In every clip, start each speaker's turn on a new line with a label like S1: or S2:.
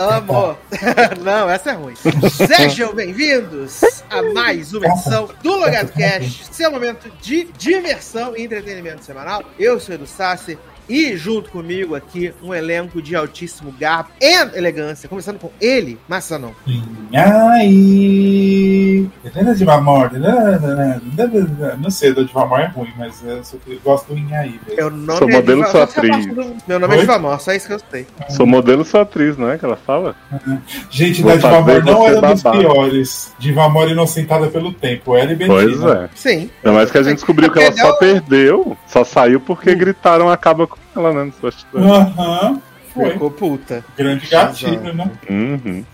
S1: Amor. Não, essa é ruim. Sejam bem-vindos a mais uma edição do Logado Cast, seu momento de diversão e entretenimento semanal. Eu sou Edu Sassi e junto comigo aqui um elenco de altíssimo garbo e elegância, começando com ele, Massanão.
S2: Ai. Delena de Vamor. Não sei, do de Vamor é ruim, mas eu só que- gosto do Inhaí. velho.
S1: Meu nome
S3: Sou
S1: é
S3: modelo, sou
S1: é parte
S3: atriz.
S1: Meu nome é
S2: Oi?
S1: Divamor, só isso que eu sei.
S3: Sou modelo, sou atriz, não é que ela fala?
S2: Gente, da Divamor
S3: fazer
S2: não era dos
S3: babar.
S2: piores. Divamor inocentada pelo tempo. Ela e Betina.
S3: Pois é.
S1: Sim.
S3: Ainda mais que a gente descobriu que ela só perdeu, só saiu porque gritaram acaba com ela, né? nos bastidores.
S2: Aham. Foi.
S1: Ficou puta.
S2: Grande gatilho, né?
S3: Uhum.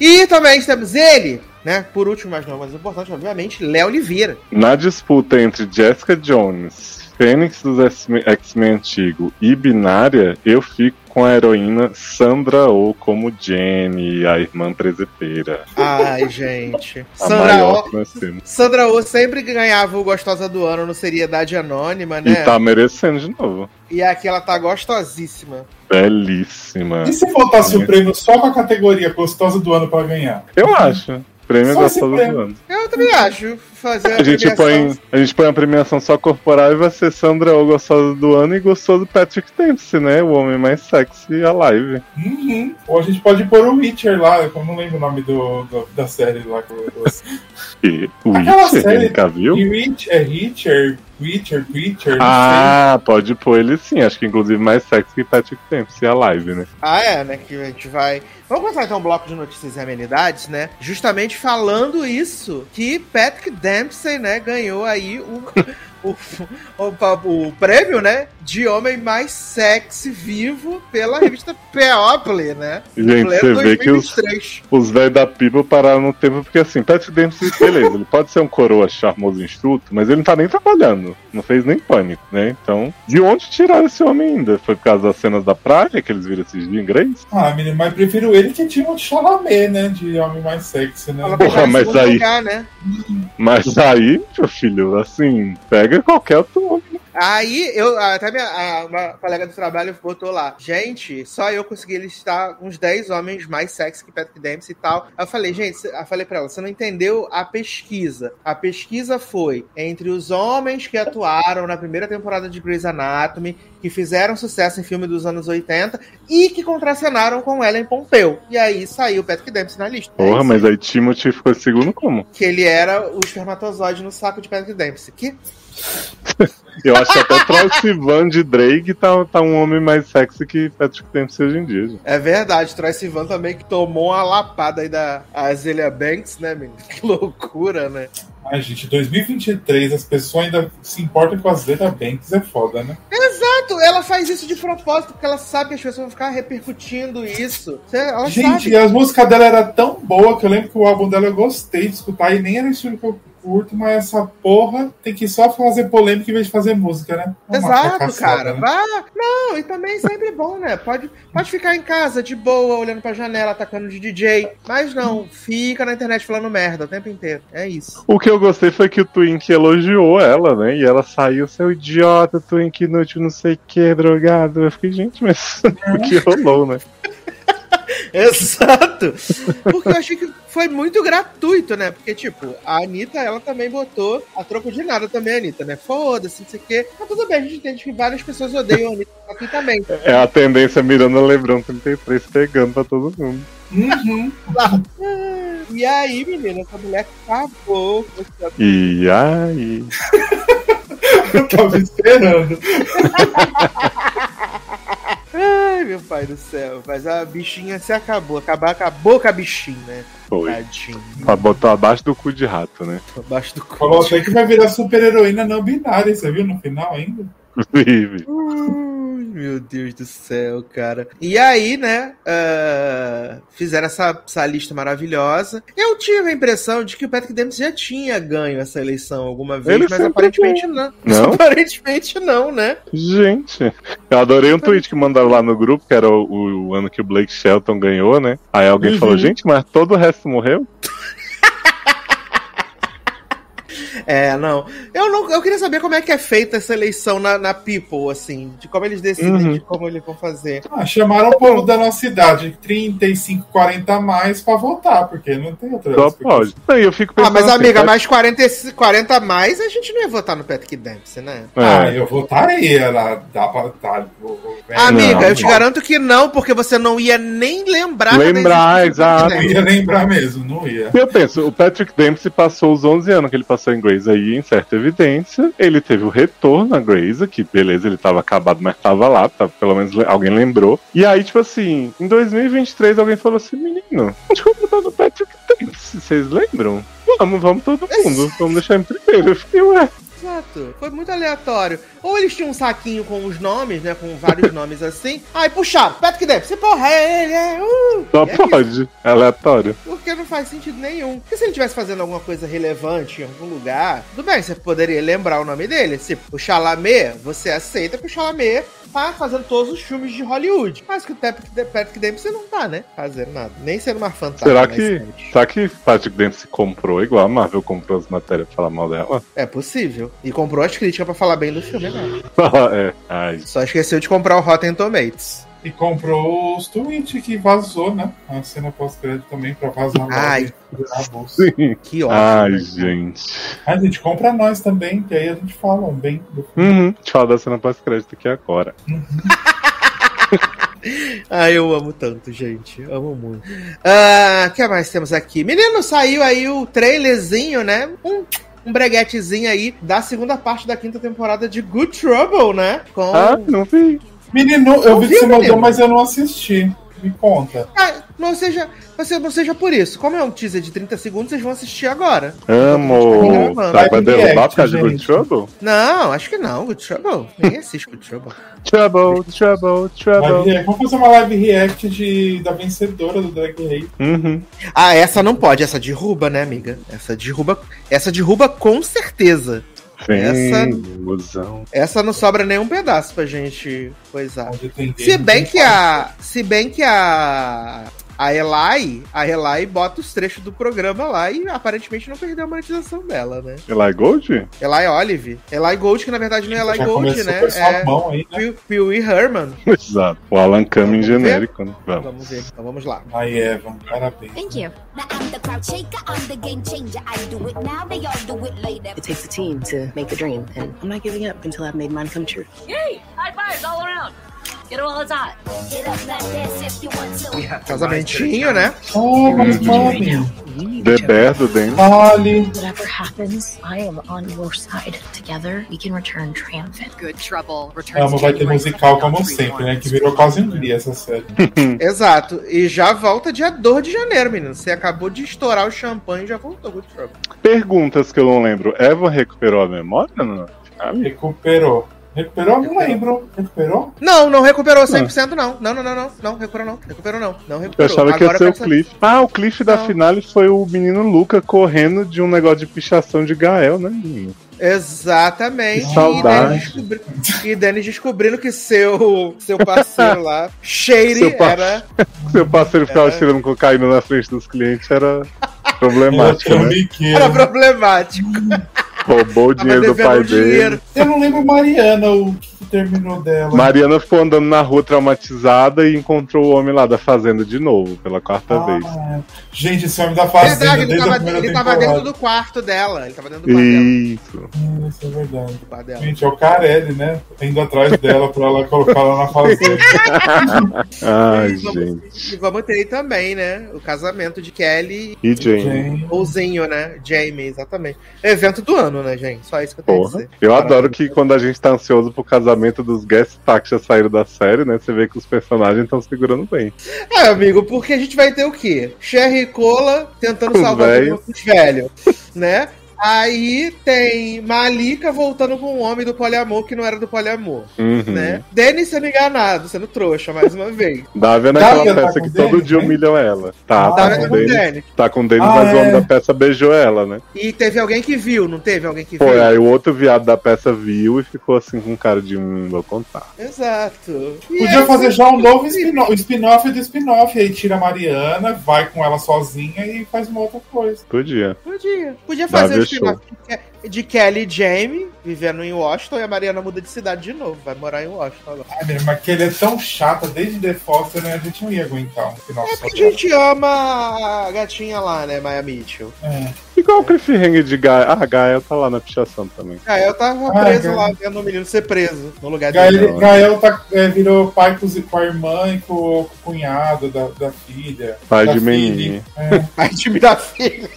S1: E também temos ele, né? Por último, mas não mais importante, obviamente, Léo Oliveira.
S3: Na disputa entre Jessica Jones, Fênix dos X-Men antigo e Binária, eu fico com a heroína Sandra Oh como Jenny, a irmã presepeira.
S1: Ai, gente.
S3: A
S1: Sandra
S3: maior
S1: O.
S3: que nós temos.
S1: Sandra Oh sempre ganhava o Gostosa do Ano no Seriedade Anônima, né?
S3: E tá merecendo de novo.
S1: E aqui ela tá gostosíssima.
S3: Belíssima.
S2: E se faltasse o prêmio só com a categoria gostosa do ano pra ganhar?
S3: Eu acho. Prêmio
S2: Só prêmio.
S3: do ano.
S1: Eu também acho. Fazer
S3: A gente,
S1: premiação-
S3: põe, a gente põe a premiação só corporal e vai ser Sandra Oh gostosa do ano e gostoso Patrick Dempsey, né? O homem mais sexy alive.
S2: Uhum. Ou a gente pode pôr o Witcher lá, eu não lembro o nome do, do- da série lá. que eu-
S3: E o
S2: Aquela
S3: Witcher,
S2: série-
S3: nunca viu?
S2: E Witch, é Witcher, Witcher, Witcher, não
S3: Ah, pode pôr ele sim. Acho que inclusive mais sexy que Patrick Dempsey alive, né?
S1: Ah, é, né? Que a gente vai. Vamos começar então um bloco de notícias e amenidades, né? Justamente falando isso, que Patrick Dempsey, né, ganhou aí o, o, o, o prêmio, né? De homem mais sexy vivo pela revista People, né?
S3: Gente, você vê que os,
S1: 2023.
S3: os velhos da People pararam no tempo, porque assim, Patrick Dempsey, beleza, ele pode ser um coroa charmoso instruto, mas ele não tá nem trabalhando. Não fez nem pânico, né? Então, de onde tiraram esse homem ainda? Foi por causa das cenas da praia que eles viram esses dias inglês?
S2: Ah, menino, mas prefiro ele que tinha um Chalamet, né? De homem mais sexy, né?
S3: Porra, mas aí-
S1: lugar, né?
S3: Mas aí, meu filho, assim, pega qualquer outro homem.
S1: Aí eu, até minha, a, uma colega do trabalho botou lá, gente, só eu consegui listar uns 10 homens mais sexy que Patrick Dempsey e tal. Eu falei, gente, eu falei pra ela, você não entendeu a pesquisa. A pesquisa foi entre os homens que atuaram na primeira temporada de Grey's Anatomy, que fizeram sucesso em filme dos anos 80 e que contracenaram com Ellen Pompeu. E aí saiu Patrick Dempsey na lista. É
S3: Porra,
S1: isso.
S3: mas aí Timothy ficou segundo como?
S1: Que ele era o espermatozoide no saco de Patrick Dempsey. Que
S3: Eu acho que até Troy Sivan de Drake tá, tá um homem mais sexy que Patrick Dempsey hoje em dia. gente.
S1: É verdade, Troy Sivan também que tomou uma lapada aí da Azealia Banks, né, menino? Que loucura, né?
S2: Ai, gente, 2023, as pessoas ainda se importam com as letras Banks, é foda, né?
S1: Exato, ela faz isso de propósito, porque ela sabe que as pessoas vão ficar repercutindo isso. Ela
S2: Gente,
S1: sabe.
S2: e as músicas dela eram tão boas que eu lembro que o álbum dela eu gostei de escutar e nem era o estilo que eu curto, mas essa porra tem que só fazer polêmica em vez de fazer música, né? É uma
S1: Exato, cara.
S2: né?
S1: Vá. Não, e também sempre bom, né? Pode, pode ficar em casa de boa, olhando pra janela, atacando de DJ. Mas não, fica na internet falando merda o tempo inteiro. É isso.
S3: O que eu gostei foi que o Twink elogiou ela, né? E ela saiu, seu idiota, Twink inútil, não sei o que, drogado. Eu fiquei, gente, mas o que rolou, né?
S1: Exato! Porque eu achei que foi muito gratuito, né? Porque, tipo, a Anitta, ela também botou a troco de nada também, a Anitta, né? Foda-se, não sei o quê. Mas tudo bem, a gente entende que várias pessoas odeiam a Anitta aqui também.
S3: É a tendência Miranda Lebrão 33 pegando pra todo mundo.
S2: Uhum.
S1: E aí, menina, essa mulher acabou.
S3: E aí?
S2: Eu tava esperando.
S1: Ai, meu pai do céu. Mas a bichinha se acabou. Acabar, acabou com a bichinha, né?
S3: Foi.
S1: Tadinho.
S3: Pra botar abaixo do cu de rato, né?
S1: Abaixo do
S2: Falou
S1: cu.
S2: até que vai virar super heroína não binária, você viu no final ainda?
S3: Vive.
S1: Meu Deus do céu, cara. E aí, né? ah, fizeram essa, essa lista maravilhosa. Eu tive a impressão de que o Patrick Dempsey já tinha ganho essa eleição alguma vez,
S3: Ele
S1: mas aparentemente não.
S3: Não?
S1: Aparentemente não, né?
S3: Gente, eu adorei um tweet que mandaram lá no grupo, que era o, o ano que o Blake Shelton ganhou, né? Aí alguém
S1: Uhum.
S3: falou, gente, mas todo o resto morreu?
S1: É, não. Eu não. Eu queria saber como é que é feita essa eleição na, na People, assim, de como eles decidem,
S3: Uhum.
S1: de como eles vão fazer.
S2: Ah, chamaram o povo da nossa idade, 35, 40 a mais, pra votar, porque não tem outra
S3: Só pode. Não, eu fico
S1: Ah,
S3: pensando
S1: mas
S3: assim,
S1: amiga,
S3: Pat-
S1: mais 40, e- 40 a mais, a gente não ia votar no Patrick Dempsey, né?
S2: Ah,
S3: É.
S2: eu votaria lá, dá pra tá,
S1: Amiga,
S3: não,
S1: eu te
S2: não.
S1: garanto que não, porque você não ia nem lembrar.
S3: Lembrar, exato.
S2: Não ia lembrar mesmo, não ia.
S3: Eu penso, o Patrick Dempsey passou os 11 anos que ele passou em Grey's aí, em certa evidência. Ele teve o retorno na Grey's, que beleza, ele tava acabado, mas tava lá, tá, pelo menos alguém lembrou. E aí, tipo assim, em 2023 alguém falou assim, menino, onde eu vou no Patrick Dempsey? Vocês lembram? Vamos, vamos todo mundo, vamos deixar em primeiro. Eu fiquei, ué,
S1: Exato. Foi muito aleatório. Ou eles tinham um saquinho com os nomes, né? Com vários nomes assim. Aí puxaram, Patrick Dempsey, porra, é ele, é. Uh!
S3: só
S1: é isso.
S3: pode, é aleatório.
S1: Porque não faz sentido nenhum. Porque se ele estivesse fazendo alguma coisa relevante em algum lugar, tudo bem, você poderia lembrar o nome dele. Se o Chalamet, você aceita que o Chalamet tá fazendo todos os filmes de Hollywood. Mas que o Patrick, Patrick Dempsey não tá, né? Fazendo nada. Nem sendo uma fantasma.
S3: Será que, será que Patrick Dempsey comprou, igual a Marvel comprou as matérias pra falar mal dela?
S1: É possível. E comprou as críticas pra falar bem do filme,
S3: é, ai.
S1: Só esqueceu de comprar o Rotten Tomatoes.
S2: E comprou os tweets que vazou, né? A cena pós-crédito também pra vazar
S1: Ai.
S2: bolsa.
S3: Sim.
S1: Que ótimo.
S3: Ai,
S1: né?
S3: gente.
S2: A gente compra nós também, que aí a gente fala bem do
S3: Uhum. Falar da cena pós-crédito aqui agora.
S1: Ah, eu amo tanto, gente. Amo muito. Ah, o que mais temos aqui? Menino, saiu aí o trailerzinho, né? Um, um breguetezinho aí da segunda parte da quinta temporada de Good Trouble, né? Com.
S3: Ah, não vi.
S2: Menino, eu
S1: Não
S2: vi que você mandou, mas eu não assisti. Me conta.
S1: Ah, não seja, você, não seja por isso. Como é um teaser de 30 segundos, vocês vão assistir agora.
S3: Amo.
S1: Tá
S3: vai
S2: Live
S3: derrubar por causa de Good. Trouble?
S1: Não, acho que não. Good Trouble. Ninguém assiste Good Trouble.
S3: Trouble, trouble, trouble.
S2: Vamos fazer uma live react de, da vencedora do Drag Race.
S3: Uhum.
S1: Ah, essa não pode. Essa derruba, né, amiga? Essa derruba. Essa derruba com certeza. Essa-
S3: ilusão.
S1: Essa não sobra nenhum pedaço pra gente coisar. Se bem que a. Se bem que a. A Eli, a Eli bota os trechos do programa lá e aparentemente não perdeu a monetização dela, né?
S3: Eli Gold?
S1: Eli Olive. Eli Gold, que na verdade não é Eli
S2: Já
S1: Gold, né? É
S2: aí, né?
S1: Pee- Herman.
S3: Exato. O Alan Cumming genérico, né? Vamos.
S1: Vamos ver, então vamos lá.
S2: Aí, Evan, parabéns.
S4: Thank you.
S5: Now I'm the crowd shaker, I'm the game changer. I do it now, they all do it later.
S6: It takes a team to make the dream, and I'm not giving up until I've made mine come true.
S4: Yay! High fives all around. Get.
S1: Casamentinho, né?
S2: Oh,
S3: do Den.
S2: Fale.
S7: Whatever happens, I am on your side. Together, we can return triumphant.
S6: Good trouble. Returns
S2: Amo, vai ter musical como
S6: 2031.
S2: sempre, né? Que virou quase um dia essa série.
S1: Exato. E já volta dia 2 de janeiro, menino. Você acabou de estourar o champanhe e já voltou Good Trouble.
S3: Perguntas que eu não lembro. Evan recuperou a memória? Não? Ah,
S2: Recuperou. Recuperou? Não lembro. Recuperou?
S1: Não, não recuperou 100% não. Não, não, não, não. Não recuperou não. Recuperou não. Não
S3: Eu
S1: recuperou.
S3: achava que ia ser
S1: eu
S3: o Cliff. Ah, o Cliff da
S1: Não.
S3: finale foi o menino Luca correndo de um negócio de pichação de Gael, né, menino?
S1: Exatamente.
S3: Que saudade.
S1: E Denis, descobri... e Denis descobrindo que seu, seu parceiro lá, Shady,
S3: Seu par-
S1: era.
S3: Seu parceiro ficava
S1: É.
S3: tirando cocaína na frente dos clientes era problemático,
S2: um
S3: né?
S1: Era problemático.
S3: Roubou o
S1: Tava
S3: dinheiro do
S1: devendo
S3: pai
S1: um dinheiro.
S3: dele.
S2: Eu não lembro Mariana, o que terminou dela.
S3: Mariana ficou andando na rua traumatizada e encontrou o homem lá da fazenda de novo, pela quarta vez.
S2: Ah, gente, esse homem da fazenda
S1: Verdade, ele tava,
S2: primeira
S1: ele tava dentro do quarto dela. Ele tava dentro do quarto dela.
S3: Isso.
S2: Hum, Isso é verdade.
S1: Dela.
S2: Gente, é o Carelli, né? Indo atrás dela pra ela colocar ela na fazenda.
S3: Ai,
S1: E vamos-
S3: gente.
S1: E vamos ter aí também, né? O casamento de Kelly
S3: E Jane.
S2: Gente,
S1: Ouzinho, né? Jamie, exatamente. Evento do ano, né, gente? Só isso que eu tenho a
S3: Porra.
S1: dizer.
S3: Eu adoro que quando a gente tá ansioso pro casamento dos guest que já saíram da série, né? Você vê que os personagens estão segurando bem.
S1: É, amigo, porque a gente vai ter o quê? Sherry Cola tentando
S3: Os
S1: salvar
S3: velhos.
S1: os velhos, né? Aí tem Malika voltando com um homem do poliamor que não era do poliamor,
S3: Uhum.
S1: né? Denis sendo enganado, sendo trouxa, mais uma vez.
S3: Dávia naquela
S2: Dávia tá
S3: peça
S2: com
S3: que
S2: o
S3: todo dia
S2: né?
S3: humilham ela. Tá,
S2: Ah,
S3: tá com o
S1: com o
S3: Denis.
S1: Denis.
S3: Tá com o Denis,
S2: Ah,
S3: mas o
S2: é.
S3: homem da peça beijou ela, né?
S1: E teve alguém que viu, não teve alguém que viu?
S3: Pô, aí o outro viado da peça viu e ficou assim com cara de hum, vou contar.
S1: Exato. E
S2: Podia
S1: aí,
S2: fazer já um novo spin-off, o spin-off do spin-off. Aí tira a Mariana, vai com ela sozinha e faz uma outra coisa.
S3: Podia.
S1: Podia. Podia fazer
S3: Dávia
S1: de Kelly e Jamie vivendo em Washington e a Mariana muda de cidade de novo. Vai morar em Washington agora.
S2: Ai, mas que ele é tão chata desde The Foster, né? A gente não ia aguentar um final
S1: É porque a gente ama a gatinha lá, né, Maya Mitchell.
S2: É.
S3: Igual o cliffhanger de Gaia. Ah, Gaia tá lá na pichação também.
S1: Ah, eu tava
S2: Ah,
S1: preso
S2: cara.
S1: lá vendo o menino ser preso no lugar dele.
S2: Gael, Gael tá, é, virou pai com, com a irmã e com, o cunhado da, da filha.
S3: Pai
S2: da
S3: de menino.
S2: É,
S1: Vai time da filha.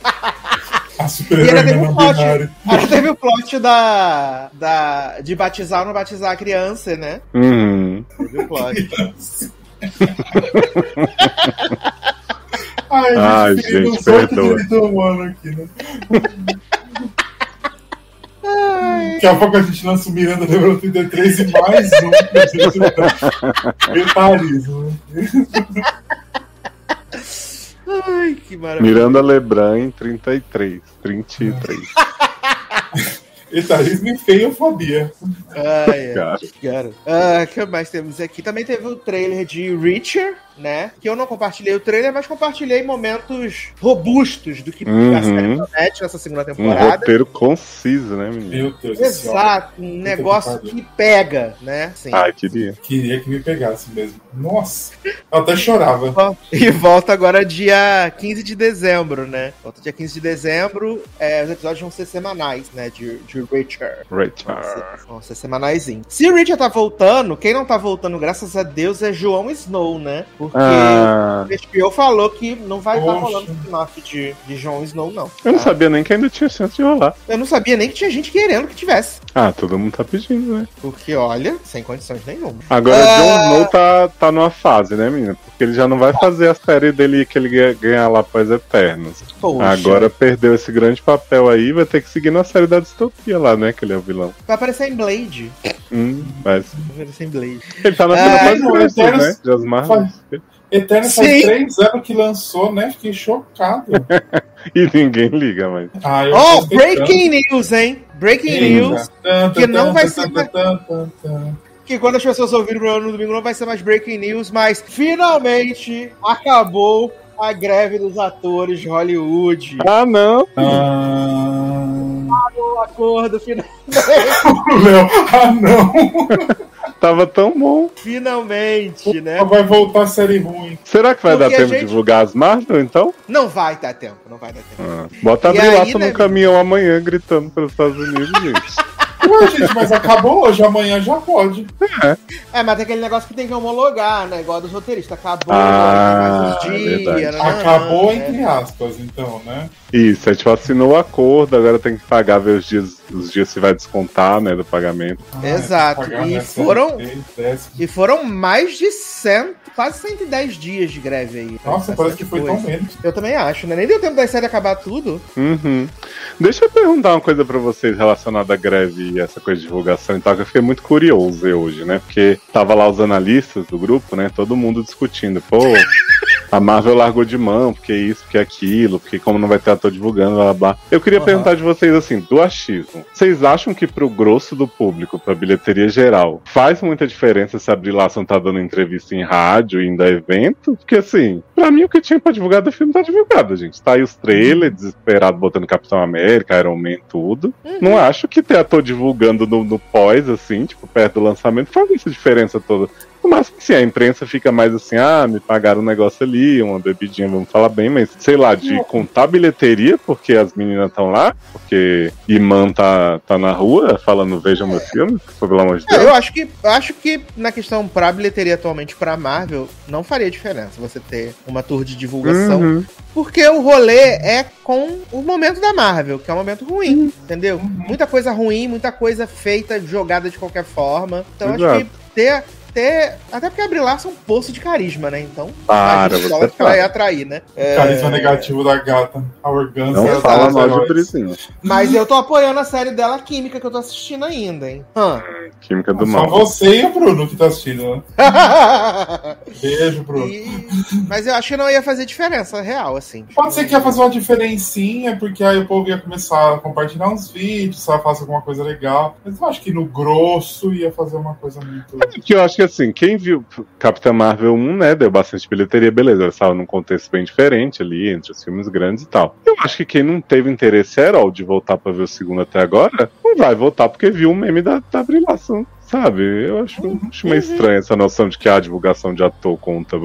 S2: A
S1: E
S2: super
S1: ainda teve
S2: não
S1: plot. Ainda teve o plot da, da, de batizar ou não batizar a criança, né?
S3: Uhum.
S1: Teve o plot.
S2: Ai,
S3: Ai,
S2: a gente
S3: gente, perdoa.
S2: aqui, né? Daqui a pouco a gente lança o Miranda número 33 e mais um pra gente etarismo.
S1: Ai, que maravilha.
S3: Miranda Lebrun em 33. 33.
S2: Etarismo e feiofobia.
S1: Ai, ai.
S3: Cara.
S1: Cara. Ah, o que mais temos aqui? Também teve o trailer de Reacher, né? Que eu não compartilhei o trailer, mas compartilhei momentos robustos do que
S3: Uhum.
S1: a série promete nessa segunda
S3: Um
S1: temporada.
S3: roteiro conciso, né, menino?
S2: Meu Deus do céu.
S1: Exato, um negócio
S2: pariu.
S1: que pega, né? Sim.
S3: Ai, queria.
S2: Queria que me pegasse mesmo. Nossa, eu até chorava.
S1: E volta agora dia 15 de dezembro, né? Volta dia 15 de dezembro. É, os episódios vão ser semanais, né? De, de. Vão
S3: Richard.
S1: ser, vão ser semanaisinho. Se o Richard tá voltando, quem não tá voltando, graças a Deus, é João Snow, né? Porque
S3: Ah,
S1: o HBO falou que não vai estar
S2: Poxa.
S1: rolando spin-off de, de João Snow, não.
S3: eu não
S1: tá?
S3: sabia nem que ainda tinha chance de rolar.
S1: Eu não sabia nem que tinha gente querendo que tivesse.
S3: Ah, todo mundo tá pedindo, né?
S1: Porque, olha, sem condições nenhuma.
S3: Agora,
S1: Ah.
S3: Jon Snow tá, tá numa fase, né, menina? Porque ele já não vai fazer a série dele que ele ganha, ganha lá pós Eternos.
S1: Poxa.
S3: Agora perdeu esse grande papel aí, vai ter que seguir na série da distopia lá, né? Que ele é o vilão.
S1: Vai aparecer em Blade.
S3: Hum, mas...
S1: Vai aparecer em Blade.
S3: Ele tá na
S1: Ah,
S3: cena
S2: não,
S3: pós-créditos,
S2: Eternos-
S3: né? De
S2: Eterno faz três anos que lançou, né? Fiquei chocado.
S3: E ninguém liga, mas...
S2: Ah,
S1: Oh, breaking news, hein? Breaking
S2: tanto.
S1: news. Que não vai ser
S2: tan.
S1: Que quando as pessoas ouvirem o programa no domingo não vai ser mais breaking news, mas finalmente acabou a greve dos atores de Hollywood.
S3: Ah, não!
S2: Ah,
S1: O acordo final-
S2: Léo, ah, não.
S3: Tava tão bom.
S1: finalmente, né?
S2: Vai voltar a série ruim.
S3: Será que vai
S1: Porque
S3: dar tempo de
S1: gente-
S3: divulgar as Marvel, então?
S1: Não vai dar tempo, não vai dar tempo.
S3: Ah, bota a
S1: né,
S3: no caminhão amanhã gritando pelos Estados Unidos, gente.
S2: Ué, gente, mas acabou hoje, amanhã já pode.
S1: É, mas tem aquele negócio que tem que homologar, né? Igual a dos roteiristas. Acabou,
S3: Ah,
S1: mais uns dias.
S3: verdade.
S1: nananã,
S2: Acabou
S1: né?
S2: entre aspas, então, né?
S3: Isso, a gente assinou o acordo, agora tem que pagar, ver os dias, os dias se vai descontar, né, do pagamento.
S2: Ah,
S1: Exato.
S2: pagar
S1: E
S2: minha
S1: foram-. E foram mais de 100, quase 110 dias de greve aí.
S2: Nossa,
S1: Bastante
S2: parece que foi tão menos.
S1: Eu também acho, né? Nem deu tempo da série acabar tudo.
S3: Uhum. Deixa eu perguntar uma coisa pra vocês relacionada à greve e essa coisa de divulgação e tal, que eu fiquei muito curioso hoje, né? Porque tava lá os analistas do grupo, né? Todo mundo discutindo, pô, a Marvel largou de mão, porque isso, porque aquilo, porque como não vai ter ator divulgando, blá blá blá. Eu queria
S2: Aham.
S3: perguntar de vocês assim, do achismo. Vocês acham que pro grosso do público, pra bilheteria geral, faz muita diferença se a Brie Larson tá dando entrevista em rádio e ainda evento? Porque assim, pra mim o que tinha pra divulgar do filme tá divulgado, gente. Tá aí os trailers, desesperado botando Capitão América, Iron Man, tudo. Não acho que ter ator divulgando no, no pós, assim, tipo, perto do lançamento, faz essa diferença toda. No máximo, sim, a imprensa fica mais assim, ah, me pagaram um negócio ali, uma bebidinha, vamos falar bem, mas sei lá, de contar bilheteria, porque as meninas estão lá, porque Iman tá, tá na rua falando, vejam meu filme, pelo amor de
S1: É,
S3: Deus.
S1: eu acho que eu acho que na questão pra bilheteria atualmente pra Marvel, não faria diferença você ter uma tour de divulgação.
S3: Uhum.
S1: Porque o rolê é com o momento da Marvel, que é um momento ruim, entendeu? Muita coisa ruim, muita coisa feita, jogada de qualquer forma. Então acho
S3: Exato.
S1: que ter. Ter até porque a Brie Larson é um poço de carisma, né? Então,
S3: Para, você
S1: só que ela ia atrair, né? É,
S2: Carisma negativo da gata. A organza.
S3: Não fala
S2: das
S3: mal de. Brizinho.
S1: Mas eu tô apoiando a série dela Química que eu tô assistindo ainda, hein? Hã.
S3: Química do
S2: Só
S3: mal.
S2: você e o Bruno que tá assistindo, né? Beijo, Bruno.
S1: E- Mas eu acho que não ia fazer diferença real, assim.
S2: Pode ser que ia fazer uma diferencinha, porque aí o povo ia começar a compartilhar uns vídeos, se ela faz alguma coisa legal. Mas eu acho que no grosso ia fazer uma coisa muito.
S3: Porque eu acho que assim, quem viu Capitã Marvel 1, né, deu bastante bilheteria, beleza, ela estava num contexto bem diferente ali, entre os filmes grandes e tal. Eu acho que quem não teve interesse Herol de voltar pra ver o segundo até agora, não vai voltar porque viu o meme da, da brilhação. Sabe, eu acho, acho meio estranha essa noção de que a divulgação de ator conta.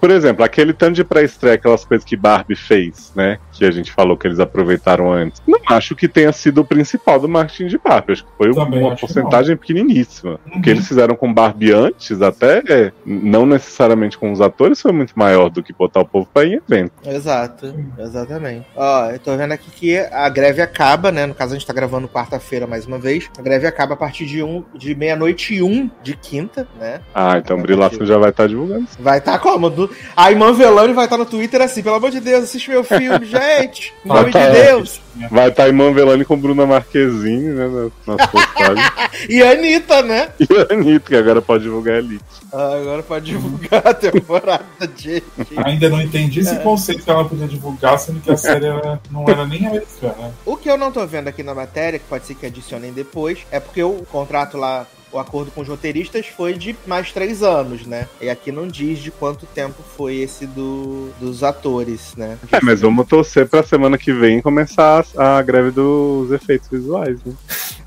S3: Por, exemplo, aquele tanto de pré-estreia, aquelas coisas que Barbie fez, né? Que a gente falou que eles aproveitaram antes. Não acho que tenha sido o principal do marketing de Barbie. Acho que foi
S2: Também
S3: uma porcentagem pequeniníssima. O que
S2: Uhum.
S3: eles fizeram com Barbie antes, até é, não necessariamente com os atores, foi muito maior do que botar o povo pra ir em evento.
S1: Exato, exatamente. Ó, eu tô vendo aqui que a greve acaba, né? No caso, a gente tá gravando quarta-feira mais uma vez. A greve acaba a partir de, um, de meia-noite um de quinta, né?
S3: Ah, então Brilhação já vai estar divulgando.
S1: Vai estar tá como? Do- A Iman Velani vai estar no Twitter assim, pelo amor de Deus, assiste meu filme, gente! Em nome de
S3: Tá.
S1: Deus!
S3: Vai estar Iman Velani com Bruna Marquezine, né? Nas, nas postagens.
S1: E a Anitta, né?
S3: e a Anitta, que agora pode divulgar a Elite.
S1: Ah, agora pode divulgar a temporada de.
S2: Ainda não entendi
S1: É.
S2: esse conceito que ela podia divulgar, sendo que a série era- não era nem americana.
S1: O que eu não tô vendo aqui na matéria, que pode ser que adicionem depois, é porque o contrato lá, o acordo com os roteiristas foi de mais três anos, né? E aqui não diz de quanto tempo foi esse do, dos atores, né?
S3: É, mas vamos torcer pra semana que vem começar a, a greve dos efeitos visuais, né?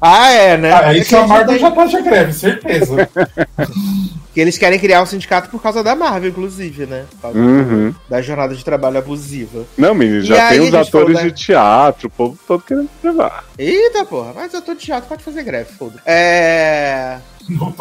S1: Ah, é, né?
S2: Ah,
S1: É
S2: isso
S1: que
S2: a Marvel já tá de greve, certeza.
S1: Que eles querem criar um sindicato por causa da Marvel, inclusive, né?
S3: Uhum.
S1: da jornada de trabalho abusiva.
S3: Não, menino, já tem os atores
S1: falou, né?
S3: de teatro, o povo todo querendo levar.
S1: Eita porra, mas eu tô de teatro, pode fazer greve, foda. É.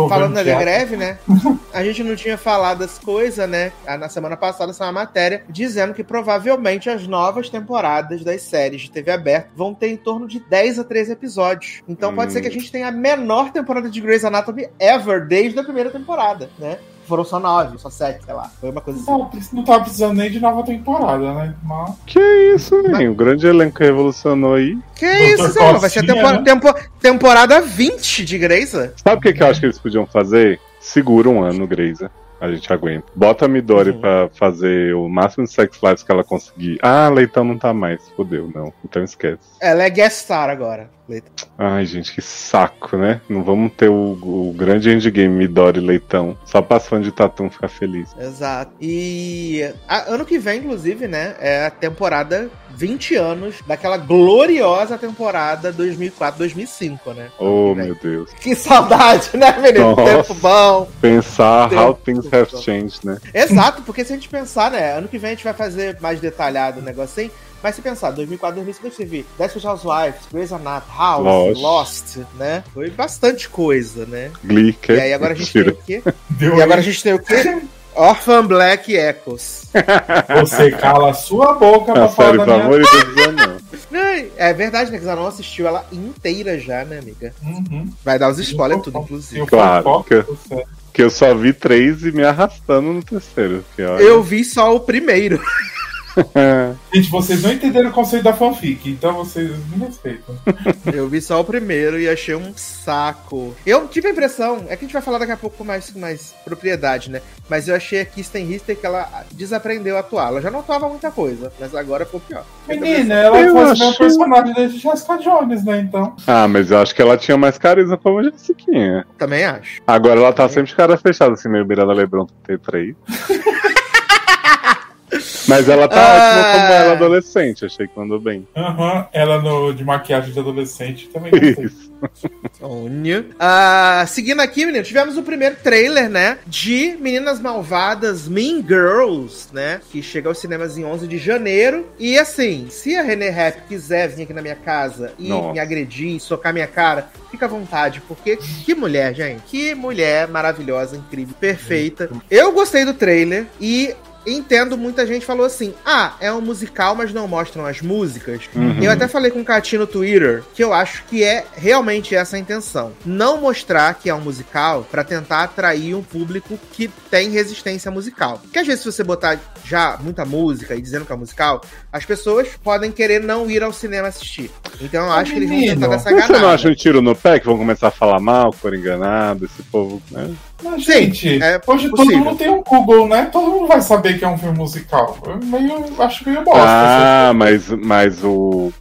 S1: Falando da greve, né? A gente não tinha falado as coisas, né? Ah, Na semana passada uma matéria dizendo que provavelmente as novas temporadas das séries de TV aberta vão ter em torno de 10 a 13 episódios. Então pode
S3: Hum.
S1: ser que a gente tenha a menor temporada de Grey's Anatomy ever desde a primeira temporada, né? Foram só nove, só sete, sei lá. Foi uma coisa assim.
S2: Não, não tava precisando nem de nova temporada, né? Mas...
S3: Que isso, velho? O grande elenco que revolucionou aí.
S1: Que isso,
S2: Dr.
S1: Zé? Vai ser a
S2: Coxinha,
S1: tempo-
S2: né?
S1: tempo- temporada 20 de Grey's?
S3: Sabe o que, que eu acho que eles podiam fazer? Segura um ano, Greisa. A gente aguenta. Bota a Midori
S1: Uhum.
S3: pra fazer o máximo de sex lives que ela conseguir. Ah, Leitão não tá mais. Fodeu, não. Então esquece.
S1: Ela é guest star agora. Leita.
S3: Ai, gente, que saco, né? Não vamos ter o, o grande endgame Midori Leitão. Só pra fã de Tatum ficar feliz.
S1: Exato. E a- ano que vem, inclusive, né, é a temporada 20 anos daquela gloriosa temporada 2004-2005, né?
S3: Oh, meu Deus.
S1: Que saudade, né, menino?
S3: Nossa.
S1: Tempo bom.
S3: Pensar
S1: Tempo
S3: how things have
S1: bom.
S3: changed, né?
S1: Exato, porque se a gente pensar, né, ano que vem a gente vai fazer mais detalhado o negócio assim, mas se pensar, 2004, 2005 a gente teve Desperate Housewives, Grey's Anatomy, House,
S3: Lost.
S1: Lost, né? Foi bastante coisa, né?
S3: Glee, que
S1: E aí agora a gente tem
S3: Mentira.
S1: o quê?
S2: Deu
S1: E agora a
S2: aí,
S1: gente tem o quê? Orphan Black Echoes.
S2: Você cala a sua boca pra
S3: A
S2: falar
S3: série
S2: da minha...
S3: favorita do Zanon.
S1: Não, É verdade, né? Que você não assistiu ela inteira já, né, amiga?
S2: Uhum.
S1: Vai dar os spoilers
S2: Eu
S1: tudo, inclusive.
S2: eu
S3: Claro, que-
S2: você-
S3: Que eu só vi três e me arrastando no terceiro. Olha...
S1: Eu vi só o primeiro.
S2: Gente, vocês não entenderam o conceito da fanfic, então vocês me respeitam.
S1: Eu vi só o primeiro e achei um saco. Eu tive a impressão, é que a gente vai falar daqui a pouco com mais, mais propriedade, né? Mas eu achei a Kristen Ritter que ela desaprendeu a atuar. Ela já não atuava muita coisa, mas agora ficou pior.
S2: Menina, ela
S3: Eu
S2: faz o mesmo
S3: achei-
S2: personagem desde Jessica Jones, né? Então.
S3: Ah, mas eu acho que ela tinha mais carisma como a Jessiquinha.
S1: Também acho.
S3: Agora ela tá sempre de cara fechada, assim, meio Miranda Lebron 33. Mas ela tá
S1: Ah.
S3: ótima como ela adolescente, achei que mandou bem.
S2: Aham, ela no, de maquiagem de adolescente também gostei.
S3: Isso.
S1: Onha. Ah, seguindo aqui, menino, tivemos o primeiro trailer, né? De Meninas Malvadas Mean Girls, né? Que chega aos cinemas em 11 de janeiro. E assim, se a René Rap quiser vir aqui na minha casa e
S3: Nossa.
S1: me agredir, socar minha cara, fica à vontade, porque que mulher, gente. Que mulher maravilhosa, incrível, perfeita. Eu gostei do trailer e. Entendo, muita gente falou assim: ah, é um musical, mas não mostram as músicas.
S3: Uhum.
S1: Eu até falei com o Cati no Twitter que eu acho que é realmente essa a intenção. Não mostrar que é um musical pra tentar atrair um público que tem resistência musical. Porque às vezes, se você botar já muita música e dizendo que é um musical, as pessoas podem querer não ir ao cinema assistir. Então eu acho que eles vão
S2: menino,
S1: tentar dessa
S3: Mas você não
S1: ganada.
S3: acha um tiro no pé que vão começar a falar mal, por enganado, esse povo, né?
S2: Mas, gente,
S1: é
S2: hoje todo
S1: possível.
S2: mundo tem um Google, né? Todo mundo vai saber que é um filme musical. Eu meio, acho meio bosta.
S3: Ah, mas, mas o.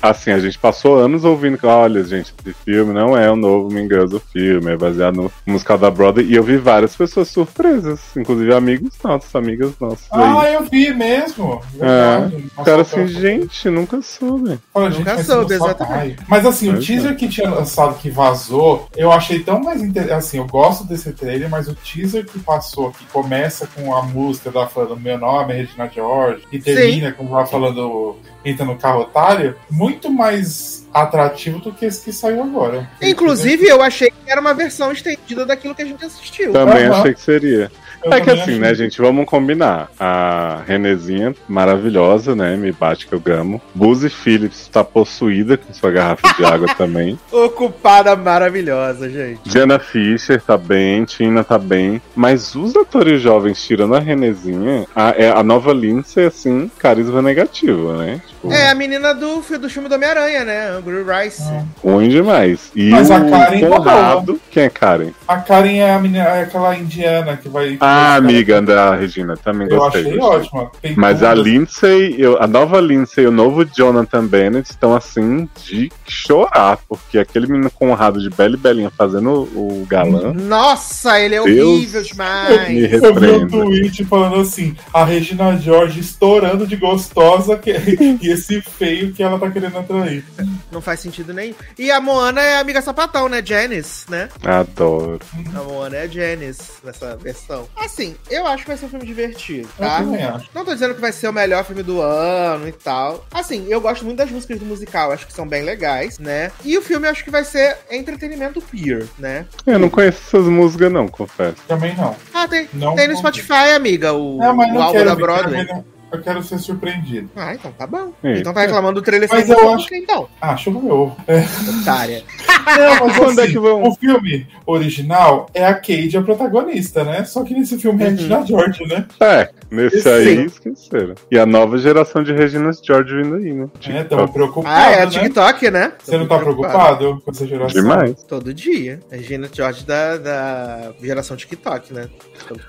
S3: Assim, a gente passou anos ouvindo que, olha, gente, esse filme não é o novo Mean Girls, o filme, é baseado no musical da Broadway. E eu vi várias pessoas surpresas, inclusive amigos nossos, amigas nossas.
S2: Ah,
S3: aí.
S2: eu vi mesmo.
S3: É,
S2: Verdade.
S3: o cara assim, gente, nunca soube.
S2: Fala,
S1: Nunca
S2: mas
S1: soube, exatamente.
S2: Mas assim, o
S3: Pois
S2: teaser que tinha lançado que vazou, eu achei tão mais interessante. Assim, eu gosto desse trailer, mas o teaser que passou, que começa com a música da falando meu nome é Regina George, e termina com ela falando entra no carro otário, muito mais atrativo do que esse que saiu agora.
S1: Inclusive, eu achei que era uma versão estendida daquilo que a gente assistiu.
S3: Também
S2: Aham.
S3: achei que seria. É que assim, né, gente, vamos combinar. A Renezinha, maravilhosa, né? Me bate que eu gamo. Buzi Phillips está possuída com sua garrafa de água também.
S1: Ocupada maravilhosa, gente.
S3: Diana Fischer tá bem, Tina tá bem. Mas os atores jovens, tirando a Renezinha, a, é, a nova Lindsay, assim, carisma negativo, né? Tipo,
S1: É a menina do, do filme do Homem-Aranha, né? O Gru Rice.
S3: ruim demais. E
S2: Mas
S3: o
S2: a Karen tá
S3: Conrado. Quem é Karen?
S2: A Karen é, a menina, é aquela indiana que vai.
S3: Ah, amiga da Regina, também
S2: Eu
S3: gostei.
S2: achei
S3: gostei.
S2: ótima. Tem
S3: Mas a. Lindsay, eu- a nova Lindsay e o novo Jonathan Bennett estão assim de chorar, porque aquele menino Conrado de Bela e Belinha fazendo o galã.
S1: Nossa, ele é
S3: Deus.
S1: horrível demais.
S3: Me
S2: Eu vi um tweet falando assim: a Regina George estourando de gostosa que- e esse feio que ela tá querendo atrair.
S1: Não faz sentido nenhum. E a Moana é a amiga sapatão, né? Janice, né?
S3: Adoro.
S1: A Moana é a Janice nessa versão. Assim, eu acho que vai ser um filme divertido,
S2: Eu
S1: tá?
S2: também acho.
S1: Não tô dizendo que vai ser o melhor filme do ano e tal. Assim, eu gosto muito das músicas do musical, acho que são bem legais, né? E o filme eu acho que vai ser entretenimento pure, né?
S3: Eu não conheço essas músicas, não, confesso.
S2: Também não.
S1: Ah, tem,
S2: Não
S1: tem no Spotify, amiga, o,
S2: Não, mas
S1: o
S2: não
S1: álbum
S2: quero
S1: da Broadway.
S2: não. Eu quero ser surpreendido.
S1: Ah, então tá bom.
S3: Eita.
S1: Então tá reclamando do trailer
S2: Mas
S1: sem
S2: eu
S1: música,
S2: acho-
S1: então,
S2: Ah, chupa meu ovo. É.
S1: otária.
S2: Não, mas
S3: Quando é
S2: assim,
S3: que vão?
S2: o filme original é a Cade a protagonista, né? Só que nesse filme é a Regina George, né?
S3: É, nesse
S2: Sim.
S3: aí esqueceram. E a nova geração de Regina George vindo aí, né?
S2: É, tamo preocupado,
S1: Ah, é a
S2: né?
S1: TikTok, né?
S2: Você não tá preocupado com essa geração?
S3: Demais.
S1: Todo dia. A Regina George da, da geração TikTok, né?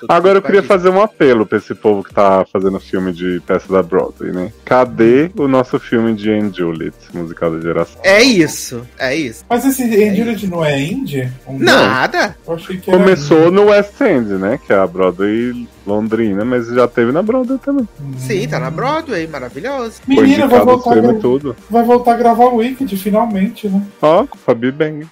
S3: Agora eu queria fazer um apelo pra esse povo que tá fazendo filme de peça da Broadway, né? Cadê o nosso filme de Anne Juliet, musical da geração?
S1: É isso, é isso.
S2: Mas esse Angel não é indie? Um-
S1: Nada.
S2: Eu achei que era
S3: Começou no West End, né? Que é a Broadway Londrina, mas já teve na Broadway também.
S1: Sim, tá na Broadway, maravilhoso.
S2: Menina, vai voltar, gra-
S3: tudo.
S2: vai voltar a gravar o Wicked, finalmente, né?
S3: Ó, com Fabi Bang.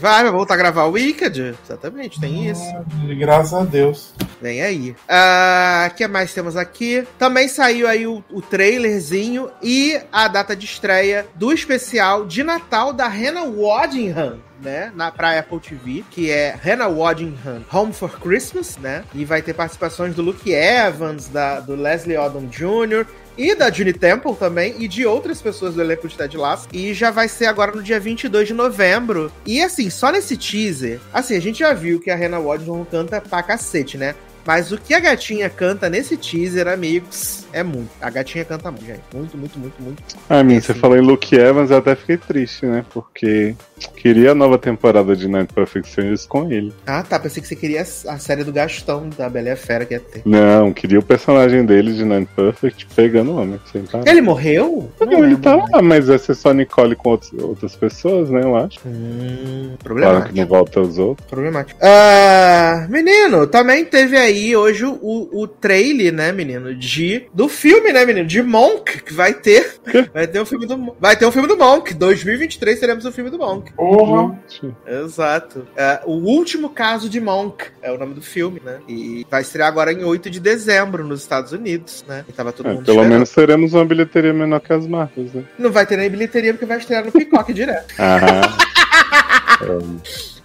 S1: Vai, vai voltar a gravar o Wicked? Exatamente, tem isso.
S2: Ah, graças a Deus.
S1: Vem aí. Ah, O que mais temos aqui? Também saiu aí o, o trailerzinho e a data de estreia do especial de Natal da Hannah Waddingham. Né, na pra Apple TV, que é Hannah Waddingham Home for Christmas, né? E vai ter participações do Luke Evans, da, do Leslie Odom Jr., e da Junie Temple também, e de outras pessoas do elenco de Ted Lasso. E já vai ser agora no dia 22 de novembro. E assim, só nesse teaser, assim, a gente já viu que a Hannah Waddingham canta pra cacete, né? Mas o que a gatinha canta nesse teaser, amigos, é muito. A gatinha canta muito, gente. Muito, muito, muito, muito.
S3: Ah, minha,
S1: Esse.
S3: você falou em Luke Evans, eu até fiquei triste, né? Porque queria a nova temporada de Night Perfect Strangers com ele.
S1: Ah, tá. Pensei que você queria a série do Gastão da Bela e a Fera que ia ter.
S3: Não, queria o personagem dele de Night Perfect pegando homem. Sem parar.
S1: Ele morreu? Não
S3: ele
S1: lembro,
S3: tá lá, mas vai ser só Nicole com outros- outras pessoas, né? Eu acho.
S1: Hum,
S3: Claro que
S1: problemático.
S3: não volta os outros.
S1: Problemático. Ah, menino, também teve aí hoje o, o trailer, né, menino, de do filme, né, menino, de Monk, que vai ter. Vai ter o filme do Vai ter o filme do Monk. 2023 teremos o filme do Monk.
S2: Porra.
S1: Exato. É, o último caso de Monk é o nome do filme, né? E vai estrear agora em 8 de dezembro nos Estados Unidos, né? E tava todo
S3: é,
S1: mundo
S3: pelo
S1: esperando.
S3: menos teremos uma bilheteria menor que as marcas, né?
S1: Não vai ter nem bilheteria porque vai estrear no Picoque direto.
S3: Ah,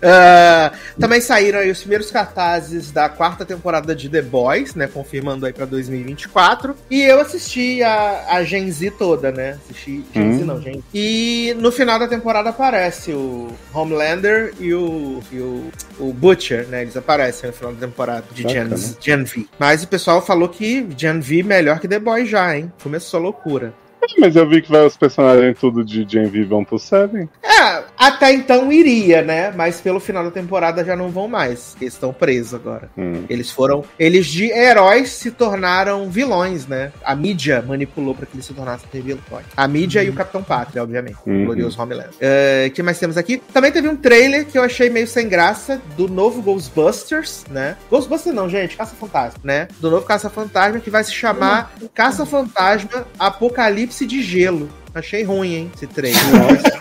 S1: Ah, também saíram aí os primeiros cartazes da quarta temporada de The Boys, né? Confirmando aí pra 2024. E eu assisti a, a Gen Z toda, né? Assisti Gen Z
S3: Hum.
S1: não, Gen E no final da temporada aparece o Homelander e o, e o, o Butcher, né? Eles aparecem no final da temporada de Gen. Gen V. Mas o pessoal falou que Gen V melhor que The Boys já, hein? Começou a loucura.
S3: Mas eu vi que vai os personagens tudo de Gen vão pro Seven.
S1: É, até então iria, né? Mas pelo final da temporada já não vão mais. Eles estão presos agora.
S3: Hum.
S1: Eles foram. Eles de heróis se tornaram vilões, né? A mídia manipulou pra que eles se tornassem vilões. A mídia e o Capitão Pátria, obviamente. O
S3: Uhum.
S1: glorioso Homeland. O que mais temos aqui? Também teve um trailer que eu achei meio sem graça do novo Ghostbusters, né? Ghostbusters não, gente, Caça-Fantasma, né? Do novo Caça-Fantasma que vai se chamar Caça-Fantasma Apocalipse de Gelo. Achei ruim, hein, esse trailer.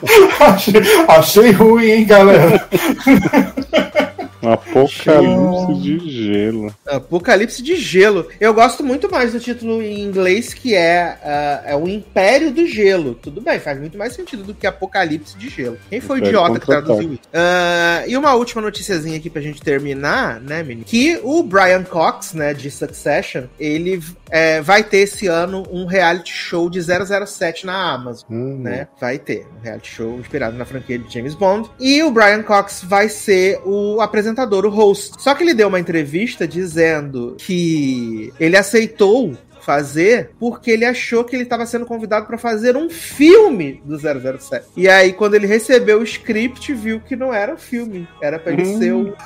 S2: achei, achei ruim, hein, galera?
S3: Apocalipse de gelo.
S1: Apocalipse de Gelo. Eu gosto muito mais do título em inglês, que é, ah, é o Império do Gelo. Tudo bem, faz muito mais sentido do que Apocalipse de Gelo. Quem foi o idiota que traduziu isso? Ah, e uma última noticiazinha aqui pra gente terminar, né, menino? Que o Brian Cox, né, de Succession, ele é, vai ter esse ano um reality show de 007 na Amazon
S3: Hum.
S1: né? Vai ter um reality show inspirado na franquia de James Bond. E o Brian Cox vai ser o apresentador, o host. Só que ele deu uma entrevista dizendo que ele aceitou fazer porque ele achou que ele estava sendo convidado para fazer um filme do 007. E aí quando ele recebeu o script, viu que não era um filme, era para ele
S3: Hum.
S1: ser o,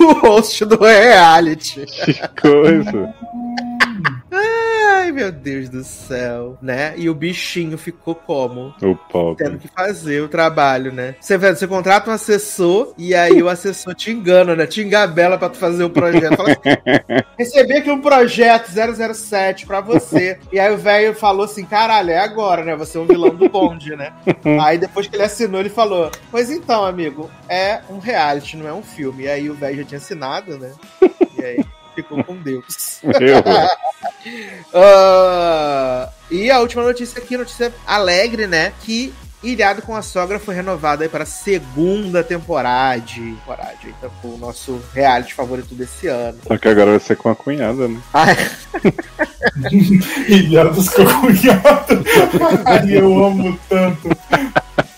S1: o host do reality.
S3: Que coisa.
S1: Ai, meu Deus do céu, né? E o bichinho ficou como?
S3: O pobre.
S1: tendo que fazer o trabalho, né? Você, vê, você contrata um assessor e aí o assessor te engana, né? Te engabela pra tu fazer o projeto. Fala assim, Recebi aqui um projeto 007 pra você. E aí o velho falou assim: caralho, é agora, né? Você é um vilão do bonde, né? aí depois que ele assinou, ele falou: Pois então, amigo, é um reality, não é um filme. E aí o velho já tinha assinado, né? E aí ficou com Deus.
S3: Eu.
S1: Ah, e a última notícia aqui, notícia alegre, né? Que Ilhado com a Sogra foi renovado aí para a segunda temporada. temporada então, foi o nosso reality favorito desse ano.
S3: Só que agora vai ser com a cunhada, né?
S1: Ah,
S2: Ilhados com cunhado. Ai, eu amo tanto.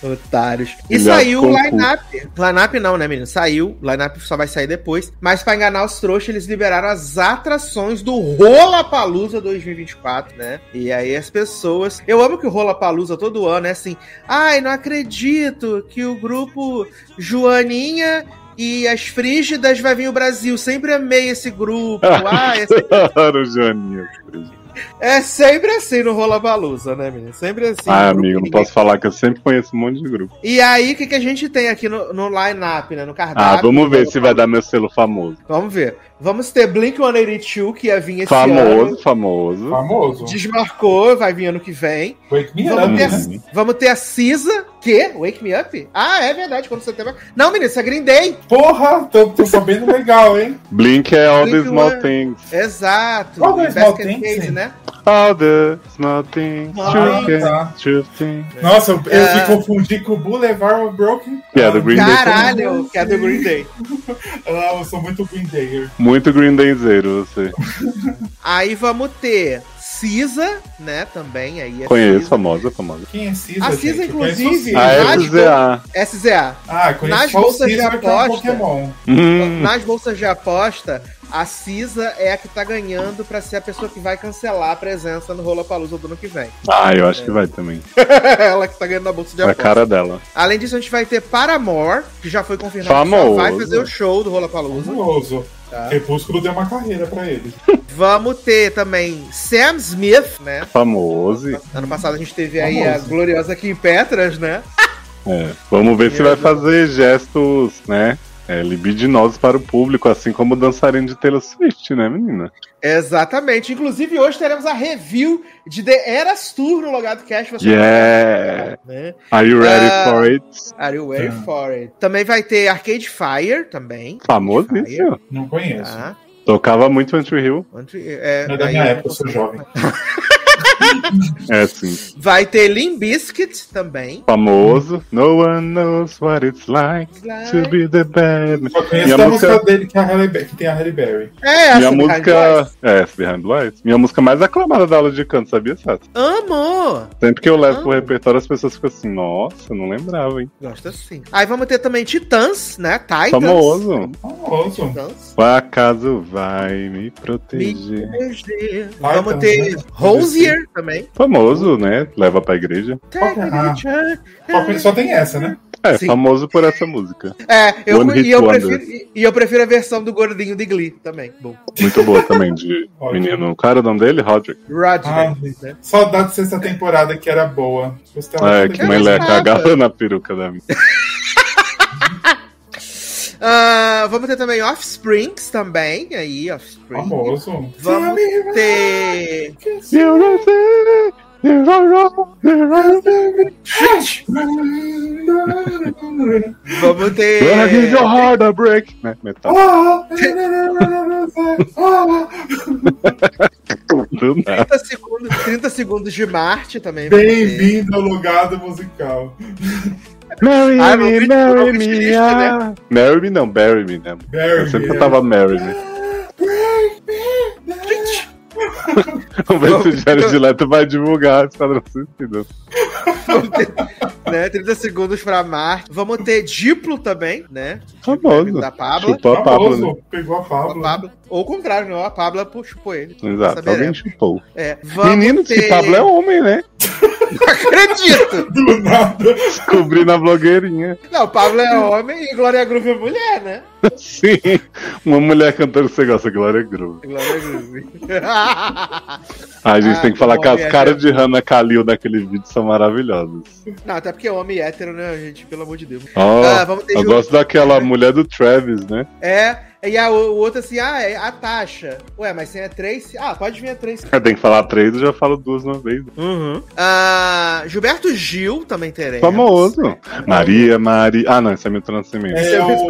S1: otários. E
S3: Ilhado
S1: saiu o line-up. Line-up não, né, menino? Saiu. Line-up só vai sair depois. Mas pra enganar os trouxas, eles liberaram as atrações do Rola Palusa 2024, né? E aí as pessoas. Eu amo que o Rola Palusa todo ano é assim. Ai, não acredito que o grupo Joaninha. E as Frígidas vai vir o Brasil. Sempre amei esse grupo. Ai,
S3: Adoro o Joaninha.
S1: É sempre assim no Rola Palusa, né, menino? Sempre assim.
S3: Ah, amigo, não posso falar que eu sempre conheço um monte de grupo.
S1: E aí, o que, que a gente tem aqui no, no line-up, né? No
S3: Ah,
S1: cardápio.
S3: vamos ver se vai dar meu selo famoso.
S1: Vamos ver. Vamos ter Blink-182, que ia vir esse
S3: Famoso,
S1: ano.
S3: famoso.
S2: Famoso.
S1: Desmarcou, vai vir ano que vem. Vamos ter, vamos ter a Cisa. Que? Wake Me Up? Ah, é verdade, quando você tem... Não, menino, isso é Green Day.
S2: Porra, tô, tô sabendo legal, hein?
S3: Blink é All the
S1: Blink
S3: Small
S1: One.
S3: Things.
S1: Exato.
S2: All the Small
S1: Basket
S2: Things,
S1: Case, né?
S3: All the Small Things.
S1: Ah,
S3: True
S2: tá.
S3: true things.
S2: Nossa, eu, eu
S1: É.
S2: me confundi com o Boulevard of Broken.
S3: Que é do Green Day.
S1: Caralho, que é do Green Day.
S2: Ah, eu sou muito Green Dayer.
S3: Muito Green Dayzeiro, você.
S1: Aí vamos ter Cisa, né, também. Aí a
S3: Conheço,
S1: Cisa.
S3: famosa, famosa.
S2: Quem é Cisa,
S1: A
S2: gente?
S1: Cisa,
S2: conheço
S1: inclusive,
S3: A FZA.
S1: SZA.
S2: Ah, conheço
S1: nas bolsas de
S2: que é um
S1: aposta.
S3: Hum,
S1: Nas bolsas de aposta, a Cisa é a que tá ganhando pra ser a pessoa que vai cancelar a presença no Rola Palusa do ano que vem.
S3: Ah, eu acho que vai também.
S1: Ela que tá ganhando na bolsa de
S3: É a
S1: aposta.
S3: cara dela.
S1: Além disso, a gente vai ter Paramore, que já foi confirmado que
S3: Famoso.
S1: só vai fazer o show do Rola Palusa.
S2: Famoso.
S1: Tá.
S2: Crepúsculo deu uma carreira pra ele.
S1: Vamos ter também Sam Smith, né?
S3: Famoso.
S1: Ano passado a gente teve aí a gloriosa Kim Petras, né?
S3: É. Vamos ver se vai fazer gestos, né? É, libidinosos para o público, assim como o dançarino de Taylor Swift, né, menina?
S1: Exatamente. Inclusive, hoje teremos a review de The Eras Tour no Logado Cash. Você
S3: Yeah!
S1: né?
S3: Are you ready
S1: Ah.
S3: for it?
S1: Are you ready
S2: Tá.
S1: for it? Também vai ter Arcade Fire, também.
S3: Famoso
S1: Fire.
S3: isso?
S2: Não conheço.
S1: Tá.
S3: Tocava muito Country Hill.
S1: Onde- é,
S2: é da minha
S1: eu
S2: época, eu sou jovem.
S3: É assim.
S1: Vai ter Limp Bizkit também.
S3: Famoso. No one knows what it's like to be the bad.
S2: Só conheço
S3: Minha
S2: a
S3: música-
S2: dele que, é a Halle que tem a Halle Berry.
S1: É, essa
S3: Minha música. É, essa Behind Lights. Minha música mais aclamada da aula de canto, sabia, Sato?
S1: Amo!
S3: Sempre que eu levo pro
S1: Ah.
S3: repertório, as pessoas ficam assim, nossa, não lembrava, hein?
S1: Gosto sim. Aí vamos ter também Titãs, né? Titans.
S3: Famoso.
S2: Famoso.
S1: Dança.
S3: O acaso vai me
S1: Me
S3: proteger.
S1: proteger.
S2: Vai,
S1: Vamos ter? Rosier também.
S3: Famoso, né? Leva pra igreja.
S2: É? Ah. Só- tem essa, né?
S3: É,
S1: Sim.
S3: famoso por essa música.
S1: É, eu, e, eu prefiro, e- e eu prefiro a versão do gordinho de Glee também. Bom.
S3: Muito boa também, de menino. Qual era o nome dele? Roderick.
S1: Rodney.
S2: Ah,
S1: né?
S2: Saudade de sexta temporada que era boa. Gostava
S3: É, que mãe leca agarrou na peruca da minha.
S1: Ah, vamos ter também Offsprings também. Aí, Offspring.
S2: Famoso.
S1: Vamos ter. Vamos
S3: Gonna give your
S1: ter.
S3: heart a break. Né? Metal. Do nada.
S1: 30 segundos, 30 segundos de Marte também.
S2: Bem-vindo ao Logado Musical.
S3: Marry
S1: Ah,
S3: me,
S1: Robert-
S3: marry me,
S1: Smith,
S3: ah. Marry me não, bury me, né?
S2: Barry,
S3: Eu sempre cantava marry me. Vamos ver se o Jared Leto vai divulgar Esquadrão Suicida.
S1: Vamos ter, né, 30 segundos pra Marte. Vamos ter Diplo também, né?
S3: Famoso.
S1: Da Pablo.
S3: Chupou a Pablo, né?
S2: Pegou a Pablo.
S1: Pablo. Ou o contrário, não. A Pablo chupou ele.
S3: Exato,
S1: Saberemos.
S3: alguém chupou.
S1: É, vamos
S3: Menino,
S1: ter...
S3: esse Pablo é homem, né?
S1: Não acredito!
S2: Do nada.
S3: Descobri na blogueirinha.
S1: Não, o Pablo é homem e Glória Groove é mulher, né?
S3: Sim, uma mulher cantando você gosta, Glória Groove.
S1: Glória Groove.
S3: A gente
S1: Ah,
S3: tem que falar que as
S1: é,
S3: caras
S1: é.
S3: de Hannah Kalil naquele vídeo são maravilhosas.
S1: Não, até porque é homem hétero, né, gente? Pelo amor de Deus.
S3: Ó,
S1: Ah, vamos ter
S3: eu gosto daquela mulher do Travis, né?
S1: É, e a, o outro assim, ah, é a Tasha. Ué, mas sem a Tracy? Ah, pode vir a Tracy.
S3: Tem que falar três, eu já falo duas uma vez.
S1: Uhum. Ah, Gilberto Gil também teremos.
S3: Famoso. Maria, Maria. Ah, não, esse é Milton Nascimento.
S2: É,
S1: É
S2: o-
S1: o...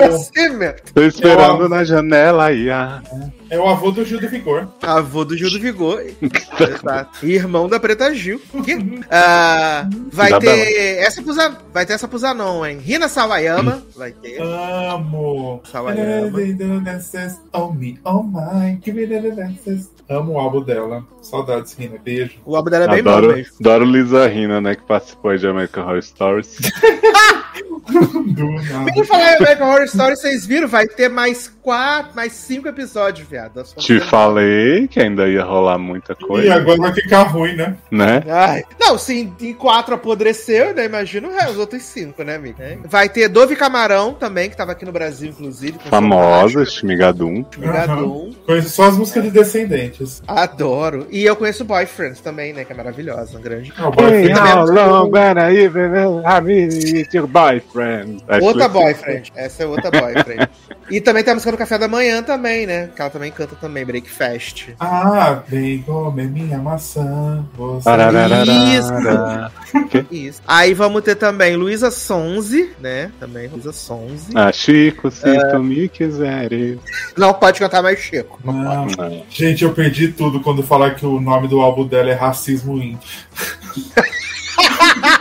S3: Tô esperando
S2: Eu-
S3: na janela aí. Ah.
S2: É o avô do Gil do Vigor.
S1: Avô do Gil do Vigor. Exato. Irmão da Preta Gil. Ah, vai
S3: Isabela.
S1: ter essa pros, an- vai ter essa pros anão, hein? Rina Sawayama vai ter.
S2: Amo.
S1: Sawayama.
S2: Oh me, oh my. give me the dances. Amo o álbum dela. Saudades, Rina. Beijo.
S1: O álbum dela é bem bom
S3: adoro,
S1: mesmo.
S3: adoro Lisa Rina, né? Que participou aí de American Horror Stories.
S1: Por falar em American Horror Story, vocês viram? Vai ter mais quatro, mais cinco episódios, viado.
S3: Te falei que ainda ia rolar muita
S2: E
S3: coisa,
S2: agora vai ficar ruim, né?
S3: né?
S1: Ai. Não, se em quatro apodreceu, né? Imagina os outros cinco, né, amigo? É. Vai ter Dove Camarão também, que tava aqui no Brasil, inclusive.
S3: Famosa,
S1: macho, Migadum.
S2: Conheço só as músicas de Descendentes.
S1: Adoro. E eu conheço Boyfriends também, né? Que é maravilhosa, um grande.
S2: Ah, boyfriend.
S1: how long
S3: gonna even have your boyfriend?
S1: Outra boyfriend. Essa é outra boyfriend. E também tem a música do Café da Manhã também, né? Que ela também canta também, Breakfast.
S2: Ah, vem comer minha maçã. Você
S3: Pararararara.
S1: Isso. Aí vamos ter também Luísa Sonze, né? Também Luísa Sonze.
S3: Ah, Chico, se
S1: É.
S3: tu me quiseres.
S1: Não pode cantar mais Chico.
S2: Não.
S3: Não.
S2: Gente, eu perdi tudo quando falar que o nome do álbum dela é Racismo Índio.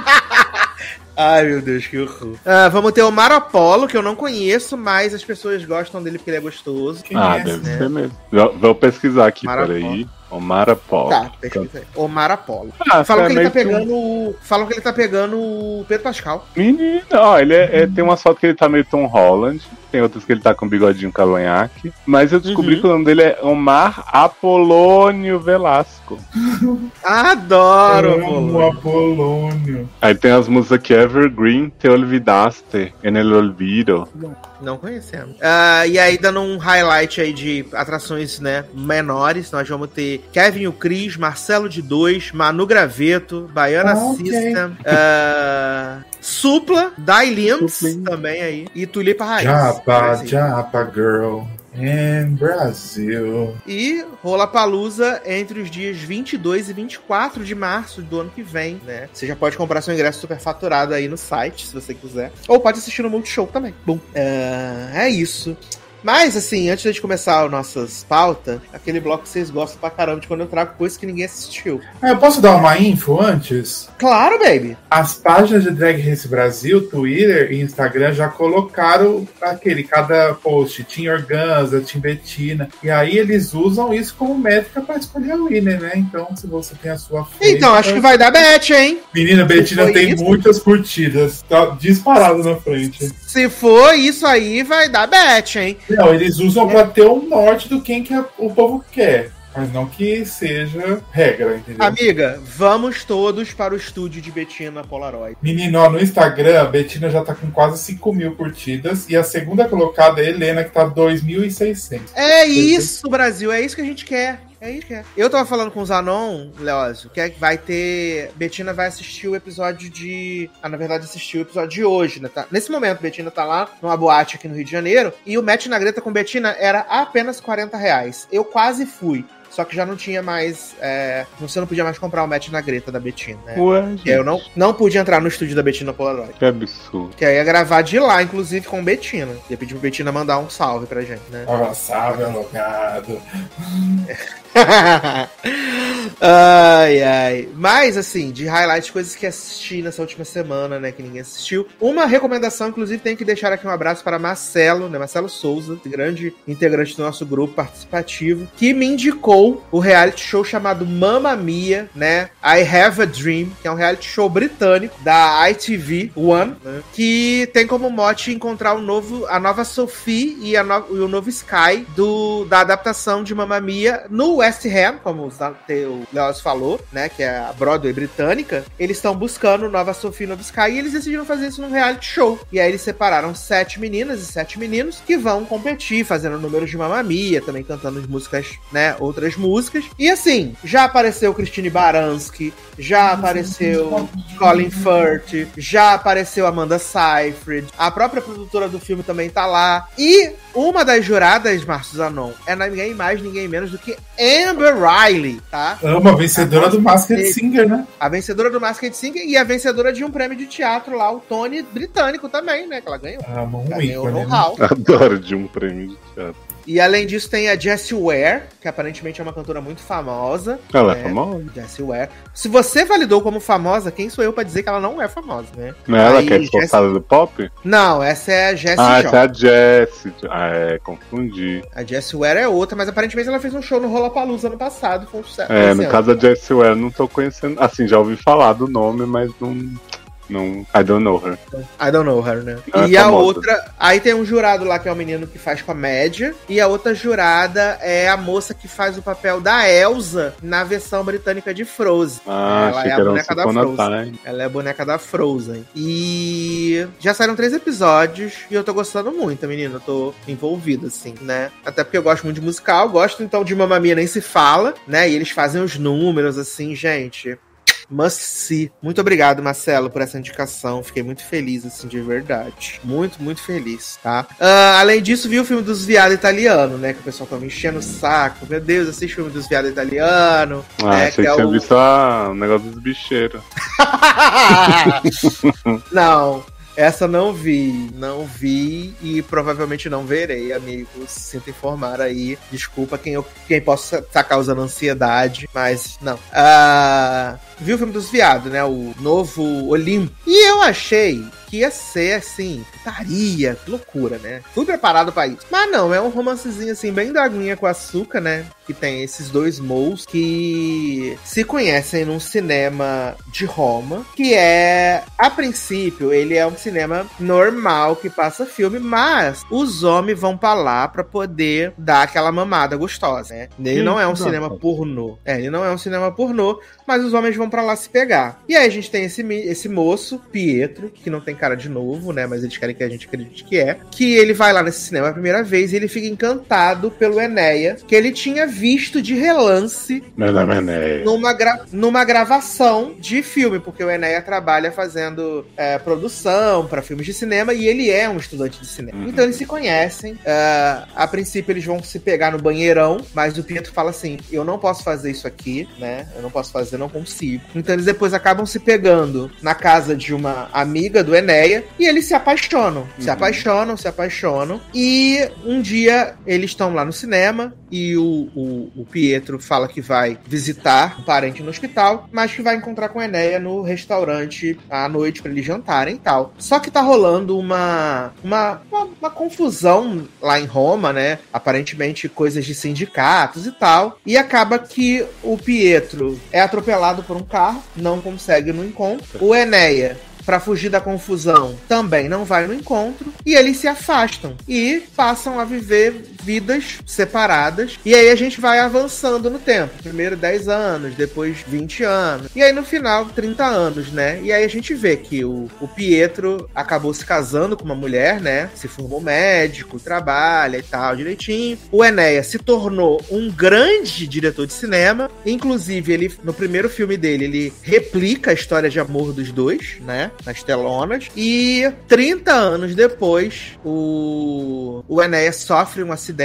S1: Ai, meu Deus, que horror. Ah, vamos ter o Mar Apollo, que eu não conheço, mas as pessoas gostam dele porque ele é gostoso.
S2: Quem
S3: Ah,
S2: é
S3: deve
S1: né?
S3: ser mesmo. Vou- Vou pesquisar aqui,
S1: Marapó.
S3: peraí. O Marapó.
S1: Tá, pesquisa aí. O Mar Apollo.
S3: Ah,
S1: Falam
S3: é
S1: que ele tá
S3: um-
S1: pegando o. Falam que ele tá pegando o Pedro Pascal.
S3: Menino, ó, ele é, é- tem umas fotos que ele tá meio Tom Holland, tem outras que ele tá com bigodinho cavanhaque, mas eu descobri
S1: Uhum.
S3: que o nome dele é Omar Apolônio Velasco.
S1: Adoro,
S2: Eu amo
S1: Apollo.
S2: Apolônio.
S3: Aí tem as músicas aqui, Evergreen, Te Olvidaste, En el Olvido.
S1: Não conhecemos. Ah, e aí, dando um highlight aí de atrações, né, menores, nós vamos ter Kevin o Cris, Marcelo de Dois, Manu Graveto, Baiana
S2: Ah, ok.
S1: System, ah, Supla, Dailins também aí, e Tulipa Raiz.
S2: Japa. Japa Girl. In Brasil.
S1: E Palusa entre os dias 22 e 24 de março do ano que vem, né? Você já pode comprar seu ingresso superfaturado aí no site, se você quiser. Ou pode assistir no Multishow também. Bom, é, é isso. Mas, assim, antes de começar as nossas pautas, aquele bloco que vocês gostam pra caramba de quando eu trago coisa que ninguém assistiu.
S2: Ah, eu posso dar uma info antes?
S1: Claro, baby!
S2: As páginas de Drag Race Brasil, Twitter e Instagram já colocaram aquele, cada post, Team Organza, Team Betina. E aí eles usam isso como métrica para escolher a winner, né? Então, se você tem a sua
S1: Então, acho que vai dar bet, hein?
S2: Menina, Betina tem
S1: isso?
S2: muitas curtidas. Tá disparado na frente.
S1: Se for isso aí, vai dar bet, hein?
S2: Não, eles usam pra ter um norte do quem que o povo quer. Mas não que seja regra, entendeu?
S1: Amiga, vamos todos para o estúdio de Betina Polaroid.
S2: Menino, ó, no Instagram, a Betina já tá com quase 5 mil curtidas. E a segunda colocada é a Helena, que tá 2.600.
S1: É isso, Brasil, é isso que a gente quer. É isso que é. Eu tava falando com o Zanon, Leózio, que é que vai ter. Betina vai assistir o episódio de. Ah, na verdade, assistiu o episódio de hoje, né? Tá- Nesse momento, Betina tá lá numa boate aqui no Rio de Janeiro. E o match na Greta com Betina era apenas 40 reais. Eu quase fui. Só que já não tinha mais. É, você não podia mais comprar o match na Greta da Betina, né?
S3: Ué, gente,
S1: eu não, não pude entrar no estúdio da Betina Polaroid.
S3: que absurdo.
S1: Que aí ia gravar de lá, inclusive com Betina. Ia pedir pra Betina mandar um salve pra gente, né?
S2: Avançado, alongado.
S1: ai, ai. Mas, assim, de highlights, coisas que assisti nessa última semana, né? Que ninguém assistiu. Uma recomendação, inclusive, tem que deixar aqui um abraço para Marcelo, né? Marcelo Souza, grande integrante do nosso grupo participativo, que me indicou o reality show chamado Mamma Mia, né? I Have a Dream, que é um reality show britânico da ITV One, né? que tem como mote encontrar o novo, a nova Sophie e, a no- e o novo Sky do, da adaptação de Mamma Mia no West Ham, como o Leoz falou, né? Que é a Broadway britânica. Eles estão buscando nova Sophie novo Sky e eles decidiram fazer isso num reality show. E aí eles separaram sete meninas e sete meninos que vão competir, fazendo números de Mamma Mia, também cantando as músicas, né? Outras músicas. E assim, já apareceu Christine Baranski, já apareceu Colin Firth, já apareceu Amanda Seyfried, a própria produtora do filme também tá lá. E uma das juradas, Márcio Zanon, é ninguém mais, ninguém menos do que Amber Riley, tá?
S2: Ama, vencedora do Masked Singer, né?
S1: A vencedora do Masked Singer e a vencedora de um prêmio de teatro lá, o Tony britânico também, né? Que ela ganhou.
S2: Ama um
S1: Ela ganhou
S2: né?
S3: Adoro de um prêmio de teatro.
S1: E além disso tem a Jessie Ware, que aparentemente é uma cantora muito famosa.
S3: Ela é,
S1: É.
S3: famosa?
S1: Jessie Ware. Se você validou como famosa, quem sou eu pra dizer que ela não é famosa, né?
S3: Não é ela que é
S1: Jessie-
S3: do pop?
S1: Não, essa é a Jessie
S3: Ah, essa é a Jessie. Ah, é, confundi.
S1: A Jessie Ware é outra, mas aparentemente ela fez um show no Lollapalooza ano passado, foi um sucesso.
S3: É, no
S1: ano.
S3: caso da Jessie Ware, não tô conhecendo. Assim, já ouvi falar do nome, mas não. Não. I don't know her.
S1: I don't know her, né?
S3: Ela é
S1: e a
S3: famosa.
S1: outra. Aí tem um jurado lá que é o menino que faz comédia. E a outra jurada é a moça que faz o papel da Elsa na versão britânica de Frozen.
S3: Ah,
S1: Ela é a
S3: um
S1: boneca da Frozen.
S3: Time.
S1: Ela é a boneca da Frozen. E já saíram três episódios e eu tô gostando muito, menina. Eu tô envolvido, assim, né? Até porque eu gosto muito de musical, gosto então de Mamma Mia nem se fala, né? E eles fazem os números, assim, gente. Must see. Muito obrigado, Marcelo, por essa indicação. Fiquei muito feliz, assim, de verdade. Muito, muito feliz, tá? Ah, além disso, vi o filme dos viados italianos, né? Que o pessoal tava enchendo o saco. Meu Deus, assiste o filme dos viados italianos.
S3: Ah,
S1: né,
S3: achei que,
S1: que é
S3: tinha
S1: o-
S3: visto o negócio dos bicheiros.
S1: não, essa não vi. Não vi e provavelmente não verei, amigos. Sinto informar aí. Desculpa quem, eu, quem possa estar causando ansiedade, mas não. Ah, vi o filme dos viados, né? O novo Olimpo. E eu achei que ia ser assim, putaria, que loucura, né? Fui preparado pra isso. Mas não, é um romancezinho assim, bem da aguinha com açúcar, né? Que tem esses dois moles que se conhecem num cinema de Roma, que é, a princípio, ele é um cinema normal que passa filme, mas os homens vão pra lá pra poder dar aquela mamada gostosa, né? Ele
S3: Hum,
S1: não é um
S3: que
S1: cinema pornô. É, ele não é um cinema pornô, mas os homens vão pra lá se pegar. E aí a gente tem esse, esse moço, Pietro, que não tem cara de novo, né? Mas eles querem que a gente acredite que é. Que ele vai lá nesse cinema a primeira vez e ele fica encantado pelo Enéia, que ele tinha visto de relance
S3: Mas não é né?
S1: numa, gra- numa gravação de filme, porque o Enéia trabalha fazendo é, produção para filmes de cinema e ele é um estudante de cinema.
S3: Uhum.
S1: Então eles se conhecem. é, a princípio eles vão se pegar no banheirão, mas o Pietro fala assim: eu não posso fazer isso aqui, né? Eu não posso fazer, não consigo. Então eles depois acabam se pegando na casa de uma amiga do Enéia e eles se apaixonam. Se
S3: Uhum.
S1: apaixonam, se apaixonam. E um dia eles estão lá no cinema e o, o, o Pietro fala que vai visitar um parente no hospital, mas que vai encontrar com Enéia no restaurante à noite pra eles jantarem e tal. Só que tá rolando uma, uma, uma, uma confusão lá em Roma, né? Aparentemente coisas de sindicatos e tal. E acaba que o Pietro é atropelado por um carro, não consegue no encontro. O Enéia pra fugir da confusão, também não vai no encontro. E eles se afastam e passam a viver vidas separadas. E aí a gente vai avançando no tempo. Primeiro 10 anos, depois 20 anos. E aí no final, 30 anos, né? E aí a gente vê que o, o Pietro acabou se casando com uma mulher, né? Se formou médico, trabalha e tal, direitinho. O Enéas se tornou um grande diretor de cinema. Inclusive, ele, no primeiro filme dele, ele replica a história de amor dos dois, né? Nas telonas. E 30 anos depois, o, o Enéas sofre um acidente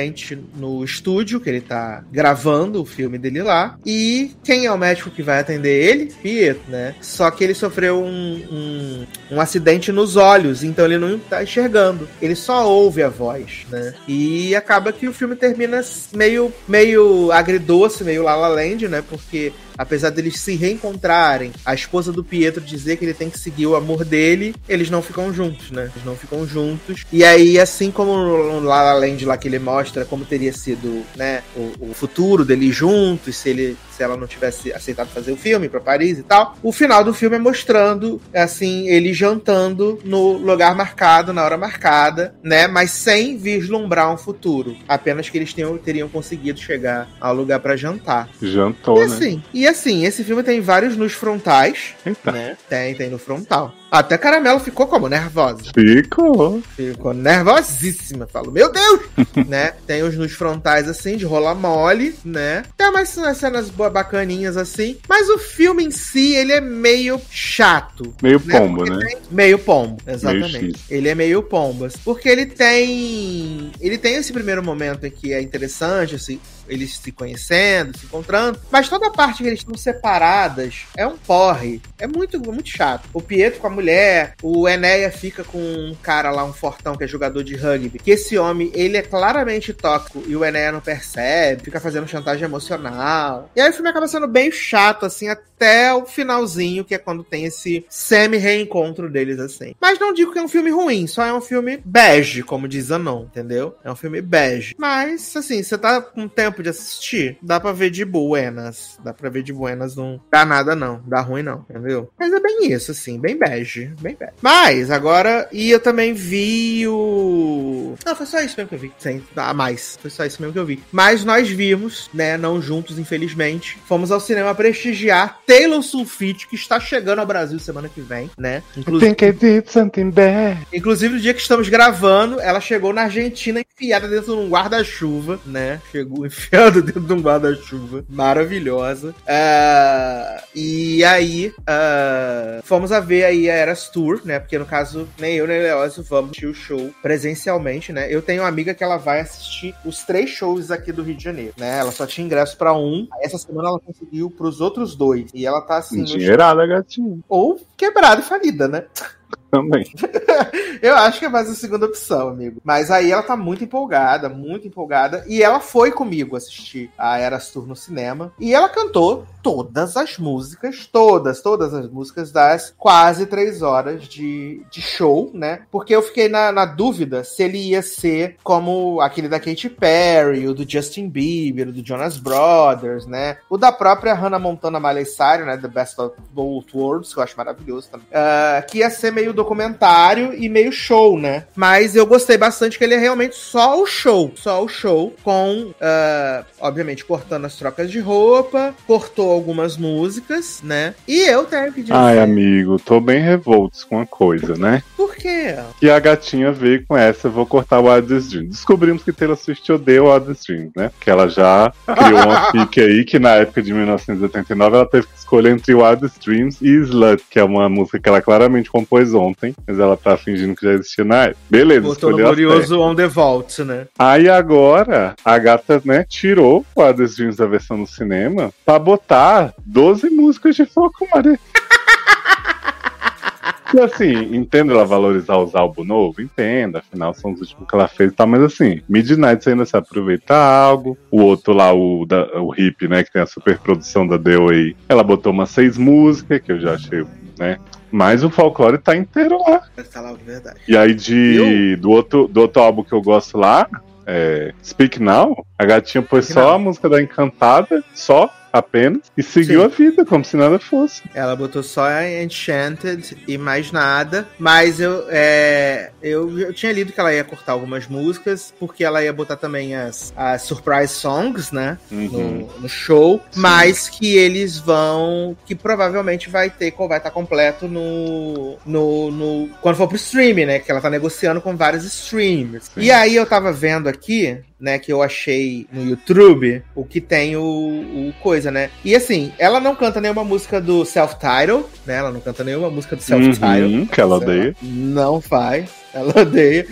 S1: no estúdio, que ele tá gravando o filme dele lá. E quem é o médico que vai atender ele? Pietro, né? Só que ele sofreu um, um, um acidente nos olhos, então ele não tá enxergando. Ele só ouve a voz, né? E acaba que o filme termina meio, meio agridoce, meio La La Land, né? Porque apesar deles se reencontrarem, a esposa do Pietro dizer que ele tem que seguir o amor dele, eles não ficam juntos, né? Eles não ficam juntos. E aí, assim como no La La Land lá que ele mostra como teria sido, né, o, o futuro dele juntos, se ele se ela não tivesse aceitado fazer o filme para Paris e tal, o final do filme é mostrando assim ele jantando no lugar marcado, na hora marcada, né, mas sem vislumbrar um futuro, apenas que eles tenham, teriam conseguido chegar ao lugar para jantar.
S3: Jantou,
S1: E
S3: né?
S1: assim, e assim, esse filme tem vários nos frontais,
S3: Eita.
S1: né? Tem, tem no frontal. Até Caramelo ficou como nervosa.
S3: Ficou.
S1: Ficou nervosíssima. Falo, meu Deus! né? Tem os nos frontais, assim, de rola mole, né? Tem umas cenas- cenas bacaninhas, assim. Mas o filme em si, ele é meio chato.
S3: Meio
S1: né?
S3: pombo,
S1: Porque
S3: né?
S1: tem- Meio pombo,
S3: Meio
S1: exatamente.
S3: X.
S1: ele é meio pombas. Porque ele tem. Ele tem esse primeiro momento em que é interessante, assim, eles se conhecendo, se encontrando. Mas toda a parte que eles estão separadas é um porre. É muito, muito chato. O Pietro com a mulher, o Enéia fica com um cara lá, um fortão que é jogador de rugby. Que esse homem, ele é claramente tóxico e o Enéia não percebe, fica fazendo chantagem emocional. E aí o filme acaba sendo bem chato, assim, até o finalzinho, que é quando tem esse semi-reencontro deles, assim. Mas não digo que é um filme ruim, só é um filme bege, como diz Anon, entendeu? É um filme bege. Mas, assim, você tá com tempo de assistir, dá pra ver de buenas. Dá pra ver de buenas, não dá nada não, dá ruim não, entendeu? Mas é bem isso, assim, bem bege, bem bege. Mas, agora, e eu também vi o... Não, foi só isso mesmo que eu vi, sem a mais. Foi só isso mesmo que eu vi. Mas nós vimos, né, não juntos, infelizmente, fomos ao cinema prestigiar Taylor Sulfite, que está chegando ao Brasil semana que vem, né? Inclusive,
S3: Think I did something bad.
S1: Inclusive, no dia que estamos gravando, ela chegou na Argentina enfiada dentro de um guarda-chuva, né? Chegou enfiada dentro de um guarda-chuva. Maravilhosa. Ah, e aí, ah, fomos a ver aí a Eras Tour, né? Porque no caso, nem eu nem o Leózio vamos assistir o show presencialmente, né? Eu tenho uma amiga que ela vai assistir os três shows aqui do Rio de Janeiro, né? Ela só tinha ingresso pra um. Essa semana ela conseguiu pros outros dois. E ela tá assim. no show-
S3: Endinheirada, gatinho.
S1: Ou quebrada e falida, né?
S3: Também.
S1: Eu acho que é mais a segunda opção, amigo. Mas aí ela tá muito empolgada, muito empolgada. E ela foi comigo assistir a Eras Tour no cinema. E ela cantou todas as músicas, todas, todas as músicas das quase três horas de, de show, né? Porque eu fiquei na, na dúvida se ele ia ser como aquele da Katy Perry, o do Justin Bieber, o do Jonas Brothers, né? O da própria Hannah Montana Cyrus, né? The Best of Both Worlds, que eu acho maravilhoso também. Ah, que ia ser meio documentário e meio show, né? Mas eu gostei bastante que ele é realmente só o show. Só o show, com, ah, obviamente, cortando as trocas de roupa, cortou algumas músicas, né? E eu tenho que dizer.
S3: Ai, amigo, tô bem revoltos com uma coisa, né?
S1: Por quê?
S3: Que a gatinha veio com essa, vou cortar o Wildest Dream. Descobrimos que Taylor Swift odeia o Wildest Dream, né? Que ela já criou uma fique aí, que na época de 1989 ela teve que escolher entre Wildest Dreams e Slut, que é uma música que ela claramente compôs ontem, mas ela tá fingindo que já existia na época. Beleza,
S1: Botou no
S3: escolheu as
S1: glorioso On The Vault, né?
S3: Aí agora, a gata, né, tirou o Dreams da versão no cinema pra botar 12 músicas de Foco Maria. E assim, entendo ela valorizar os álbuns novos? Entendo, afinal são os últimos que ela fez e tal, mas assim, Midnight ainda se aproveita algo. O outro lá, o, da, o Hip, né, que tem a super produção da Dewey, ela botou umas seis músicas, que eu já achei, né. Mas o folclore tá inteiro lá.
S1: Tá lá de verdade.
S3: E aí de do outro, do outro álbum que eu gosto lá, é, Speak Now, a gatinha pôs
S1: Speak
S3: só
S1: Now.
S3: a música da Encantada, só, apenas e seguiu
S1: Sim.
S3: a vida como se nada fosse.
S1: Ela botou só Enchanted e mais nada. Mas eu, é, eu, eu tinha lido que ela ia cortar algumas músicas, porque ela ia botar também as, as surprise songs, né?
S3: Uhum.
S1: No, no show. Mas que eles vão. Que provavelmente vai ter, vai estar completo no, no, no. Quando for pro streaming, né? Que ela tá negociando com vários streamers.
S3: Sim.
S1: E aí eu tava vendo aqui. Né, que eu achei no YouTube, o que tem o, o coisa, né? E assim, ela não canta nenhuma música do self-title, né? Ela não canta nenhuma música do self-title.
S3: Uhum, que ela odeia.
S1: Não faz. Ela odeia.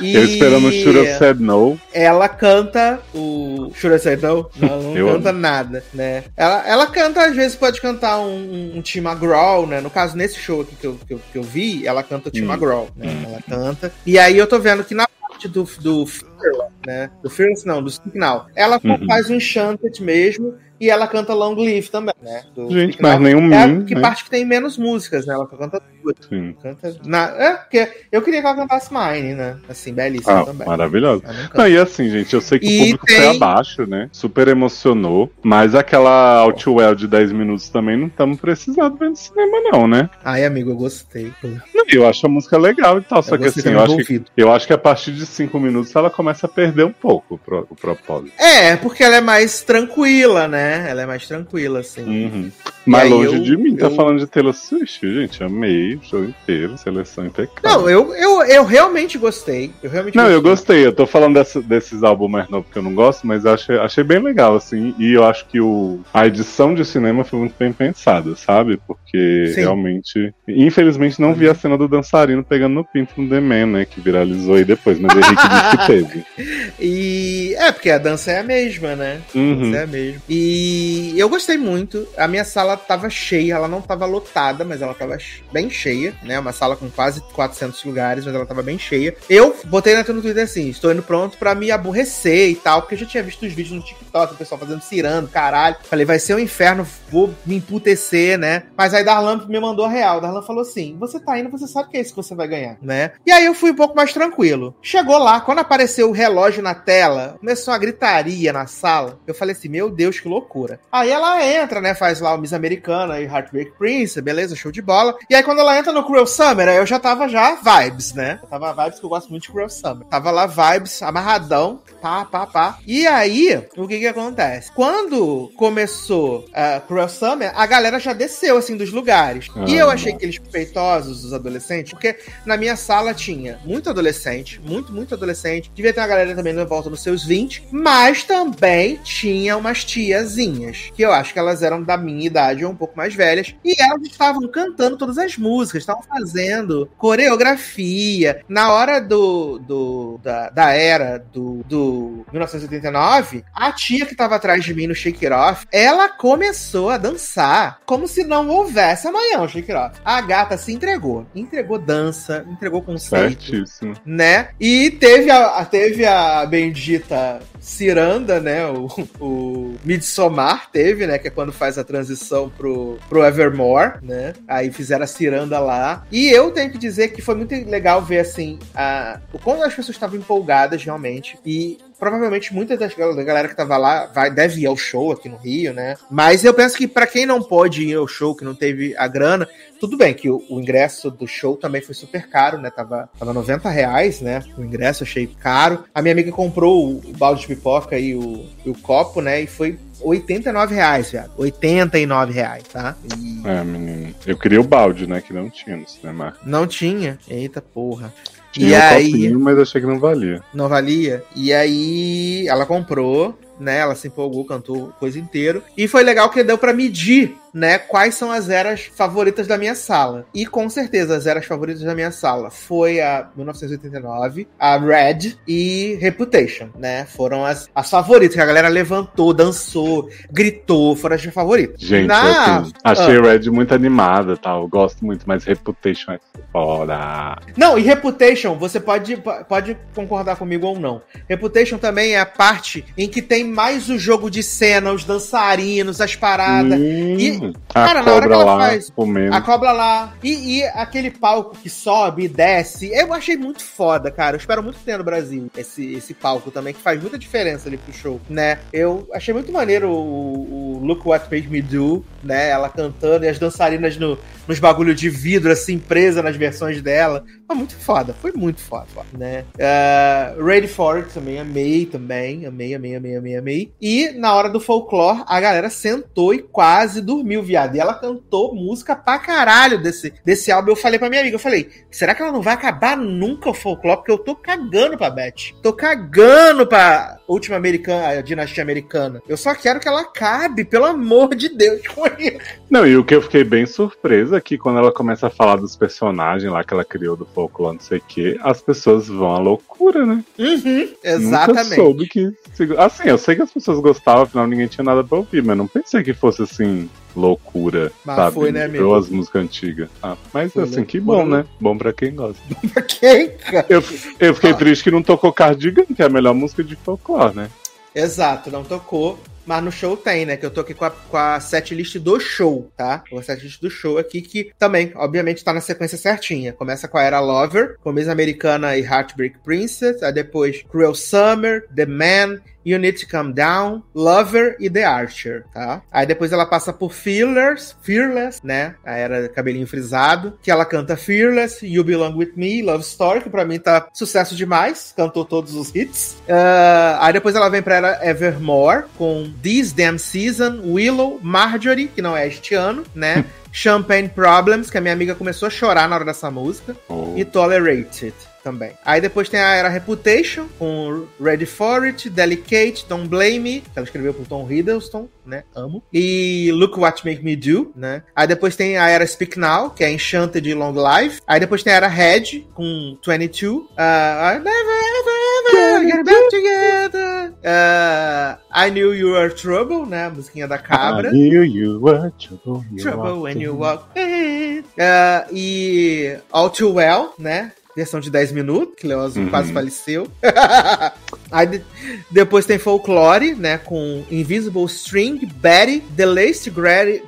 S1: E
S3: Eu esperando o Should Have Said No.
S1: ela canta o Should I Say No? Não, não
S3: Eu
S1: canta nada, né? Ela, ela canta, às vezes pode cantar um, um, um Tim McGraw, né? No caso, nesse show aqui que eu, que eu, que eu vi, ela canta o Tim
S3: Hum.
S1: McGraw, né? Ela canta. E aí eu tô vendo que na parte do, do Fearless, né? Do Fearless não, do Now, ela
S3: Uhum.
S1: faz um Enchanted mesmo e ela canta Long Live também, né? Do
S3: Gente, mas nenhum
S1: É
S3: mim,
S1: que
S3: né?
S1: parte que tem menos músicas, né? Ela só canta duas.
S3: Sim.
S1: Canta na... É, porque eu queria que ela cantasse Mine, né? Assim, belíssima
S3: Ah,
S1: também.
S3: maravilhosa.
S1: Não
S3: e assim, gente, eu sei que
S1: E
S3: o público foi
S1: tem-
S3: abaixo, né? Super emocionou. Mas aquela Outwell de 10 minutos também não estamos precisando ver no cinema, não, né?
S1: Ai, amigo, eu gostei.
S3: Não, eu acho a música legal e tal. Só
S1: Eu
S3: que
S1: gostei
S3: assim, eu acho que, eu acho que a partir de 5 minutos ela começa a perder um pouco o, pro- o propósito.
S1: É, porque ela é mais tranquila, né? Ela é mais tranquila, assim.
S3: Uhum. Mas
S1: aí
S3: longe
S1: eu-
S3: de mim, tá
S1: eu-
S3: falando de Taylor Swift, gente. Amei o show inteiro, seleção impecável.
S1: Não, eu, eu, eu realmente gostei. Eu realmente
S3: Não, eu gostei. Eu tô falando dessa- desses álbuns mais novos que eu não gosto, mas eu achei, achei bem legal, assim. E eu acho que o, a edição de cinema foi muito bem pensada, sabe? Porque
S1: Sim.
S3: realmente. Infelizmente não vi a cena do dançarino pegando no pinto no The Man, né? Que viralizou aí depois, mas Henrique disse que teve.
S1: E é, porque a dança é a mesma, né? A
S3: Uhum.
S1: dança é a mesma. E eu gostei muito. A minha sala tava cheia, ela não tava lotada, mas ela tava bem cheia, né? Uma sala com quase 400 lugares, mas ela tava bem cheia. Eu botei na no Twitter assim: estou indo pronto pra me aborrecer e tal, porque eu já tinha visto os vídeos no TikTok, o pessoal fazendo cirando, caralho. Falei, vai ser um inferno, vou me emputecer, né? Mas aí Darlan me mandou a real. Darlan falou assim: você tá indo, você sabe que é isso que você vai ganhar, né? E aí eu fui um pouco mais tranquilo. Chegou lá, quando apareceu o relógio na tela, começou uma gritaria na sala. Eu falei assim: meu Deus, que loucura. Aí ela entra, né? Faz lá o Miss Americana e Heartbreak Prince, beleza, show de bola. E aí quando ela entra no Cruel Summer, aí eu já tava já vibes, né? Eu tava vibes que eu gosto muito de Cruel Summer. Tava lá vibes, amarradão, pá, pá, pá. E aí, o que que acontece? Quando começou a Cruel Summer, a galera já desceu, assim, dos lugares. e eu
S3: Ah.
S1: achei aqueles peitosos, os adolescentes, porque na minha sala tinha muito adolescente, muito, muito adolescente. Devia ter uma galera também na volta nos seus 20, mas também tinha umas tiazinhas, que eu acho que elas eram da minha idade ou um pouco mais velhas, e elas estavam cantando todas as músicas, estavam fazendo coreografia. Na hora do, do da, da era do, do 1989, a tia que tava atrás de mim no Shake It Off, ela começou a dançar como se não houvesse amanhã o Shake It Off. A gata se entregou, entregou dança, entregou conceito
S3: Certíssimo.
S1: né? E teve a- teve a bendita Ciranda, né? O, o Midsommar teve, né? Que é quando faz a transição pro, pro Evermore, né? Aí fizeram a Ciranda lá. E eu tenho que dizer que foi muito legal ver, assim, a, o quanto as pessoas estavam empolgadas realmente. E provavelmente muita da galera que tava lá vai, deve ir ao show aqui no Rio, né? Mas eu penso que pra quem não pode ir ao show, que não teve a grana, tudo bem que o, o ingresso do show também foi super caro, né? Tava, tava 90 reais, né? O ingresso achei caro. A minha amiga comprou o, o balde de pipoca e o, e o copo, né? E foi 89 reais, viado. 89 reais, tá? E
S3: É, menino. Eu queria o balde, né? Que não tinha no cinema.
S1: não tinha. Eita porra.
S3: Tinha
S1: e aí,
S3: copinho, mas achei que não valia.
S1: não valia. E aí, ela comprou, né? Ela se empolgou, cantou coisa inteira. E foi legal que deu pra medir, né? Quais são as eras favoritas da minha sala. E com certeza, as eras favoritas da minha sala foi a 1989, a Red e Reputation, né? Foram as, as favoritas, que a galera levantou, dançou, gritou, foram as favoritas.
S3: Gente,
S1: Na-
S3: assim, achei
S1: Ah.
S3: Red muito animada tal. Eu gosto muito, mas Reputation é fora.
S1: Não, e Reputation, você pode, pode concordar comigo ou não. Reputation também é a parte em que tem mais o jogo de cena, os dançarinos, as paradas. E,
S3: A
S1: Cara, na hora que
S3: cobra
S1: ela
S3: lá
S1: faz
S3: comendo.
S1: A cobra lá. E, e aquele palco que sobe e desce. Eu achei muito foda, cara. Eu espero muito que tenha no Brasil esse, esse palco também, que faz muita diferença ali pro show, né? Eu achei muito maneiro o, o Look What Made Me Do, né? Ela cantando e as dançarinas no, nos bagulho de vidro, assim, presa nas versões dela. Foi muito foda, foi muito foda, foda, né? Uh, Ready for It também, amei também. Amei, amei, amei, amei, amei. E na hora do folclore, a galera sentou e quase dormiu, viado. E ela cantou música pra caralho desse, desse álbum. Eu falei pra minha amiga, eu falei, será que ela não vai acabar nunca o folclore? Porque eu tô cagando pra Beth. Tô cagando pra última americana, a dinastia americana. Eu só quero que ela acabe, pelo amor de Deus, com isso.
S3: Não, e o que eu fiquei bem surpresa é que quando ela começa a falar dos personagens lá que ela criou do folclore, não sei o que, as pessoas vão à loucura, né?
S1: Uhum, exatamente.
S3: Nunca soube que. Assim, eu sei que as pessoas gostavam, afinal ninguém tinha nada pra ouvir, mas não pensei que fosse assim, loucura,
S1: Mas
S3: sabe?
S1: foi, né, amigo?
S3: as músicas antigas. Ah, mas
S1: Foi
S3: assim, que bom, né? Bom pra quem gosta.
S1: Pra quem, cara?
S3: Eu, eu fiquei
S1: Ah.
S3: triste que não tocou Cardigan, que é a melhor música de folclore, né?
S1: Exato, não tocou. Mas no show tem, né? Que eu tô aqui com a, com a setlist do show, tá? Com a setlist do show aqui, que também, obviamente, tá na sequência certinha. Começa com a Era Lover, com Miss Americana e Heartbreak Princess. Aí depois Cruel Summer, The Man, You Need to Calm Down, Lover e The Archer, tá? Aí depois ela passa por Fearless, Fearless, né? Aí era cabelinho frisado, que ela canta Fearless, You Belong With Me, Love Story, que pra mim tá sucesso demais, cantou todos os hits. Ah, aí depois ela vem pra era Evermore, com This Damn Season, Willow, Marjorie, que não é este ano, né? Champagne Problems, que a minha amiga começou a chorar na hora dessa música
S3: Oh.
S1: e Tolerated também. Aí depois tem a era Reputation, com Ready For It, Delicate, Don't Blame Me, que ela escreveu por Tom Hiddleston, né? Amo. E Look What Make Me Do, né? Aí depois tem a era Speak Now, que é Enchanted e Long Life. Aí depois tem a era Red, com 22. Uh, I never, ever, ever get back together. Uh, I Knew You Were Trouble, né? A musiquinha da cabra.
S3: I knew you were trouble, you
S1: Trouble when you walk in. Ah, e All Too Well, né? Versão de 10 minutos, que Leozo
S3: Uhum.
S1: quase faleceu. Aí de- depois tem Folklore, né? Com Invisible String, Betty, The Last Great,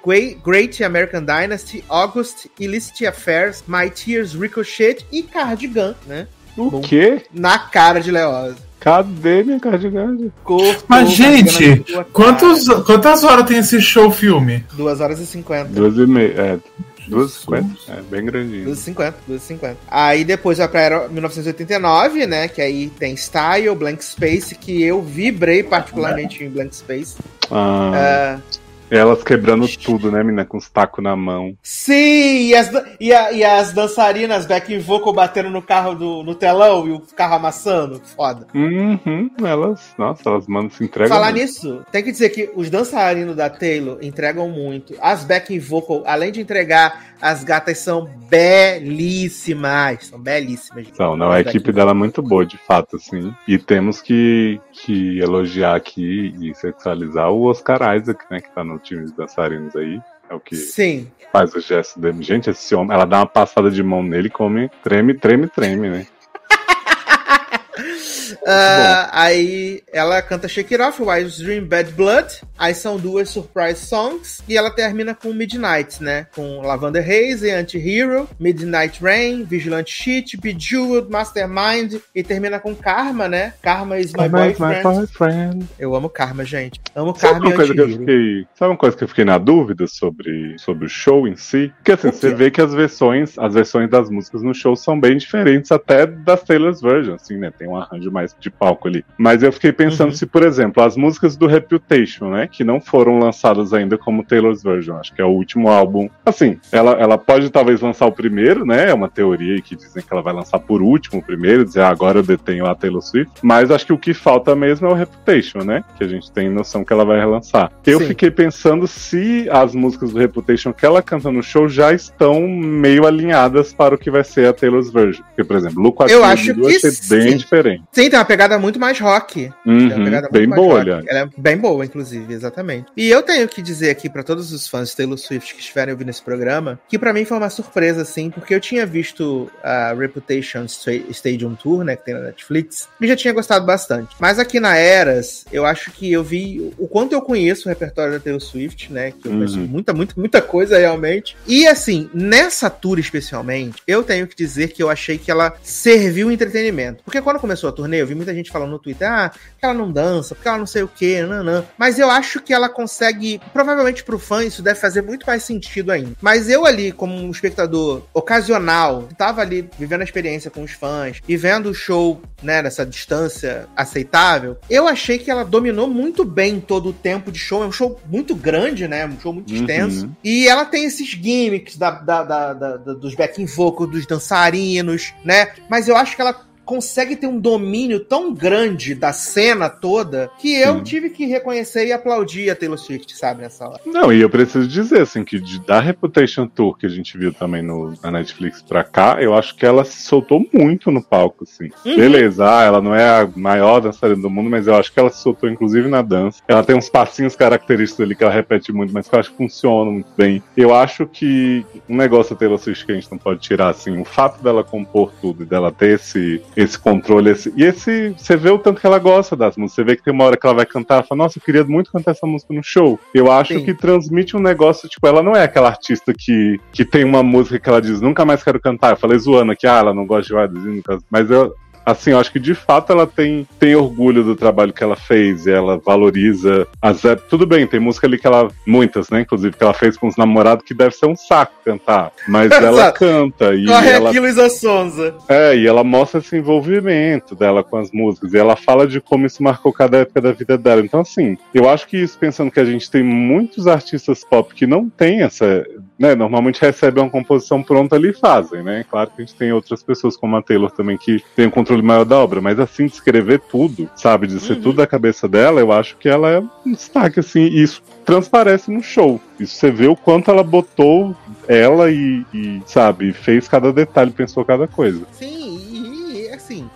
S1: Great, American Dynasty, August, Illicit Affairs, My Tears Ricochet e Cardigan, né?
S3: O
S1: Bom.
S3: quê?
S1: Na cara de Leozo.
S3: Cadê minha Cardigan?
S2: Mas, gente, quantos, quantas horas tem esse show filme?
S1: 2 horas e 50.
S3: Duas e meia. É, duas e cinquenta. É, bem grandinho.
S1: 250, 250. Aí depois vai pra era 1989, né? Que aí tem Style, Blank Space, que eu vibrei particularmente em Blank Space.
S3: Ah,
S1: Ah,
S3: Elas quebrando tudo, né, menina? Com os tacos na mão.
S1: sim! E as, e, a- e as dançarinas backing vocal batendo no carro do no telão e o carro amassando. Foda.
S3: Uhum, elas, nossa, elas mandam se entregam.
S1: Falar
S3: muito.
S1: nisso, tem que dizer que os dançarinos da Taylor entregam muito. As backing vocal, além de entregar, as gatas são belíssimas. São belíssimas. gente.
S3: Não, não, a equipe dela é muito boa, de fato, assim. E temos que, que elogiar aqui e sexualizar o Oscar Isaac, né, que tá no time de dançarinos aí. É o que
S1: Sim.
S3: faz o gesto dele. Gente, esse homem, ela dá uma passada de mão nele e come, treme, treme, treme, né?
S1: Ah, aí ela canta Shake It Off, Wild Dream, Bad Blood. Aí são duas surprise songs. E ela termina com Midnight, né? Com Lavender Haze, Anti-Hero, Midnight Rain, Vigilante Cheat, Bejeweled, Mastermind. E termina com Karma, né? Karma is my boyfriend.
S3: boyfriend.
S1: Eu amo Karma, gente. Amo
S3: Sabe
S1: Karma
S3: uma, coisa que eu fiquei, sabe uma coisa que eu fiquei na dúvida sobre, sobre o show em si? Porque assim, você vê que as versões, as versões das músicas no show são bem diferentes até das Taylor's Version, assim, né? Tem um arranjo mais de palco ali. Mas eu fiquei pensando
S1: Uhum.
S3: se, por exemplo, as músicas do Reputation, né? Que não foram lançadas ainda como Taylor's Version, acho que é o último álbum. Assim, ela, ela pode talvez lançar o primeiro, né? É uma teoria que dizem que ela vai lançar por último o primeiro, dizer ah, agora eu detenho a Taylor Swift. Mas acho que o que falta mesmo é o Reputation, né? Que a gente tem noção que ela vai relançar. Eu
S1: Sim.
S3: fiquei pensando se as músicas do Reputation que ela canta no show já estão meio alinhadas para o que vai ser a Taylor's Version. Porque, por exemplo, Look What
S1: Eu acho que
S3: bem diferente.
S1: Sim, Sim, tem uma pegada muito mais rock.
S3: Uhum,
S1: Tem uma pegada
S3: bem
S1: muito mais
S3: boa, aliás.
S1: Ela é bem boa, inclusive, exatamente. E eu tenho que dizer aqui pra todos os fãs de Taylor Swift que estiverem ouvindo esse programa, que pra mim foi uma surpresa, assim, porque eu tinha visto a Reputation Stadium Tour, né, que tem na Netflix, e já tinha gostado bastante. Mas aqui na Eras, eu acho que eu vi o quanto eu conheço o repertório da Taylor Swift, né, que eu
S3: Uhum.
S1: conheço muita, muita, muita coisa realmente. E assim, nessa tour especialmente, eu tenho que dizer que eu achei que ela serviu entretenimento. Porque quando começou a turnê, eu vi muita gente falando no Twitter, ah, porque ela não dança, porque ela não sei o que, não, não. Mas eu acho que ela consegue, provavelmente pro fã isso deve fazer muito mais sentido ainda. Mas eu ali, como um espectador ocasional, que tava ali vivendo a experiência com os fãs e vendo o show, né, nessa distância aceitável, eu achei que ela dominou muito bem todo o tempo de show. É um show muito grande, né? Um show muito
S3: Uhum.
S1: extenso. E ela tem esses gimmicks da- da- da- da- dos backing vocals, dos dançarinos, né? Mas eu acho que ela consegue ter um domínio tão grande da cena toda que eu
S3: Sim.
S1: tive que reconhecer e aplaudir a Taylor Swift, sabe, nessa hora.
S3: Não, e eu preciso dizer, assim, que de, da Reputation Tour que a gente viu também no, na Netflix pra cá, eu acho que ela se soltou muito no palco, assim.
S1: Uhum.
S3: Beleza, ah, ela não é a maior dançarina do mundo, mas eu acho que ela se soltou, inclusive, na dança. Ela tem uns passinhos característicos ali que ela repete muito, mas que eu acho que funcionam muito bem. Eu acho que um negócio da Taylor Swift que a gente não pode tirar, assim, o fato dela compor tudo e dela ter esse, esse controle, esse, e esse, você vê o tanto que ela gosta das músicas, você vê que tem uma hora que ela vai cantar, ela fala, nossa, eu queria muito cantar essa música no show. Eu acho
S1: Sim.
S3: que transmite um negócio, tipo, ela não é aquela artista que, que tem uma música que ela diz, nunca mais quero cantar. Eu falei zoando aqui, ah, ela não gosta de Wild mas eu, assim, eu acho que de fato ela tem, tem orgulho do trabalho que ela fez e ela valoriza as Tudo bem, tem música ali que ela. Muitas, né? Inclusive, que ela fez com os namorados que deve ser um saco cantar. Mas ela canta e
S1: Corre
S3: ela
S1: aqui, Luísa Sonza.
S3: é, e ela mostra esse envolvimento dela com as músicas. E ela fala de como isso marcou cada época da vida dela. Então, assim, eu acho que isso, pensando que a gente tem muitos artistas pop que não tem essa. Né, normalmente recebem uma composição pronta ali e fazem, né? Claro que a gente tem outras pessoas como a Taylor também que tem um controle maior da obra, mas assim, de escrever tudo, sabe? De ser
S1: Uhum.
S3: tudo da cabeça dela, eu acho que ela é um destaque, assim, e isso transparece no show. Isso você vê o quanto ela botou ela e, e, sabe, fez cada detalhe, pensou cada coisa.
S1: Sim,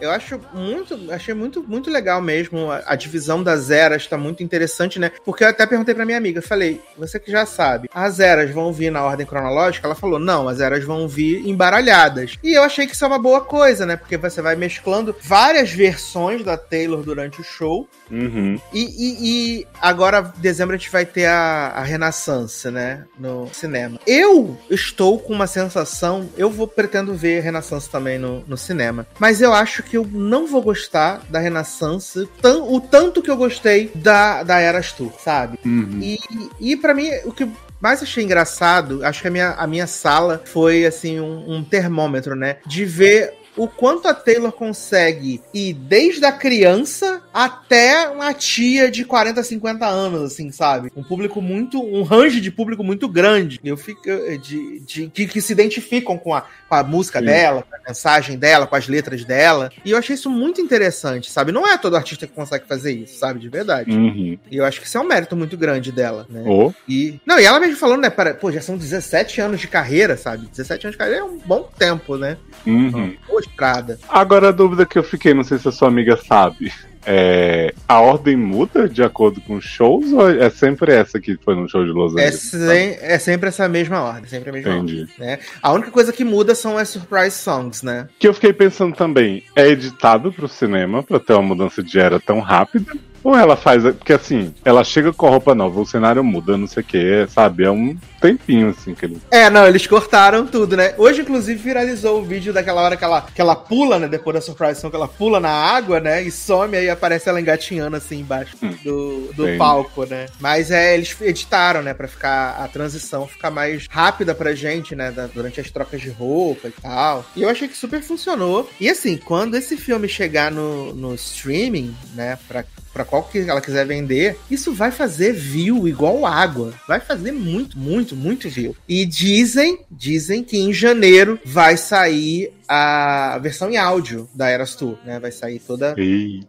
S1: eu acho muito, achei muito, muito legal mesmo. A, a divisão das eras tá muito interessante, né? Porque eu até perguntei pra minha amiga, falei, você que já sabe, as eras vão vir na ordem cronológica? Ela falou, não, as eras vão vir embaralhadas. E eu achei que isso é uma boa coisa, né? Porque você vai mesclando várias versões da Taylor durante o show.
S3: Uhum.
S1: E, e- e agora, em dezembro, a gente vai ter a, a Renaissance, né? No cinema. Eu estou com uma sensação. Eu vou pretendo ver Renaissance também no, no cinema. Mas eu acho que eu não vou gostar da Renaissance tan- o tanto que eu gostei da, da Eras Tour, sabe?
S3: Uhum.
S1: E, e para mim, o que mais achei engraçado, acho que a minha, a minha sala foi assim um, um termômetro, né? De ver o quanto a Taylor consegue ir desde a criança até uma tia de 40, 50 anos, assim, sabe? Um público muito. um range de público muito grande. Eu fico. De, de, que, que se identificam com a, com a música
S3: Sim.
S1: dela, com a mensagem dela, com as letras dela. E eu achei isso muito interessante, sabe? Não é todo artista que consegue fazer isso, sabe? De verdade.
S3: Uhum.
S1: E eu acho que isso é um mérito muito grande dela, né?
S3: Oh,
S1: E, não, e ela mesmo falando, né? Para, pô, já são 17 anos de carreira, sabe? 17 anos de carreira é um bom tempo, né?
S3: uhum.
S1: Boa estrada.
S3: Agora a dúvida que eu fiquei, não sei se a sua amiga sabe. É, a ordem muda de acordo com os shows ou é sempre essa que foi no show de Los
S1: É,
S3: Angeles?
S1: sem- é sempre essa mesma ordem, sempre a mesma
S3: Entendi.
S1: ordem. Né? A única coisa que muda são as surprise songs, né?
S3: Que eu fiquei pensando também, é editado pro cinema pra ter uma mudança de era tão rápida? Ou ela faz. Porque assim, ela chega com a roupa nova, o cenário muda, não sei o que, sabe? É um tempinho assim que ele.
S1: É, não, eles cortaram tudo, né? Hoje, inclusive, viralizou o vídeo daquela hora que ela, que ela pula, né? Depois da surprise que ela pula na água, né? E some, aí aparece ela engatinhando assim embaixo
S3: Hum.
S1: do, do palco, né? Mas é, eles editaram, né? Pra ficar a transição ficar mais rápida pra gente, né? da- durante as trocas de roupa e tal. E eu achei que super funcionou. E assim, quando esse filme chegar no, no streaming, né? Pra, pra qual que ela quiser vender, isso vai fazer view igual água. Vai fazer muito, muito, muito view. E dizem, dizem que em janeiro vai sair a versão em áudio da Eras Tour, né? Vai sair toda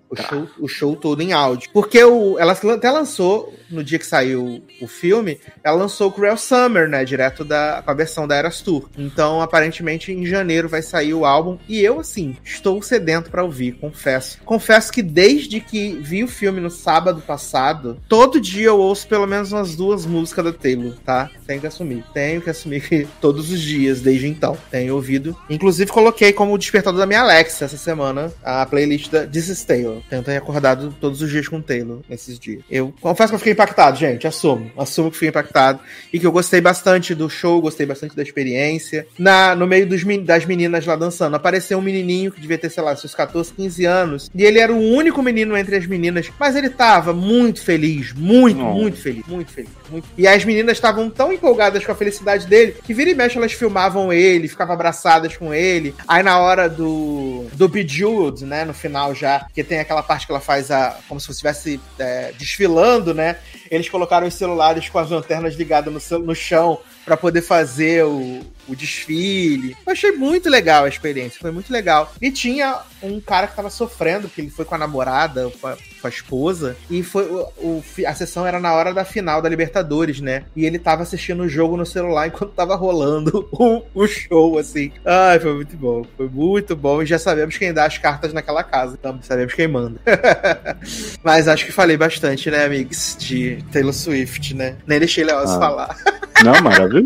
S1: o show, o show todo em áudio. Porque o, ela até lançou, no dia que saiu o filme, ela lançou o Cruel Summer, né? Direto da, com a versão da Eras Tour. Então, aparentemente, em janeiro vai sair o álbum. E eu, assim, estou sedento pra ouvir, confesso. Confesso que desde que vi o filme no sábado passado, todo dia eu ouço pelo menos umas duas músicas da Taylor, tá? Tenho que assumir. Tenho que assumir que todos os dias, desde então. Tenho ouvido. Inclusive, coloquei como despertador da minha Alexa essa semana a playlist da This is Taylor. Tenho acordado todos os dias com Taylor nesses dias. Eu confesso que eu fiquei impactado, gente. Assumo. Assumo que fiquei impactado. E que eu gostei bastante do show, gostei bastante da experiência. Na, no meio dos, das meninas lá dançando, apareceu um menininho que devia ter, sei lá, seus 14, 15 anos. E ele era o único menino entre as meninas. Mas ele tava muito feliz. Muito,
S3: Oh.
S1: muito feliz. Muito feliz. Muito. E as meninas estavam tão empolgadas com a felicidade dele que vira e mexe elas filmavam ele, ficavam abraçadas com ele. Aí na hora do, do Bejeweled, né, no final já, que tem aquela parte que ela faz a. como se estivesse é, desfilando, né? Eles colocaram os celulares com as lanternas ligadas no, no chão pra poder fazer o, o desfile. Eu achei muito legal a experiência, foi muito legal. E tinha um cara que tava sofrendo, porque ele foi com a namorada, com a, com a esposa, e foi o, o a sessão era na hora da final da Libertadores, né? E ele tava assistindo o jogo no celular enquanto tava rolando o, o show, assim. Ai, foi muito bom, foi muito bom. E já sabemos quem dá as cartas naquela casa, então sabemos quem manda. Mas acho que falei bastante, né, amigos, de Taylor Swift, né? Nem deixei Leoz
S3: Ah.
S1: falar.
S3: Não, maravilhoso.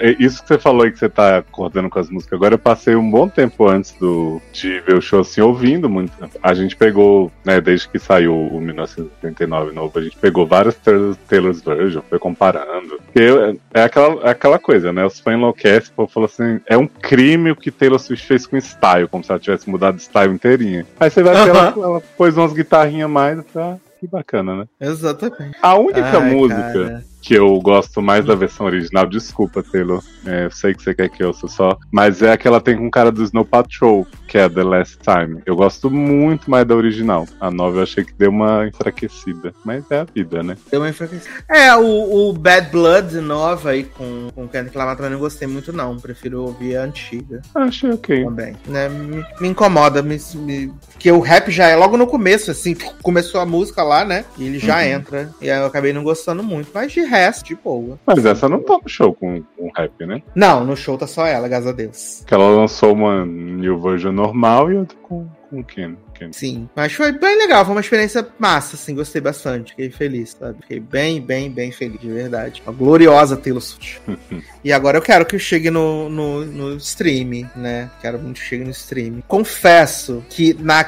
S3: É Isso que você falou aí que você tá acordando com as músicas. Agora eu passei um bom tempo antes do, de ver o show assim, ouvindo muito. A gente pegou, né, desde que saiu o 1989 novo, a gente pegou várias Taylor- Taylor's Version, foi comparando. Eu- é aquela, é aquela coisa, né? Os fãs enlouquecem, o povo falou assim: é um crime o que Taylor Swift fez com style, como se ela tivesse mudado de style inteirinha. Aí você vai ver, ela, ela pôs umas guitarrinhas mais, tá? Que bacana, né?
S1: Exatamente.
S3: A única
S1: Ai,
S3: música
S1: cara.
S3: Que eu gosto mais da versão original, desculpa, Taylor. É, eu sei que você quer que eu ouça só. Mas é a que ela tem com o cara do Snow Patrol, que é The Last Time. Eu gosto muito mais da original. A nova eu achei que deu uma enfraquecida. Mas é a vida, né?
S1: Deu uma enfraquecida. É, o, o Bad Blood nova aí com, com o Kendrick Lamar também não gostei muito, não. Prefiro ouvir a antiga
S3: Achei ok.
S1: também. Né? Me, me incomoda, me, me- porque o rap já é logo no começo, assim, começou a música lá, né? E ele já
S3: Uhum.
S1: entra. E aí eu acabei não gostando muito. Mas de resto, de boa.
S3: Mas essa não tá no show com, com rap, né?
S1: Não, no show tá só ela, graças a Deus.
S3: Que ela lançou uma new version normal e outra com, com o Ken.
S1: Sim. Mas foi bem legal, foi uma experiência massa, assim, gostei bastante. Fiquei feliz, sabe? Fiquei bem, bem, bem feliz, de verdade. Uma gloriosa Taylor Swift. E agora eu quero que chegue no, no, no stream, né? Quero muito que chegue no stream. Confesso que na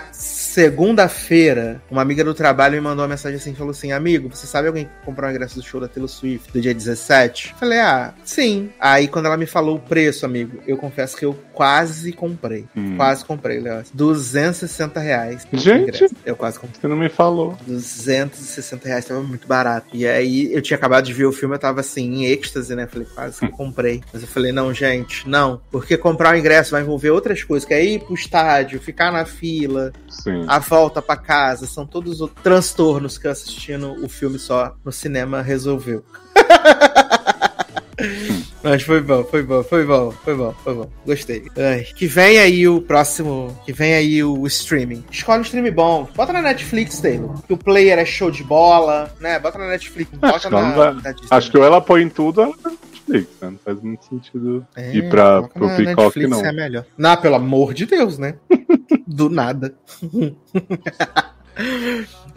S1: segunda-feira, uma amiga do trabalho me mandou uma mensagem assim, falou assim, amigo, você sabe alguém que comprou o ingresso do show da Taylor Swift do dia 17? Falei, ah, sim. Aí quando ela me falou o preço, amigo, eu confesso que eu quase comprei.
S3: Hum.
S1: Quase comprei, Léo. 260 reais.
S3: Gente!
S1: ingresso. Eu quase comprei.
S3: Você não me falou.
S1: 260 reais, tava muito barato. E aí eu tinha acabado de ver o filme, eu tava assim, em êxtase, né? Falei, quase que eu comprei. Mas eu falei, não, gente, não. Porque comprar o ingresso vai envolver outras coisas, que é ir pro estádio, ficar na fila,
S3: Sim.
S1: A volta pra casa. São todos os transtornos que assistindo o filme só no cinema resolveu. Mas foi bom, foi bom, foi bom, foi bom, foi bom. Gostei. Ai, que vem aí o próximo. Que vem aí o streaming. Escolhe um stream bom. Bota na Netflix, Taylor. Que o player é show de bola, né? Bota na Netflix.
S3: Acho
S1: bota
S3: que ela
S1: na,
S3: não vai-
S1: na Disney.
S3: Acho que ou ela põe em tudo, Netflix, né? Não faz muito sentido
S1: É,
S3: ir pra, pro
S1: na
S3: Peacock,
S1: Netflix,
S3: não.
S1: É melhor. Não, pelo amor de Deus, né? Do nada.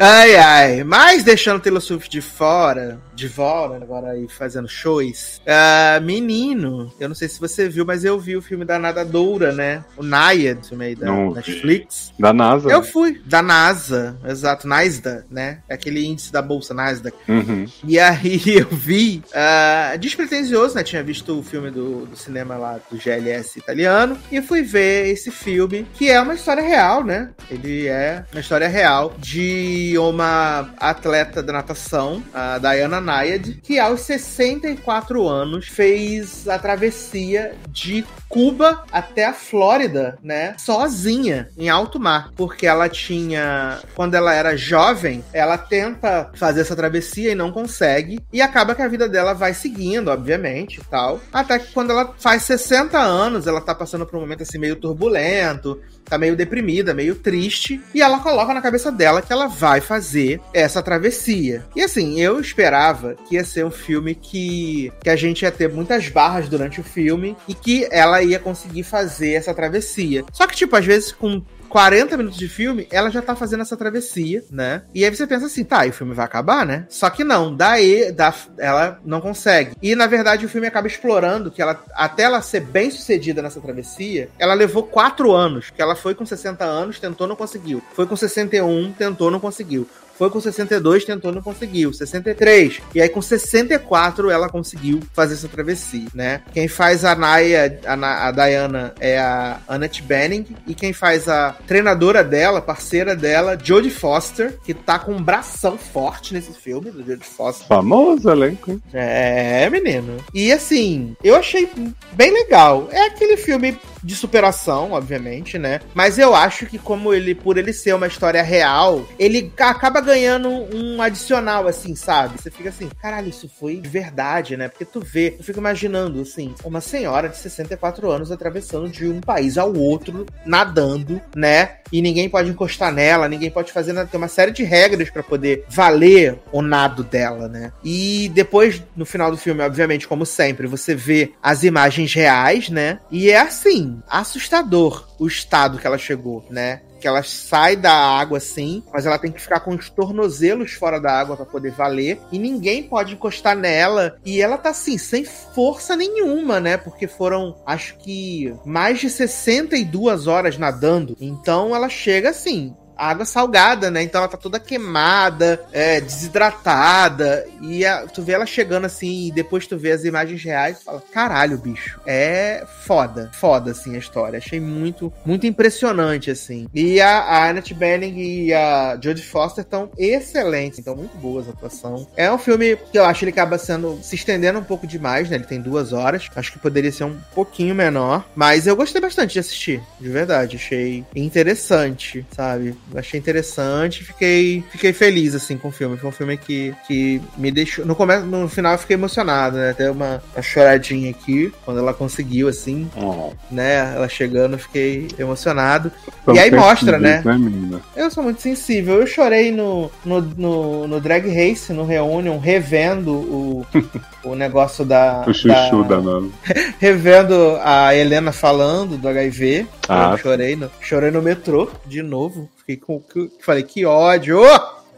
S1: Ai, ai. Mas deixando Taylor Swift de fora, de fora, agora aí fazendo shows. ah, menino, eu não sei se você viu, mas eu vi o filme da Nadadora, né? O Nayad, filme aí da
S3: Não.
S1: Netflix.
S3: Da NASA.
S1: Eu
S3: né?
S1: fui, da NASA, exato, NASDA, né? É aquele índice da bolsa NASDAQ.
S3: Uhum.
S1: E aí eu vi, ah, despretensioso, né? Tinha visto o filme do, do cinema lá do GLS italiano e fui ver esse filme, que é uma história real, né? Ele é uma história real de uma atleta da natação, a Diana Nayad, que aos 64 anos fez a travessia de Cuba até a Flórida, né? Sozinha, em alto mar. Porque ela tinha. Quando ela era jovem, ela tenta fazer essa travessia e não consegue. E acaba que a vida dela vai seguindo, obviamente, tal. Até que quando ela faz 60 anos, ela tá passando por um momento assim meio turbulento tá meio deprimida, meio triste, e ela coloca na cabeça dela que ela vai fazer essa travessia. E assim, eu esperava que ia ser um filme que, que a gente ia ter muitas barras durante o filme e que ela ia conseguir fazer essa travessia. Só que, tipo, às vezes com 40 minutos de filme, ela já tá fazendo essa travessia, né? E aí você pensa assim, tá, e o filme vai acabar, né? Só que não, daí dá, ela não consegue. E na verdade o filme acaba explorando que ela, até ela ser bem sucedida nessa travessia, ela levou 4 anos. Que ela foi com 60 anos, tentou, não conseguiu. Foi com 61, tentou, não conseguiu. Foi com 62, tentou, não conseguiu. 63. E aí com 64 ela conseguiu fazer essa travessia, né? Quem faz a Naya, a, a Diana, é a Annette Bening. E quem faz a treinadora dela, parceira dela, Jodie Foster, que tá com um bração forte nesse filme, do Jodie Foster.
S3: Famoso elenco. hein?
S1: É, menino. E assim, eu achei bem legal. É aquele filme de superação, obviamente, né? Mas eu acho que como ele, por ele ser uma história real, ele acaba ganhando um adicional, assim, sabe? Você fica assim, caralho, isso foi de verdade, né? Porque tu vê, eu fico imaginando, assim, uma senhora de 64 anos atravessando de um país ao outro, nadando, né? E ninguém pode encostar nela, ninguém pode fazer nada. Tem uma série de regras para poder valer o nado dela, né? E depois, no final do filme, obviamente, como sempre, você vê as imagens reais, né? E é assim, assustador o estado que ela chegou, né? Que ela sai da água assim, mas ela tem que ficar com os tornozelos fora da água para poder valer. E ninguém pode encostar nela. E ela tá assim, sem força nenhuma, né? Porque foram, acho que, mais de 62 horas nadando. Então ela chega assim, água salgada, né? Então ela tá toda queimada, é, desidratada. E a- tu vê ela chegando assim, e depois tu vê as imagens reais fala: caralho, bicho. É foda, foda, assim, a história. Achei muito, muito impressionante, assim. E a, a Annette Bening e a Jodie Foster estão excelentes, então muito boas a atuação. É um filme que eu acho que ele acaba sendo se estendendo um pouco demais, né? Ele tem duas horas. Acho que poderia ser um pouquinho menor. Mas eu gostei bastante de assistir, de verdade. Achei interessante, sabe? Achei interessante, fiquei, fiquei feliz assim com o filme. Foi um filme que, que me deixou. No, começo, no final eu fiquei emocionado, né? Até uma, uma choradinha aqui, quando ela conseguiu, assim,
S3: Oh,
S1: né? Ela chegando, eu fiquei emocionado.
S3: tão
S1: E aí mostra, né?
S3: menina?
S1: Eu sou muito sensível. Eu chorei no, no, no, no Drag Race, no Reunion, revendo o, o negócio da.
S3: O chuchu
S1: da-
S3: da.
S1: Revendo a Helena falando do HIV.
S3: Ah,
S1: eu chorei no, chorei no metrô de novo. Fiquei com. que- Falei, que ódio!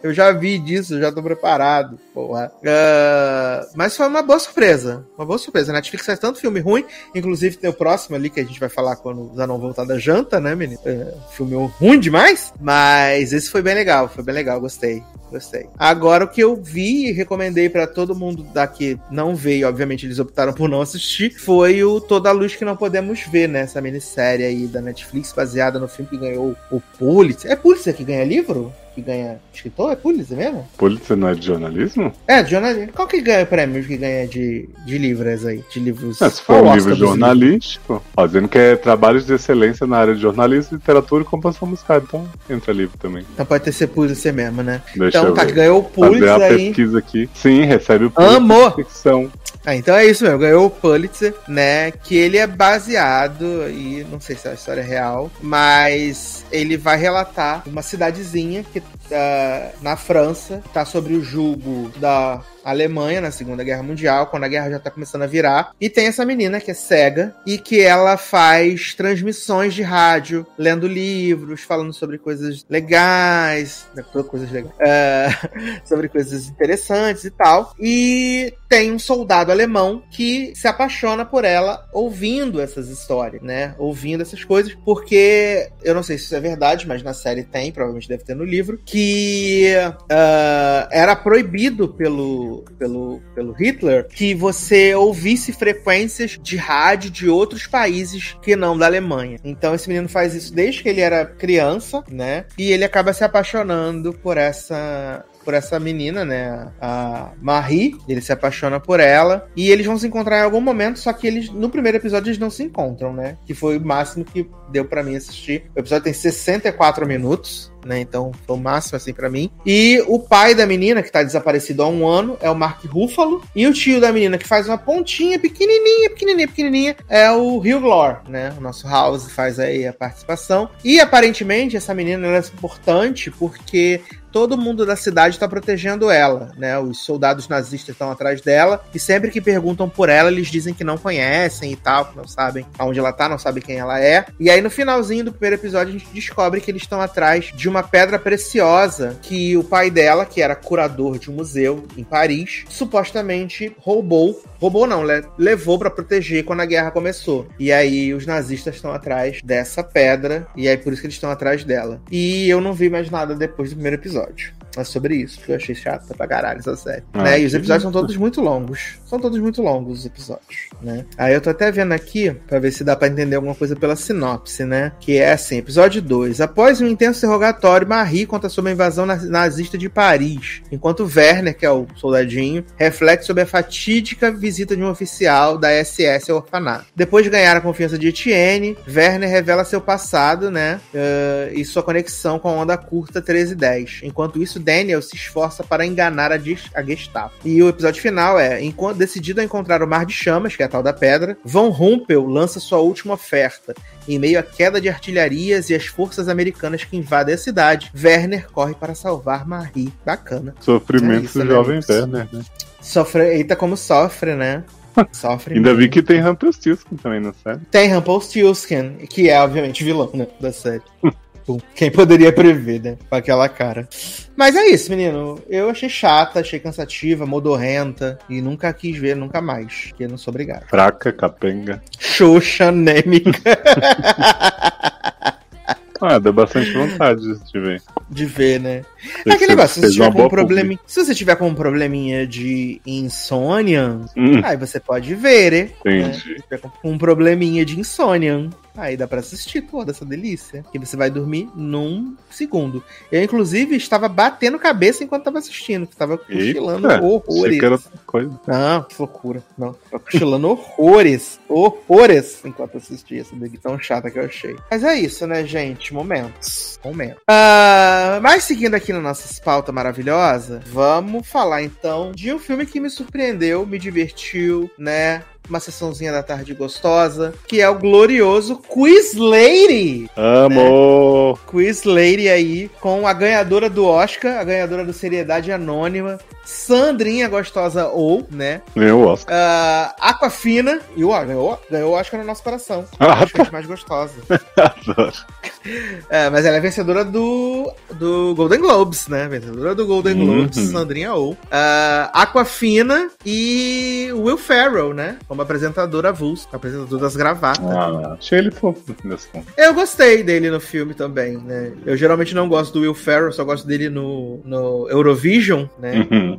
S1: Eu já vi disso, já tô preparado. Porra. Ah, mas foi uma boa surpresa. Uma boa surpresa. A Netflix faz tanto filme ruim. Inclusive tem o próximo ali que a gente vai falar quando já não voltar da janta, né, menino? É, filme ruim demais. Mas esse foi bem legal. Foi bem legal. Gostei. Gostei. Agora o que eu vi e recomendei pra todo mundo daqui não ver, e obviamente eles optaram por não assistir, foi o Toda a Luz que Não Podemos Ver, né? Essa minissérie aí da Netflix, baseada no filme que ganhou o Pulitzer. É Pulitzer que ganha livro? Que ganha escritor? É Pulitzer mesmo?
S3: Pulitzer não é de jornalismo?
S1: É, de jornalismo. Qual que ganha o prêmio que ganha de, de livros aí? De livros.
S3: É, se for um livro jornalístico, ó, dizendo que é trabalhos de excelência na área de jornalismo, literatura e composição musical. Então entra livro também.
S1: Então pode ter ser Pulitzer mesmo, né?
S3: Deixa
S1: então tá, que ganhou o
S3: Fazer
S1: Pulitzer
S3: a
S1: aí.
S3: pesquisa aqui. Sim, recebe o Pulitzer
S1: Amor!
S3: ficção.
S1: Ah, então é isso mesmo, ganhou o Pulitzer, né? Que ele é baseado, e não sei se é a história real, mas ele vai relatar uma cidadezinha que tá na França, tá sobre o julgo da Alemanha na Segunda Guerra Mundial, quando a guerra já tá começando a virar. E tem essa menina que é cega e que ela faz transmissões de rádio, lendo livros, falando sobre coisas legais, né, coisas legais, é, sobre coisas interessantes e tal. E tem um soldado alemão que se apaixona por ela ouvindo essas histórias, né? Ouvindo essas coisas, porque eu não sei se isso é verdade, mas na série tem, provavelmente deve ter no livro, que ah, era proibido pelo, pelo, pelo Hitler que você ouvisse frequências de rádio de outros países que não da Alemanha. Então esse menino faz isso desde que ele era criança, né? E ele acaba se apaixonando por essa por essa menina, né? A Marie. Ele se apaixona por ela. E eles vão se encontrar em algum momento, só que eles, no primeiro episódio, eles não se encontram, né? Que foi o máximo que deu pra mim assistir. O episódio tem 64 minutos. Né, então foi o máximo assim pra mim. E o pai da menina, que tá desaparecido há um ano, é o Mark Ruffalo. E o tio da menina, que faz uma pontinha pequenininha, pequenininha, pequenininha, é o Hugh Glor, né? O nosso House faz aí a participação. E aparentemente essa menina ela é importante porque todo mundo da cidade está protegendo ela, né? Os soldados nazistas estão atrás dela e sempre que perguntam por ela, eles dizem que não conhecem e tal, que não sabem aonde ela tá, não sabem quem ela é. E aí no finalzinho do primeiro episódio a gente descobre que eles estão atrás de uma pedra preciosa que o pai dela, que era curador de um museu em Paris, supostamente roubou roubou não, le- levou pra proteger quando a guerra começou. E aí os nazistas estão atrás dessa pedra e aí por isso que eles estão atrás dela. E eu não vi mais nada depois do primeiro episódio. Charge. É sobre isso, que eu achei chata pra caralho essa série.
S3: Ah,
S1: né? E os episódios são todos muito longos. São todos muito longos os episódios, né? Aí eu tô até vendo aqui pra ver se dá pra entender alguma coisa pela sinopse, né? Que é assim, episódio 2. Após um intenso interrogatório, Marie conta sobre a invasão naz- nazista de Paris, enquanto Werner, que é o soldadinho, reflete sobre a fatídica visita de um oficial da SS ao orfanato. Depois de ganhar a confiança de Etienne, Werner revela seu passado, né? eh, e sua conexão com a onda curta 1310. Enquanto isso, Daniel se esforça para enganar a, a Gestapo. E o episódio final é: decidido a encontrar o Mar de Chamas, que é a tal da pedra, Von Rumpel lança sua última oferta. Em meio à queda de artilharias e as forças americanas que invadem a cidade, Werner corre para salvar Marie. Bacana.
S3: Sofrimento
S1: É isso,
S3: do
S1: né?
S3: jovem Werner, né?
S1: Sofre, eita, como sofre, né? Sofre.
S3: Ainda vi
S1: muito.
S3: que tem Rumpelstiltskin também na série.
S1: Tem Rumpelstiltskin, que é, obviamente, vilão, né, da série. Bom, Quem poderia prever, né? Com aquela cara. Mas é isso, menino. Eu achei chata, achei cansativa, modorrenta. E nunca quis ver, nunca mais. Porque não sou obrigado.
S3: Fraca, capenga.
S1: Xoxa anêmica
S3: Ah, deu bastante vontade de ver.
S1: de ver, né? É aquele negócio, se você tiver com um probleminha. Se você tiver com um probleminha de insônia,
S3: Hum,
S1: aí você pode ver, né?
S3: entendi.
S1: Se tiver com um probleminha de insônia. Aí dá pra assistir toda essa delícia. Que você vai dormir num segundo. Eu, inclusive, estava batendo cabeça enquanto tava assistindo. Que tava cochilando
S3: Eita,
S1: horrores.
S3: que era coisa.
S1: Não, que loucura. Não, tava cochilando horrores. Horrores enquanto assistia essa daqui tão chata que eu achei. Mas é isso, né, gente? Momentos. Momentos. Ah, mas seguindo aqui na nossa pauta maravilhosa, vamos falar então de um filme que me surpreendeu, me divertiu, né? Uma sessãozinha da tarde gostosa, que é o glorioso Quiz Lady.
S3: Amo!
S1: Quiz Lady aí, com a ganhadora do Oscar, a ganhadora do Seriedade Anônima, Sandrinha Gostosa ou, né?
S3: Ganhou o Oscar.
S1: Ah, Aquafina, e ó, ganhou, ganhou o Oscar no nosso coração.
S3: Ah,
S1: Acho que é a mais gostosa.
S3: Adoro.
S1: É, mas ela é vencedora do, do Golden Globes, né? Vencedora do Golden Globes,
S3: Uhum.
S1: Sandrinha ou. Ah, Aquafina e Will Ferrell, né? Como apresentador avulso, apresentador das gravatas.
S3: Ah, achei ele fofo das contas.
S1: Eu gostei dele no filme também, né? Eu geralmente não gosto do Will Ferrell, só gosto dele no, no Eurovision, né?
S3: Uhum.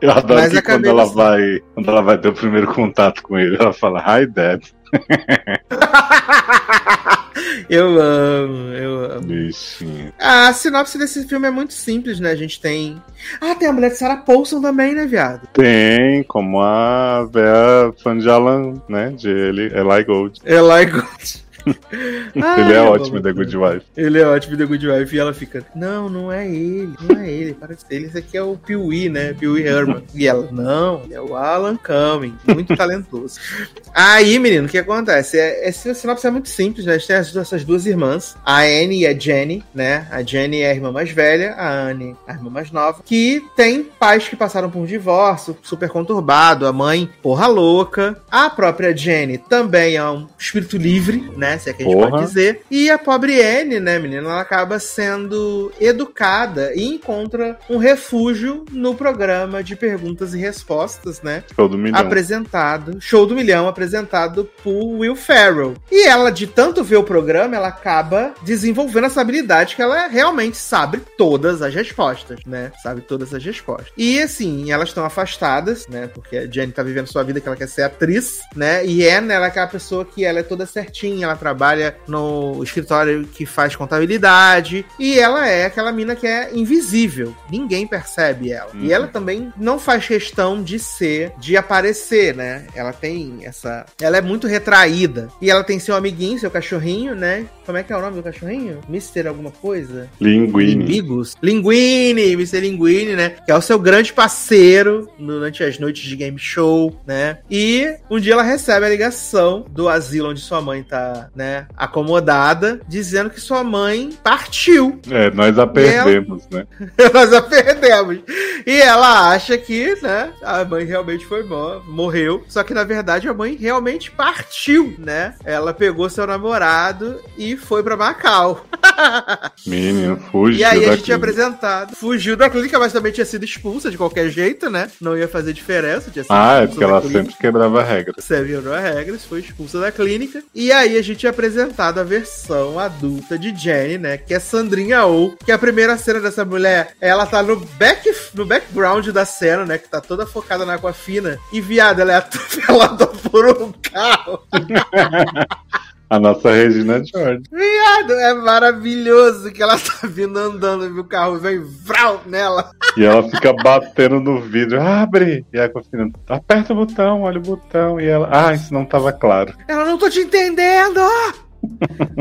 S3: Eu adoro
S1: Mas
S3: que quando ela, vai, quando ela vai ter o primeiro contato com ele, ela fala Hi Dad.
S1: eu amo, eu amo.
S3: Bichinho.
S1: A sinopse desse filme é muito simples, né? A gente tem. Ah, tem a mulher de Sarah Paulson também, né, viado?
S3: Tem, como a Bea fã de Alan, né? De ele, Eli Gold.
S1: Eli Gold.
S3: Ele é ótimo. The Good Wife.
S1: Ele é ótimo, The Good Wife. E ela fica, não, não é ele, não é ele, parece ele. Esse aqui é o Pee-wee, né? Pee-wee Herman. E ela, não, ele é o Alan Cumming, muito talentoso. Aí, menino, o que acontece? É, esse sinopse é muito simples, né? A gente tem essas duas irmãs, a Anne e a Jenny, né? A Jenny é a irmã mais velha, a Anne a irmã mais nova, que tem pais que passaram por um divórcio super conturbado, a mãe, porra louca. A própria Jenny também é um espírito livre, né? Né? Se é que a gente
S3: Porra.
S1: pode dizer. E a pobre Anne, né, menina, ela acaba sendo educada e encontra um refúgio no programa de perguntas e respostas, né?
S3: Show do milhão.
S1: apresentado, show do milhão apresentado por Will Ferrell. E ela, de tanto ver o programa, ela acaba desenvolvendo essa habilidade que ela realmente sabe todas as respostas, né? Sabe todas as respostas. E assim, elas estão afastadas, né? Porque a Jenny tá vivendo sua vida que ela quer ser atriz, né? E Anne, ela é aquela pessoa que ela é toda certinha, ela trabalha no escritório que faz contabilidade, e ela é aquela mina que é invisível. Ninguém percebe ela.
S3: Uhum.
S1: E ela também não faz questão de ser, de aparecer, né? Ela tem essa. Ela é muito retraída. E ela tem seu amiguinho, seu cachorrinho, né? Como é que é o nome do cachorrinho? Mr. alguma coisa?
S3: Linguine.
S1: Inimigos? Linguine, Mr. Linguine, né? Que é o seu grande parceiro durante as noites de game show, né? E um dia ela recebe a ligação do asilo onde sua mãe tá, né, acomodada, dizendo que sua mãe partiu.
S3: É, nós a perdemos, né?
S1: Nós a perdemos. E ela acha que, né, a mãe realmente foi mo- morreu. Só que na verdade a mãe realmente partiu, né? Ela pegou seu namorado e foi pra Macau.
S3: Menino, fugiu
S1: E aí a gente
S3: clínica.
S1: apresentado. Fugiu da clínica, mas também tinha sido expulsa de qualquer jeito, né? Não ia fazer diferença. Tinha
S3: Ah, é porque ela
S1: clínica.
S3: sempre quebrava a regra.
S1: Você virou a regras, foi expulsa da clínica. E aí a gente é apresentado a versão adulta de Jenny, né? Que é Sandrinha Oh. Que a primeira cena dessa mulher. Ela tá no, back, no background da cena, né? Que tá toda focada na Aquafina. E, viado, ela é atropelada por um carro.
S3: A nossa Regina George.
S1: Viado, é maravilhoso que ela tá vindo andando e o carro vem vrau nela.
S3: E ela fica batendo no vidro. Abre! E a Aquafina, aperta o botão, olha o botão. E ela, ah, isso não tava claro.
S1: Ela não tô te entendendo!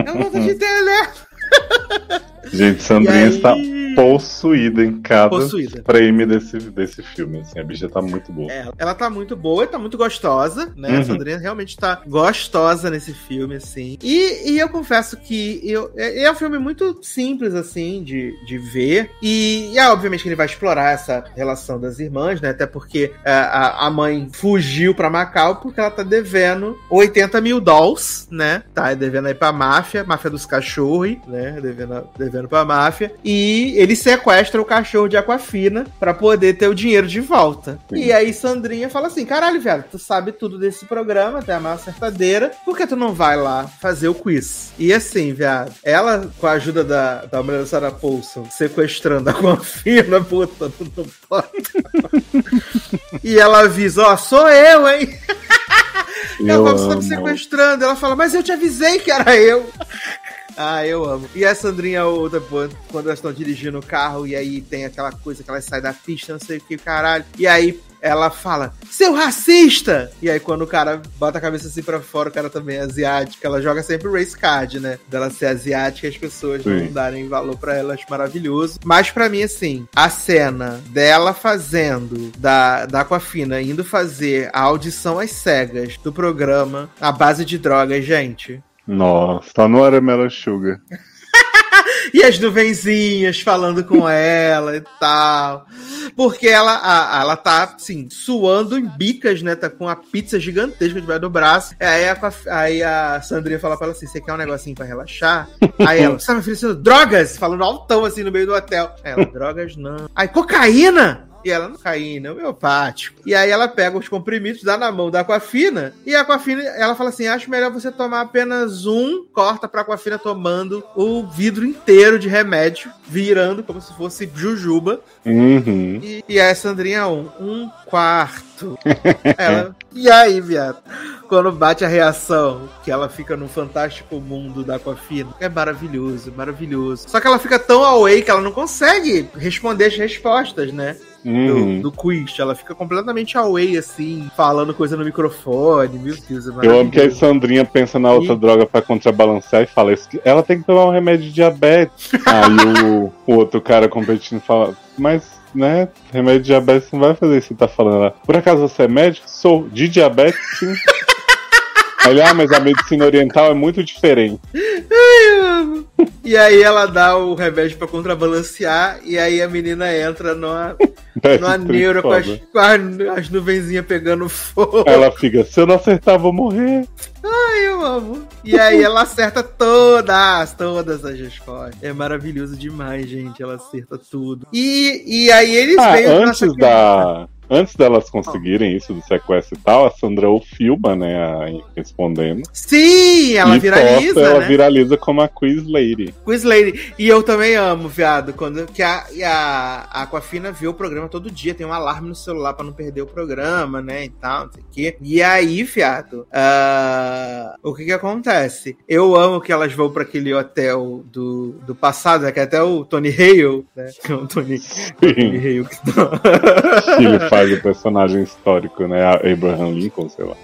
S1: Eu não tô te entendendo!
S3: Gente, Sandrinha
S1: aí-
S3: está possuída em cada
S1: Possuída.
S3: frame desse, desse filme. Assim, a bicha tá muito boa.
S1: É, ela tá muito boa e tá muito gostosa, né?
S3: Uhum.
S1: A Sandrinha realmente tá gostosa nesse filme, assim. E, e eu confesso que eu, é, é um filme muito simples, assim, de, de ver. E, e é obviamente que ele vai explorar essa relação das irmãs, né? Até porque é, a, a mãe fugiu pra Macau porque ela tá devendo 80 mil dólares, né? Tá devendo aí pra máfia, máfia dos cachorros, né? Devendo, devendo pra máfia. E ele sequestra o cachorro de Aquafina pra poder ter o dinheiro de volta.
S3: Sim.
S1: E aí Sandrinha fala assim: caralho, velho, tu sabe tudo desse programa, até a maior acertadeira, por que tu não vai lá fazer o quiz? E assim, viado, ela, com a ajuda da, da mulher da Sarah Paulson, sequestrando a Aquafina, botando no porta. e ela avisa: ó, sou eu, hein? Ela
S3: Eu
S1: fala, você tá me sequestrando. Ela fala, mas eu te avisei que era eu. Ah, eu amo. E a Sandrinha outra, pô, quando elas estão dirigindo o carro e aí tem aquela coisa que elas saem da pista, não sei o que, caralho. E aí ela fala, seu racista! E aí quando o cara bota a cabeça assim pra fora, o cara também é asiático, ela joga sempre race card, né? Dela ser asiática e as pessoas
S3: Sim.
S1: não darem valor pra ela, acho maravilhoso. Mas pra mim, assim, a cena dela fazendo, da, da Aquafina indo fazer a audição às cegas do programa, a base de drogas, gente.
S3: Nossa, tá no Watermelon Sugar.
S1: E as nuvenzinhas falando com ela e tal. Porque ela, a- a- ela tá, assim, suando em bicas, né? Tá com a pizza gigantesca debaixo do braço. Aí a, aí a Sandrinha fala pra ela assim: você quer um negocinho pra relaxar? Aí ela, você tá me oferecendo drogas? Falando altão, assim, no meio do hotel. Aí ela, drogas não. Aí, cocaína? E ela, não cocaína, é homeopático. E aí ela pega os comprimidos, dá na mão da Aquafina, e a Aquafina, ela fala assim, acho melhor você tomar apenas um, corta pra Aquafina tomando o vidro inteiro de remédio, virando como se fosse jujuba.
S3: Uhum.
S1: E, e a Sandrinha, um, um quarto. Ela, e aí, viado? Quando bate a reação, que ela fica no fantástico mundo da Aquafina, é maravilhoso, maravilhoso. Só que ela fica tão away que ela não consegue responder as respostas, né? Do,
S3: Uhum.
S1: do quiz. Ela fica completamente away, assim, falando coisa no microfone. Meu Deus, é
S3: Eu amo que a. Sandrinha pensa na outra
S1: E-
S3: droga pra contrabalancear e fala: "Isso ela tem que tomar um remédio de diabetes. Aí o, o outro cara competindo fala: Mas, né, remédio de diabetes não vai fazer isso que você tá falando lá. Por acaso você é médico? Sou. De diabetes, sim. Ele, ah, mas a medicina oriental é muito diferente.
S1: Ai, eu amo. E aí ela dá o remédio pra contrabalancear, e aí a menina entra numa, numa neura com as, com as, as nuvenzinhas pegando fogo.
S3: Ela fica, se eu não acertar, vou morrer.
S1: Ai, eu amo. E aí ela acerta todas, todas as respostas. É maravilhoso demais, gente. Ela acerta tudo. E, e aí eles
S3: Ah,
S1: o
S3: antes da. Antes delas conseguirem isso do sequestro e tal, a Sandra o filma, né, a- respondendo.
S1: Sim, ela
S3: e
S1: viraliza,
S3: posta, ela
S1: né?
S3: viraliza como a Quiz Lady.
S1: Quiz Lady. E eu também amo, viado, quando que a, a, a Aquafina vê o programa todo dia, tem um alarme no celular pra não perder o programa, né, e tal, não sei o quê. E aí, viado, ah, o que que acontece? Eu amo que elas vão pra aquele hotel do, do passado, né, que é até o Tony Hale, né, que é o Tony, Tony Hale que tá...
S3: ele faz o personagem histórico, né? Abraham Lincoln, sei lá.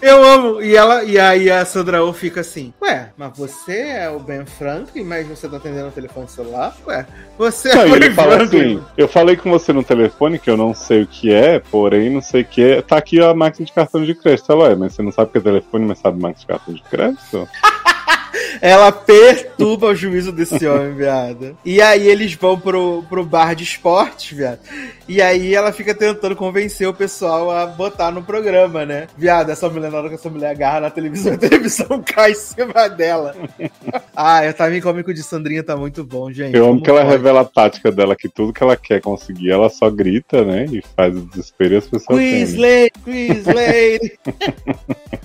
S1: Eu amo. E ela e aí a Sandra Oh fica assim: Ué, mas você é o Ben Franklin, mas você tá atendendo o telefone celular? Ué, você
S3: Não,
S1: é o
S3: ele fala assim: eu falei com você no telefone que eu não sei o que é, porém não sei o que é. Tá aqui a máquina de cartão de crédito. Ela, ué, mas você não sabe o que é telefone, mas sabe máquina de cartão de crédito?
S1: Ela perturba o juízo desse homem, viado. E aí eles vão pro, pro bar de esportes, viado. E aí ela fica tentando convencer o pessoal a botar no programa, né? Viado, essa mulher, na hora que essa mulher agarra na televisão, a televisão cai em cima dela. ah, o timing cômico de Sandrinha tá muito bom, gente.
S3: Eu amo
S1: Como
S3: que ela
S1: pode?
S3: revela a tática dela, que tudo que ela quer conseguir, ela só grita, né? E faz o desespero e as pessoas
S1: Quiz. Lady, Quiz Lady.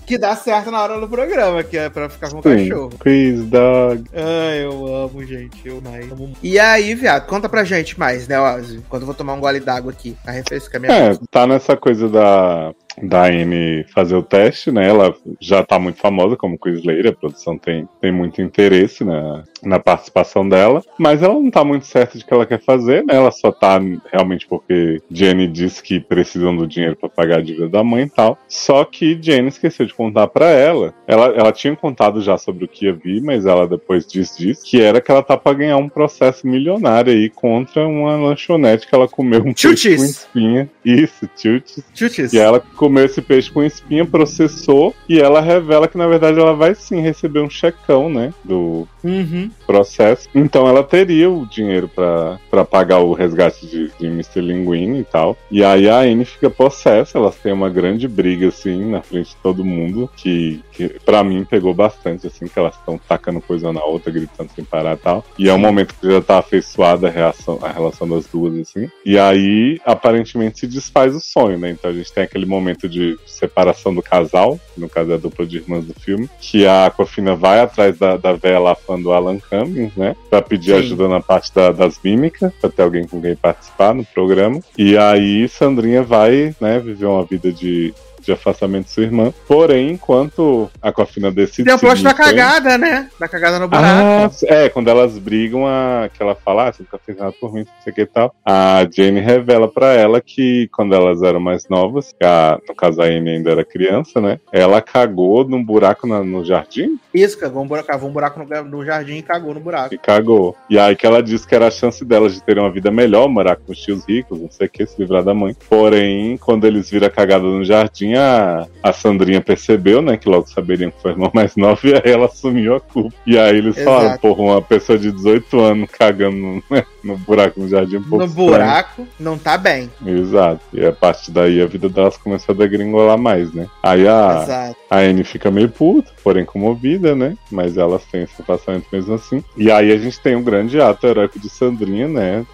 S1: que dá certo na hora do programa, que é pra ficar com o
S3: Sim.
S1: cachorro.
S3: Quiz Dog.
S1: Ai, eu amo, gente. Eu mais. amo. E aí, viado, conta pra gente mais, né, Ozzy? Quando eu vou tomar um gole d'água aqui, a refresca minha
S3: É,
S1: boca.
S3: tá nessa coisa da, da Anne fazer o teste, né? Ela já tá muito famosa como quizleira, a produção tem, tem muito interesse na, na participação dela, mas ela não tá muito certa de que ela quer fazer, né? Ela só tá realmente porque Jenny disse que precisam do dinheiro pra pagar a dívida da mãe e tal. Só que Jenny esqueceu de contar pra ela. Ela, ela tinha contado já sobre o que ia vir, mas ela depois disse disso, que era que ela tá pra ganhar um processo milionário aí contra uma lanchonete que ela comeu um com espinha. Isso, Chutis.
S1: Chutis.
S3: E ela comeu esse peixe com espinha, processou e ela revela que na verdade ela vai sim receber um checão, né, do
S1: Uhum.
S3: processo. Então ela teria o dinheiro pra pra pagar o resgate de, de Mr. Linguini e tal. E aí a Anne fica possessa, elas têm uma grande briga assim na frente de todo mundo, que, que para mim pegou bastante assim, que elas estão tacando coisa na outra, gritando sem parar e tal. E é um momento que já tá afeiçoada a, reação, a relação das duas assim. E aí aparentemente se desfaz o sonho, né? Então a gente tem aquele momento de separação do casal, no caso é a dupla de irmãs do filme, que a Aquafina vai atrás da, da lá fã do Alan Cummings, né? Pra pedir
S1: Sim.
S3: ajuda na parte da- das mímicas, pra ter alguém com quem participar no programa. E aí Sandrinha vai, né, viver uma vida de, de afastamento de sua irmã. Porém, enquanto a Aquafina decide.
S1: Tem o plot da cagada, né? Da cagada no
S3: ah,
S1: buraco.
S3: é, quando elas brigam, a, que ela fala, ah, você nunca fez nada por mim, não sei o que e tal. A Jane revela pra ela que quando elas eram mais novas, que a, no caso a Amy ainda era criança, né? Ela cagou num buraco na- no jardim
S1: Isso, cagou um buraco, cavou um buraco no, no jardim e cagou no buraco.
S3: e cagou. E aí que ela disse que era a chance delas de terem uma vida melhor, morar com os tios ricos, não sei o que, se livrar da mãe. Porém, quando eles viram a cagada no jardim, a, a Sandrinha percebeu, né, que logo saberiam que foi a irmã mais nova, e aí ela assumiu a culpa. E aí eles
S1: Exato.
S3: falaram, porra, uma pessoa de 18 anos cagando no, né, no buraco no jardim, um pouco
S1: No
S3: estranho.
S1: buraco, não tá bem.
S3: Exato. E a partir daí a vida delas começou a degringolar mais, né? Aí a,
S1: Exato.
S3: a Anne fica meio puta, porém comovida, né? Mas elas têm esse afastamento mesmo assim. E aí a gente tem um grande ato heróico de Sandrinha, né?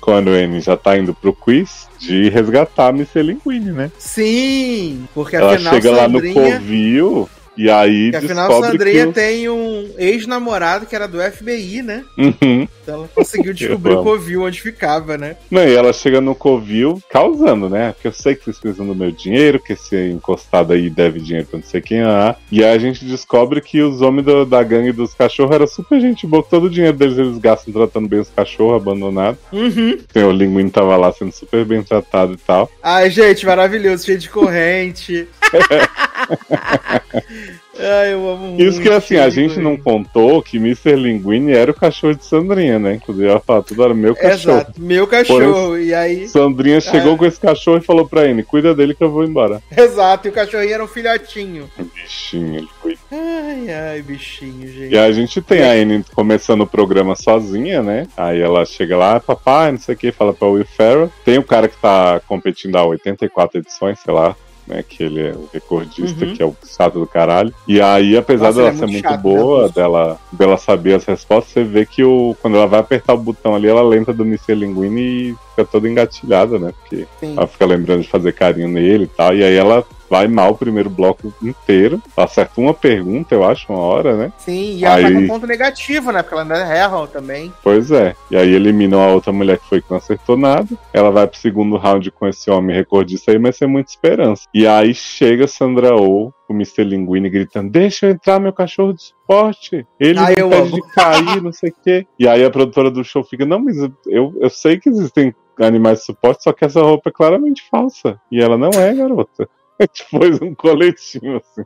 S3: Quando, Anne já tá indo pro quiz de resgatar a Missy Linguini, né?
S1: Sim, porque
S3: Ela
S1: afinal
S3: chega lá no
S1: Sandrinha...
S3: covil e aí
S1: que afinal
S3: descobre
S1: Sandrinha
S3: que...
S1: tem um ex-namorado que era do FBI, né?
S3: Uhum.
S1: Então ela conseguiu descobrir o covil onde ficava, né?
S3: Não, e ela chega no covil causando, né? Porque eu sei que vocês precisam do meu dinheiro, que esse encostado aí deve dinheiro pra não sei quem lá. E aí a gente descobre que os homens do- da gangue dos cachorros eram super gente boa, que todo o dinheiro deles eles gastam tratando bem os cachorros abandonados.
S1: Uhum.
S3: O Linguini tava lá sendo super bem tratado e tal.
S1: Ai, gente, maravilhoso, cheio de corrente. Ai, eu amo muito.
S3: Isso que assim, a gente não contou que Mr. Linguini era o cachorro de Sandrinha, né? Inclusive ela fala, tudo era meu cachorro.
S1: Exato, meu cachorro. E aí.
S3: Sandrinha chegou
S1: Ah.
S3: com esse cachorro e falou pra ele: cuida dele que eu vou embora.
S1: Exato, e o cachorrinho era um filhotinho.
S3: Bichinho, ele foi.
S1: Ai, ai, bichinho, gente.
S3: E a gente tem a Anne começando o programa sozinha, né? Aí ela chega lá, papai, não sei o que, fala pra Will Ferrell. Tem o cara que tá competindo há 84 edições, sei lá. Né, que ele é o recordista,
S1: Uhum.
S3: que é o chato do caralho. E aí, apesar
S1: Nossa,
S3: dela
S1: é
S3: ser
S1: muito
S3: muito
S1: chato,
S3: boa,
S1: né?
S3: dela, dela saber as respostas, você vê que o, quando ela vai apertar o botão ali, ela lembra do Mr. Linguini e fica toda engatilhada, né? Porque
S1: Sim.
S3: ela fica lembrando de fazer carinho nele e tal. E aí ela vai mal o primeiro bloco inteiro. Acerta uma pergunta, eu acho, uma hora, né?
S1: Sim, e ela tá
S3: Aí-
S1: com um ponto negativo, né? Porque ela ainda erra também.
S3: Pois é. E aí eliminam a outra mulher que foi que não acertou nada. Ela vai pro segundo round com esse homem recordista aí, mas sem muita esperança. E aí chega Sandra Oh, o Mr. Linguini gritando: Deixa eu entrar, meu cachorro de suporte. Ele
S1: Ah,
S3: não pede
S1: amo.
S3: de cair, não sei o quê. E aí a produtora do show fica: Não, mas eu, eu sei que existem animais de suporte, só que essa roupa é claramente falsa. E ela não é, garota. É tipo um coletinho assim.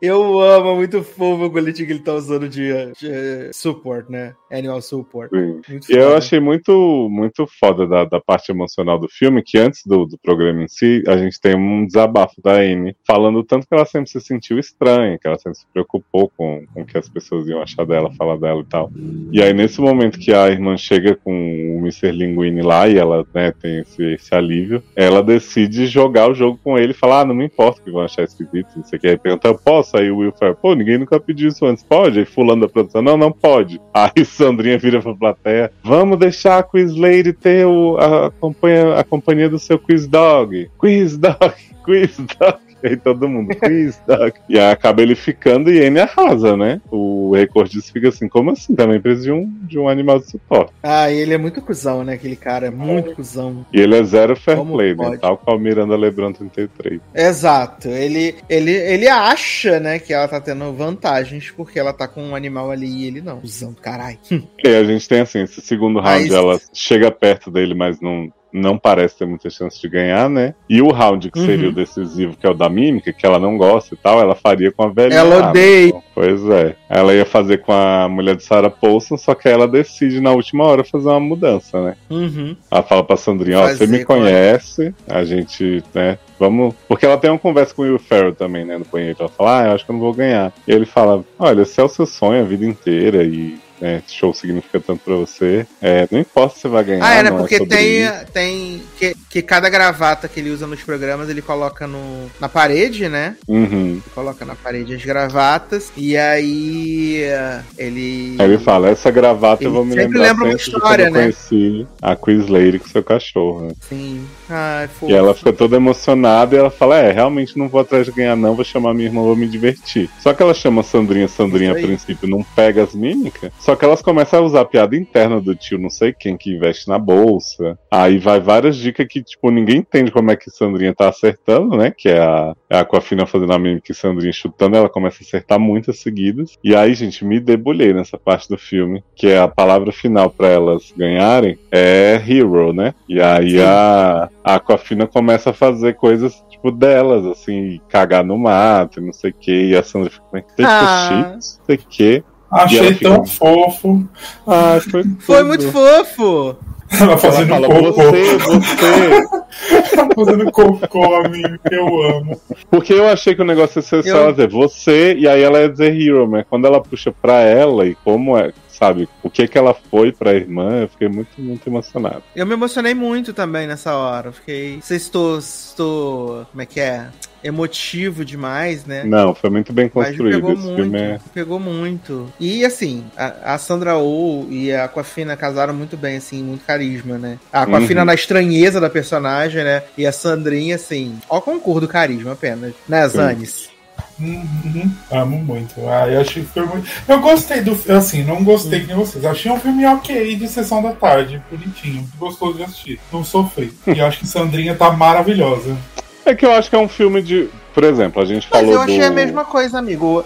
S1: Eu amo, é muito fofo o coletinho que ele tá usando de, de support, né? Animal support.
S3: Sim.
S1: Muito
S3: E eu achei muito, muito foda da, da parte emocional do filme, que antes do, do programa em si, a gente tem um desabafo da Amy, falando tanto que ela sempre se sentiu estranha, que ela sempre se preocupou com, com o que as pessoas iam achar dela, falar dela e tal. E aí, nesse momento que a irmã chega com o Mr. Linguini lá, e ela né, tem esse, esse alívio, ela decide jogar o jogo com ele e falar, ah, não me importa que vão achar esquisito, não sei o que. Aí pergunta, eu posso? Aí o Will fala, pô, ninguém nunca pediu isso antes, pode? Aí fulano da produção, não, não pode. Aí Sandrinha vira pra plateia, vamos deixar a Quiz Lady ter o, a, companhia, a companhia do seu Quiz Dog. Quiz Dog, Quiz Dog. E todo mundo, Quiz Dog. E aí acaba ele ficando e ele arrasa, né? O recordista fica assim, como assim? Também precisa de um, de um animal de suporte.
S1: Ah, ele é muito cuzão, né? Aquele cara, é muito cuzão.
S3: E ele é zero fair
S1: Como
S3: play, né? Tal qual Miranda Lebron 33.
S1: Exato. Ele, ele, ele acha, né, que ela tá tendo vantagens porque ela tá com um animal ali e ele não. Cuzão do caralho.
S3: E a gente tem assim, esse segundo round
S1: Mas-
S3: ela chega perto dele, mas não, não parece ter muita chance de ganhar, né? E o round que seria
S1: Uhum.
S3: o decisivo, que é o da mímica, que ela não gosta e tal, ela faria com a velha.
S1: Ela
S3: lá,
S1: odeia.
S3: né? Pois é. Ela ia fazer com a mulher de Sarah Paulson, só que aí ela decide na última hora fazer uma mudança, né?
S1: Uhum.
S3: Ela fala pra Sandrinha, ó, você me conhece, a gente, né, vamos... Porque ela tem uma conversa com o Will Ferrell também, né, no banheiro. Ela fala, ah, eu acho que eu não vou ganhar. E ele fala, olha, esse é o seu sonho a vida inteira e... né, esse show significa tanto pra você. É, não importa se você vai ganhar.
S1: Ah, é, né?
S3: não
S1: Porque
S3: sobre
S1: tem,
S3: isso.
S1: tem que, que cada gravata que ele usa nos programas ele coloca no, na parede, né?
S3: Uhum.
S1: Coloca na parede as gravatas e aí eh, ele.
S3: Aí ele fala, essa gravata eu vou me lembrar
S1: lembra uma história,
S3: eu
S1: né?
S3: conheci a Quiz Lady com seu cachorro. né?
S1: Sim. Ai, fofo.
S3: E ela fica toda emocionada e ela fala: É, realmente não vou atrás de ganhar, não, vou chamar minha irmã, vou me divertir. Só que ela chama Sandrinha, Sandrinha a princípio não pega as mímicas. Só que elas começam a usar a piada interna do tio não sei quem que investe na bolsa. Aí vai várias dicas que, tipo, ninguém entende como é que Sandrinha tá acertando, né? Que é a, é a Aquafina fazendo a mímica e Sandrinha chutando, ela começa a acertar muitas seguidas. E aí, gente, me debulhei nessa parte do filme, que é a palavra final pra elas ganharem é hero, né? E aí a, a Aquafina começa a fazer coisas tipo delas, assim, cagar no mato, e não sei o que, e a Sandra fica, como é que
S1: Ah.
S3: não sei o que.
S2: Achei
S3: ela
S2: tão fofo.
S3: Ah, foi,
S1: Foi muito fofo!
S2: Ela
S3: Ela
S2: fazendo
S3: fala,
S2: cocô.
S3: você, você.
S2: Ela fazendo cocô, amigo, que eu amo.
S3: Porque eu achei que o negócio ia ser só
S1: Eu-
S3: ela dizer você, e aí ela ia dizer hero, mas quando ela puxa pra ela e como é, sabe, o que que ela foi pra irmã, eu fiquei muito, muito emocionado.
S1: Eu me emocionei muito também nessa hora. Eu Fiquei. Se estou, estou. Como é que é? Emotivo demais, né?
S3: Não, foi muito bem construído.
S1: pegou
S3: Esse
S1: muito,
S3: filme é.
S1: pegou muito. E assim, a, a Sandra Oh e a Aquafina casaram muito bem, assim, muito carisma, né? A Aquafina
S3: Uhum.
S1: na estranheza da personagem, né? E a Sandrinha, assim, ó concurso do carisma apenas. Né, Zanis?
S2: Uhum, amo muito. Ah, eu achei que foi muito. Eu gostei do filme, assim, não gostei que nem vocês. Achei um filme ok de sessão da tarde, bonitinho, gostoso de assistir. Não sofri. E eu acho que Sandrinha tá maravilhosa.
S3: É que eu acho que é um filme de. Por exemplo, a gente
S1: Mas
S3: falou
S1: eu achei
S3: do.
S1: a mesma coisa, amigo.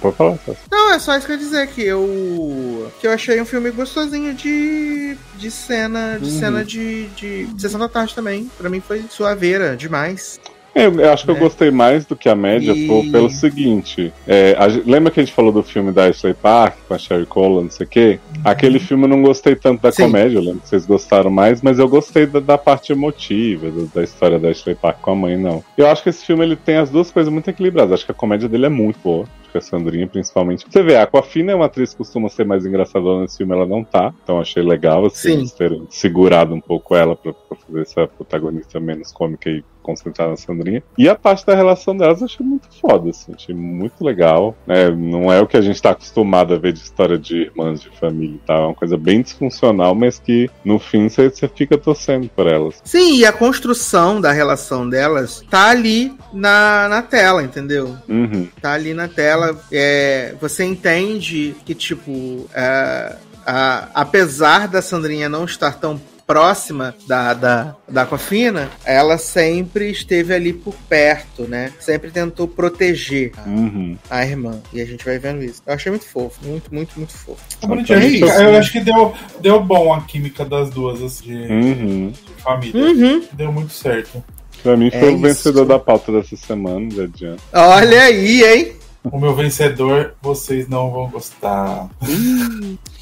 S3: Pode falar.
S1: Não, é só isso que eu ia dizer, que eu. Que eu achei um filme gostosinho de. de cena. De
S3: Uhum.
S1: cena de, de. Sessão da tarde também. Pra mim foi suaveira demais.
S3: É, Eu, eu acho que eu
S1: Né?
S3: gostei mais do que a média
S1: E-
S3: pelo seguinte. é, a lembra que a gente falou do filme da Ashley Park, com a Sherry Cole, não sei o quê? Aquele filme eu não gostei tanto da
S1: Sim.
S3: comédia, eu lembro que vocês gostaram mais, mas eu gostei da, da parte emotiva, do- da história da Ashley Park com a mãe, não. Eu acho que esse filme ele tem as duas coisas muito equilibradas. Acho que a comédia dele é muito boa. Que a Sandrinha, principalmente. Você vê, a Aquafina é uma atriz que costuma ser mais engraçadona nesse filme, ela não tá. Então achei legal, assim,
S1: Sim.
S3: eles terem segurado um pouco ela pra, pra fazer essa protagonista menos cômica e concentrar na Sandrinha. E a parte da relação delas eu achei muito foda, assim, achei muito legal. né? não é o que a gente tá acostumado a ver de história de irmãs de família e tal. É uma coisa bem disfuncional, mas que no fim você você fica torcendo por elas.
S1: Sim, e a construção da relação delas tá ali na, na tela, entendeu?
S3: Uhum.
S1: Tá ali na tela. É, você entende que, tipo, é, a- apesar da Sandrinha não estar tão próxima da, da, da Aquafina, ela sempre esteve ali por perto, né? Sempre tentou proteger a-
S3: Uhum.
S1: a irmã. E a gente vai vendo isso. Eu achei muito fofo. Muito, muito, muito fofo.
S2: Bonitinho.
S1: É isso.
S2: eu acho que deu, deu bom a química das duas, assim, de,
S3: Uhum.
S2: de família.
S1: Uhum.
S2: Deu muito certo.
S3: Pra mim
S1: É
S3: foi o
S1: isso.
S3: vencedor da pauta dessa semana, já adianta.
S1: Olha aí, hein?
S2: O meu vencedor, vocês não vão gostar.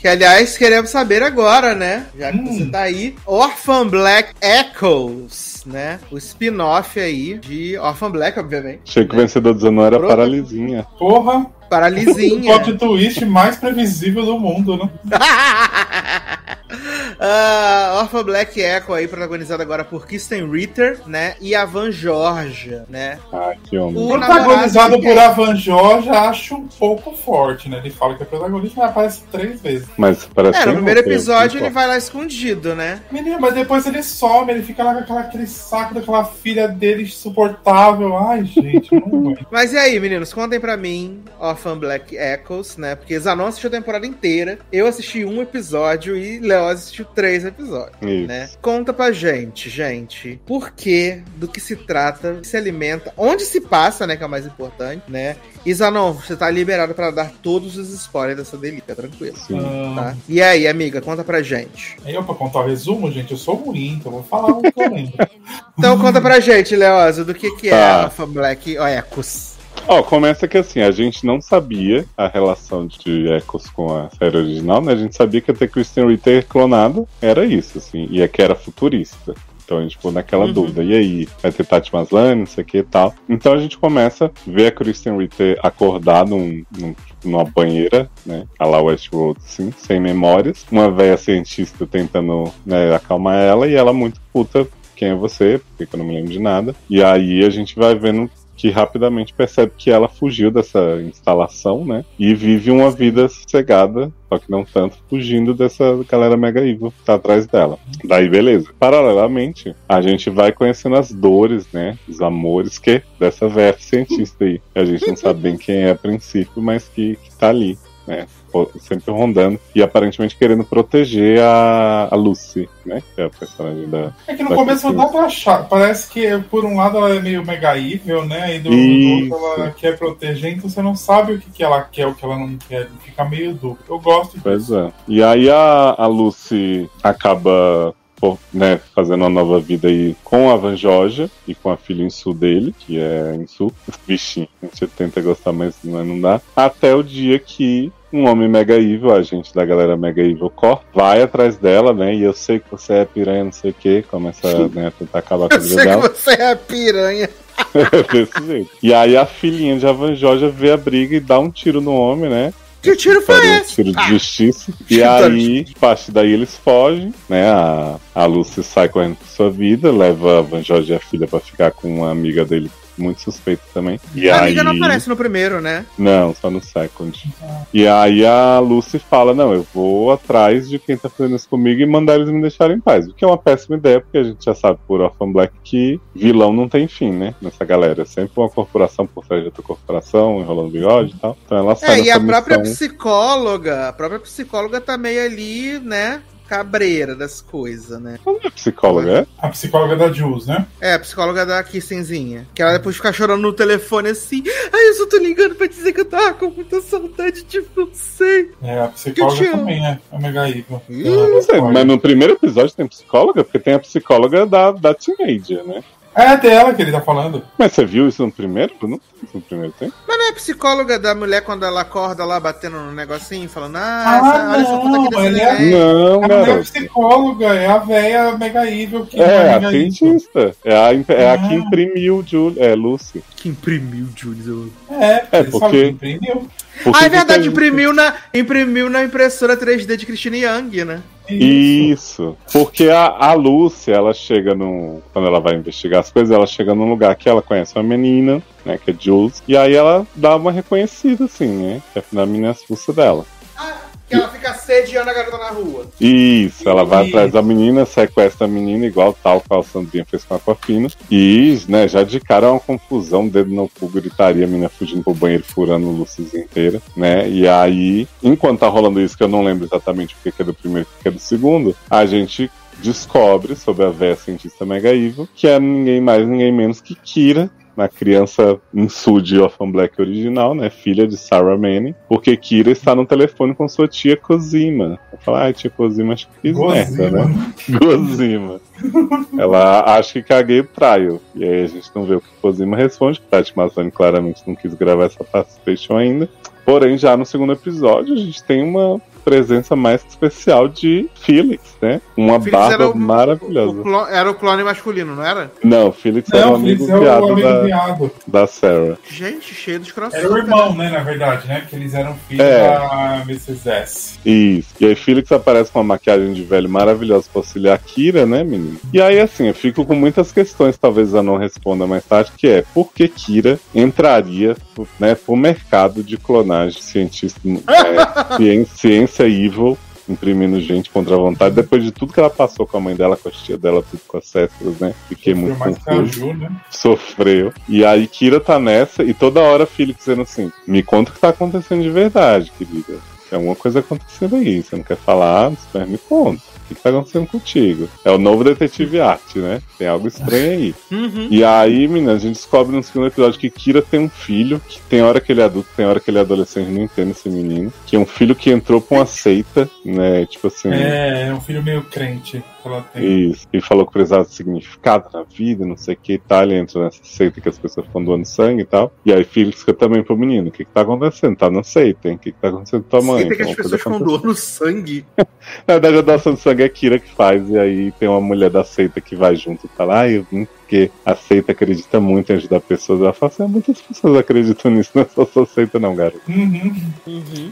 S1: Que, aliás, queremos saber agora, né? Já que
S2: Hum.
S1: você tá aí. Orphan Black Echoes, né? O spin-off aí de Orphan Black, obviamente.
S3: Achei que o vencedor do ano era
S1: Pronto.
S3: Paralisinha.
S2: Porra, o
S1: Paralisinha.
S2: plot twist mais previsível do mundo, né?
S1: Ah, Orphan Black Echo aí, protagonizada agora por Kristen Ritter, né? E a Van Georgia, né?
S3: Ai, que homem.
S1: O
S2: Protagonizado por Avan Jorge, acho um pouco forte, né? Ele fala que é protagonista, mas aparece três vezes.
S3: Mas parece
S1: É,
S3: que
S1: no
S3: é
S1: primeiro episódio
S3: não
S1: ele vai lá escondido, né?
S2: Menino, mas depois ele some, ele fica lá com aquela, aquele saco daquela filha dele insuportável. Ai, gente, não.
S1: Mas e aí, meninos, contem pra mim Orphan Black Echoes, né? Porque Zanon assistiu a temporada inteira, eu assisti um episódio e Léo assistiu três episódios.
S3: Isso.
S1: né? Conta pra gente, gente, por que, do que se trata, se alimenta, onde se passa, né, que é o mais importante, né? E Zanon, você tá liberado pra dar todos os spoilers dessa delícia, tranquilo,
S3: Sim.
S1: tá? E aí, amiga, conta pra gente.
S2: Eu, pra contar o resumo, gente, eu sou ruim, então eu vou falar o que eu lembro.
S1: Então conta pra gente, Leosa, do que que é
S3: Tá.
S1: Alpha Black Echoes.
S3: Ó, começa que assim, a gente não sabia a relação de Echoes com a série original, né? A gente sabia que ter Christian Ritter clonado, era isso, assim, e é que era futurista. Então a gente ficou naquela
S1: Uhum.
S3: dúvida. E aí, vai ter Tati Maslany, não sei o que e tal. Então a gente começa a ver a Christian Ritter acordada num, num, numa banheira, né? A lá Westworld, assim, sem memórias. Uma velha cientista tentando né, acalmar ela e ela muito puta. Quem é você? Porque eu não me lembro de nada. E aí a gente vai vendo que rapidamente percebe que ela fugiu dessa instalação, né? E vive uma vida sossegada, só que não tanto, fugindo dessa galera mega evil que tá atrás dela. Daí, beleza. Paralelamente, a gente vai conhecendo as dores, né? Os amores que dessa VF cientista aí. Que a gente não sabe bem quem é a princípio, mas que, que tá ali, né? Sempre rondando e aparentemente querendo proteger a, a Lucy, né? Que é a personagem da.
S2: É que no começo não dá pra achar. Parece que, por um lado, ela é meio mega evil, né? E do, do outro, ela quer proteger, então você não sabe o que, que ela quer, o que ela não quer. Fica meio dúvida. Eu gosto disso.
S3: Pois é. E aí a, a Lucy acaba né, fazendo uma nova vida aí com a Van Georgia e com a filha Insu dele, que é Insu. Bichinho, a gente tenta gostar, mas não, não dá. Até o dia que um homem mega evil, a gente da galera mega evil Core, vai atrás dela, né? E eu sei que você é piranha, não sei o que, começa né, a tentar acabar com a
S1: Eu sei que você é piranha.
S3: Desse jeito. E aí a filhinha de Van Georgia vê a briga e dá um tiro no homem, né?
S1: Que tiro foi
S3: um
S1: esse?
S3: tiro de
S1: Ah.
S3: justiça. E
S1: Tiro
S3: aí, a partir daí eles fogem, né? A, a Lucy sai correndo por sua vida, leva a Van Jorge e a filha pra ficar com uma amiga dele muito suspeita também. E
S1: a
S3: aí...
S1: amiga não aparece no primeiro, né?
S3: Não, só no second. E aí a Lucy fala: Não, eu vou atrás de quem tá fazendo isso comigo e mandar eles me deixarem em paz. O que é uma péssima ideia, porque a gente já sabe por Orphan Black que vilão não tem fim, né? Nessa galera. É sempre uma corporação por trás de outra corporação, enrolando bigode e tal. Então ela sai
S1: É, e a própria
S3: missão.
S1: psicóloga, a própria psicóloga tá meio ali, né? Cabreira das coisas, né?
S3: Não é psicóloga, é?
S2: A psicóloga da Jules, né?
S1: É, a psicóloga da Kissenzinha. Que ela depois fica chorando no telefone assim. Ai, eu só tô ligando pra dizer que eu tava com muita saudade de você.
S2: É, a psicóloga também é, é mega evil.
S3: Não sei, mas no primeiro episódio tem psicóloga, porque tem a psicóloga da, da teenager, né?
S2: É dela que ele tá falando.
S3: Mas você viu isso no primeiro? Não isso no primeiro tempo.
S1: Mas não é psicóloga da mulher quando ela acorda lá batendo no negocinho, falando, ah,
S2: Ah,
S1: essa- olha essa puta
S2: não,
S1: aqui desse
S2: é-.
S3: Não,
S2: não é
S3: garoto.
S2: psicóloga, é a véia mega evil que
S3: É,
S2: é
S3: a cientista. É a, imp- é a que
S2: Ah.
S3: imprimiu Ju, é, Lucy.
S1: Que imprimiu, Jules.
S2: É,
S3: É,
S2: ele
S3: porque-
S2: imprimiu.
S3: Por
S1: Ah, é verdade,
S3: a
S1: imprimiu na, imprimiu na impressora 3D de Christine Young, né?
S3: Isso. Porque a, a Lúcia, ela chega no. Quando ela vai investigar as coisas, ela chega num lugar que ela conhece uma menina, né? Que é Jules. E aí ela dá uma reconhecida, assim, né? Que a menina é expulsa dela.
S1: Que ela fica sediando a garota na rua.
S3: Isso, ela vai
S2: Isso.
S3: atrás da menina, sequestra a menina, igual tal qual a Sandrinha fez com a Aquafina. E, né, já de cara é uma confusão, dedo no cu, gritaria, a menina fugindo pro banheiro, furando o Lucis inteira, né? E aí, enquanto tá rolando isso, que eu não lembro exatamente o que é do primeiro e o que que é do segundo, a gente descobre sobre a véia cientista Mega Evil, que é ninguém mais, ninguém menos que Kira, na criança Insu de Orphan Black original, né? Filha de Sarah Manning, porque Kira está no telefone com sua tia Cosima. Eu falo, ai, tia Cosima, acho que fiz merda, né? Gozima. Ela acha que caguei o traio. E aí a gente não vê o que Cosima responde, que Tati Mazzoni claramente não quis gravar essa participation ainda. Porém, já no segundo episódio, a gente tem uma presença mais que especial de Felix, né? Uma
S1: Felix
S3: barba
S1: era o-
S3: maravilhosa.
S1: O era o clone masculino, não era?
S3: Não, Felix era o
S2: Não,
S3: amigo
S2: Felix é
S3: viado
S2: amigo
S3: da,
S2: viado.
S3: da Sarah.
S1: Gente, cheio dos
S2: Era o
S1: crossover.
S2: irmão, né, na verdade, né? Porque eles eram filhos
S3: É.
S2: da Mrs. S.
S3: Isso. E aí Felix aparece com uma maquiagem de velho maravilhosa pra auxiliar a Kira, né, menino? E aí, assim, eu fico com muitas questões, talvez eu não responda mais tarde, que é por que Kira entraria né, pro mercado de clonagem cientista, é, cien- ciência evil, imprimindo gente contra a vontade, depois de tudo que ela passou com a mãe dela, com a tia dela, tudo com as células, né? Fiquei
S2: Foi
S3: muito confuso
S2: né?
S3: sofreu. E aí Kira tá nessa e toda hora Felix dizendo assim: me conta o que tá acontecendo de verdade, querida. Tem alguma coisa acontecendo aí. Você não quer falar? Mas me conta. O que tá acontecendo contigo? É o novo detetive arte, né? Tem algo estranho aí.
S1: Uhum.
S3: E aí, meninas, a gente descobre no segundo episódio que Kira tem um filho, que tem hora que ele é adulto, tem hora que ele é adolescente, não entendo esse menino. Que é um filho que entrou pra uma seita, né? Tipo assim.
S2: É, é um filho meio crente tem.
S3: Isso. E falou que precisava de significado na vida, não sei o que e tal. Ele entra nessa seita que as pessoas ficam doando sangue e tal. E aí Felix fica também pro menino. O que que tá acontecendo? Tá na seita, hein? O que que tá acontecendo com tua mãe?
S1: Tem que as pessoas ficam doando sangue.
S3: Na verdade, a doação de sangue é a Kira que faz. E aí tem uma mulher da seita que vai junto e fala, ah, eu vim porque a seita acredita muito em ajudar pessoas. Ela fala assim, "Ah, muitas pessoas acreditam nisso, não é só sua seita não, garoto.
S2: Uhum.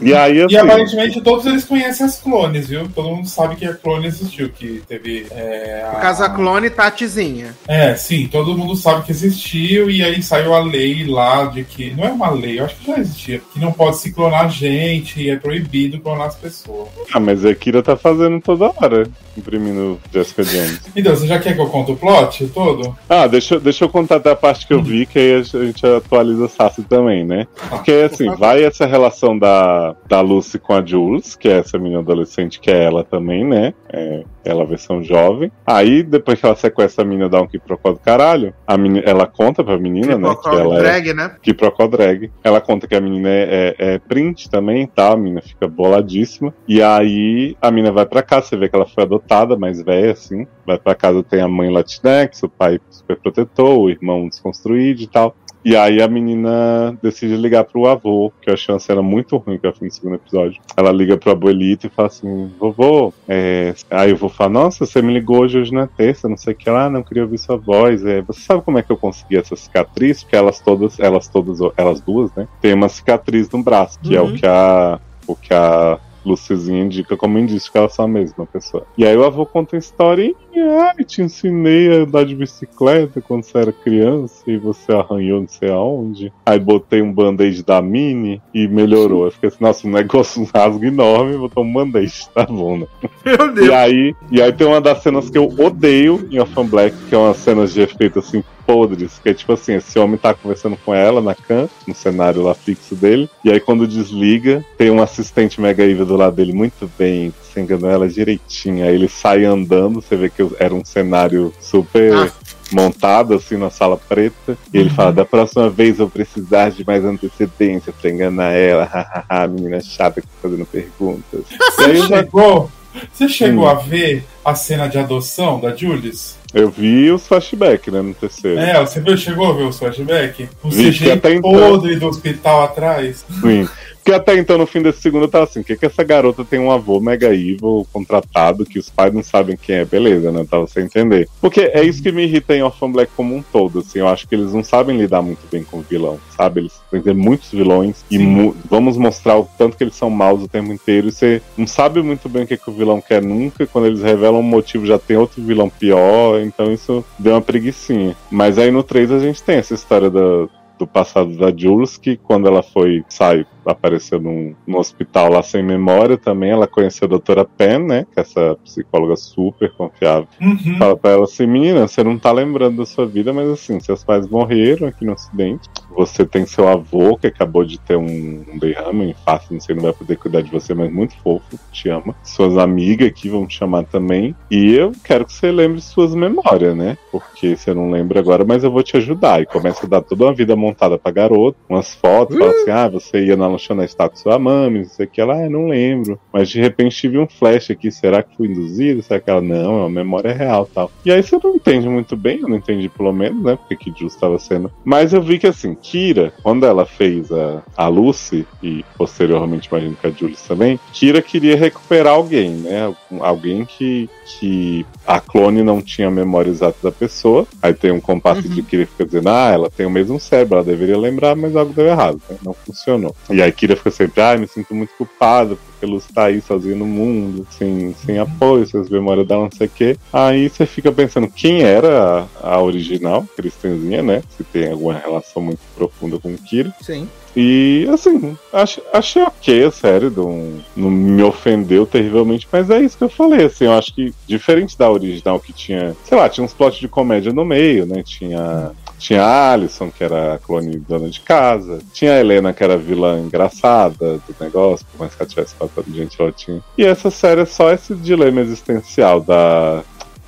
S3: E aí, assim...
S2: E aparentemente todos eles conhecem as clones, viu? Todo mundo sabe que a clone existiu, que teve. É, a...
S1: No caso, a clone Tatizinha.
S2: É, sim, todo mundo sabe que existiu, e aí saiu a lei lá de que. Não é uma lei, eu acho que já existia. Que não pode se clonar gente, e é proibido clonar as pessoas.
S3: Ah, mas a Kira tá fazendo toda hora, imprimindo Jessica Jones.
S2: Então, você já quer que eu conte o plot todo?
S3: Ah, deixa, deixa eu contar até a parte que eu vi, que aí a gente atualiza Sassy também, né? Porque, assim, vai essa relação da, da Lucy com a Jules, que é essa menina adolescente, que é ela também, né? É, ela versão jovem. Aí, depois que ela sequestra a menina, dá um quiprocó do caralho, a menina, ela conta pra menina, né? Que ela é
S1: drag, né?
S3: quiprocó drag. Ela conta que a menina é, é- é print também, tá? A menina fica boladíssima. E aí, a menina vai pra casa, você vê que ela foi adotada, mais velha, assim. Vai pra casa, tem a mãe Latinx, o pai super protetor, o irmão desconstruído e tal. E aí a menina decide ligar pro avô, que eu achei uma cena muito ruim que eu fiz no segundo episódio. Ela liga pro abuelito e fala assim, vovô, é... aí eu vou falar, nossa, você me ligou hoje, hoje na terça, não sei o que lá, não queria ouvir sua voz. É... Você sabe como é que eu consegui essa cicatriz? Porque elas todas, elas todas, elas duas, né? Tem uma cicatriz no braço, que é o
S1: Uhum.
S3: que a. O que a Lucizinha indica como indício que elas são a mesma pessoa. E aí o avô conta uma historinha, ai, te ensinei a andar de bicicleta quando você era criança e você arranhou não sei aonde. Aí botei um band-aid da Mini e melhorou. Eu fiquei assim, nossa, um negócio, um rasgo enorme, botou um band-aid, tá bom, né?
S1: Meu
S3: E
S1: Deus.
S3: aí, e aí tem uma das cenas que eu odeio em Orphan Black, que é umas cenas de efeito assim podres, que é tipo assim, esse homem tá conversando com ela na cam, no cenário lá fixo dele, e aí quando desliga, tem um assistente mega evil do lado dele muito bem, você enganou ela direitinho, aí ele sai andando, você vê que era um cenário super
S1: Ah.
S3: montado assim na sala preta, e ele fala, da próxima vez eu precisar de mais antecedência pra enganar ela, hahaha, menina chata que tá fazendo perguntas. E aí já
S2: Chegou! Você chegou
S3: Hum.
S2: a ver a cena de adoção da Julius?
S3: Eu vi os flashbacks, né, no terceiro.
S2: É, você viu, chegou a ver o flashback? O
S3: Vi,
S2: CGI
S3: então-
S2: podre do hospital atrás.
S3: Sim. Porque até então, no fim desse segundo, eu tava assim, o que que essa garota tem um avô mega evil contratado, que os pais não sabem quem é, beleza, né? Tava sem entender. Porque é isso que me irrita em Orphan Black como um todo, assim, eu acho que eles não sabem lidar muito bem com o vilão, sabe? Eles têm que ter muitos vilões e
S2: Sim.
S3: mu- vamos mostrar o tanto que eles são maus o tempo inteiro e você não sabe muito bem o que, que o vilão quer nunca, e quando eles revelam um motivo já tem outro vilão pior, então isso deu uma preguiçinha. Mas aí no 3 a gente tem essa história da, do passado da Jules, que quando ela foi, sai, apareceu num, no hospital lá sem memória também, ela conheceu a doutora Pen, né, que é essa psicóloga super confiável.
S2: Uhum.
S3: Fala pra ela assim, menina, você não tá lembrando da sua vida, mas assim, seus pais morreram aqui no acidente, você tem seu avô que acabou de ter um, um derrame, um infarto, não sei, não vai poder cuidar de você, mas muito fofo, te ama. Suas amigas aqui vão te chamar também, e eu quero que você lembre suas memórias, né, porque você não lembra agora, mas eu vou te ajudar. E começa a dar toda uma vida montada pra garota, umas fotos, fala assim, ah, você ia na lanchonete estar com sua mami, não sei o que, ela, ah, não lembro. Mas de repente tive um flash aqui, será que foi induzido? Será que ela, não, é uma memória real tal. E aí você não entende muito bem, eu não entendi pelo menos, né, porque que Jules estava sendo. Mas eu vi que assim, Kira, quando ela fez a, a Lucy, e posteriormente imagino que a Jules também, Kira queria recuperar alguém, né, alguém que, que a clone não tinha a memória exata da pessoa. Aí tem um compasso de Kira que fica dizendo, ah, ela tem o mesmo cérebro, ela deveria lembrar, mas algo deu errado, né? não funcionou. E aí Kira fica sempre, ah, me sinto muito culpada, porque Luz tá aí sozinha no mundo, sem, sem apoio, sem as memórias dela, não sei o quê. Aí você fica pensando quem era a, a original, Cristenzinha, né? Se tem alguma relação muito profunda com Kira.
S1: Sim.
S3: E assim, ach, achei ok a série, não, não me ofendeu terrivelmente, mas é isso que eu falei, assim, eu acho que diferente da original que tinha, sei lá, tinha uns plots de comédia no meio, né? Tinha. Tinha a Alison, que era a clone dona de casa. Tinha a Helena, que era a vilã engraçada do negócio, por mais que ela tivesse passado gente, ela tinha. E essa série é só esse dilema existencial da,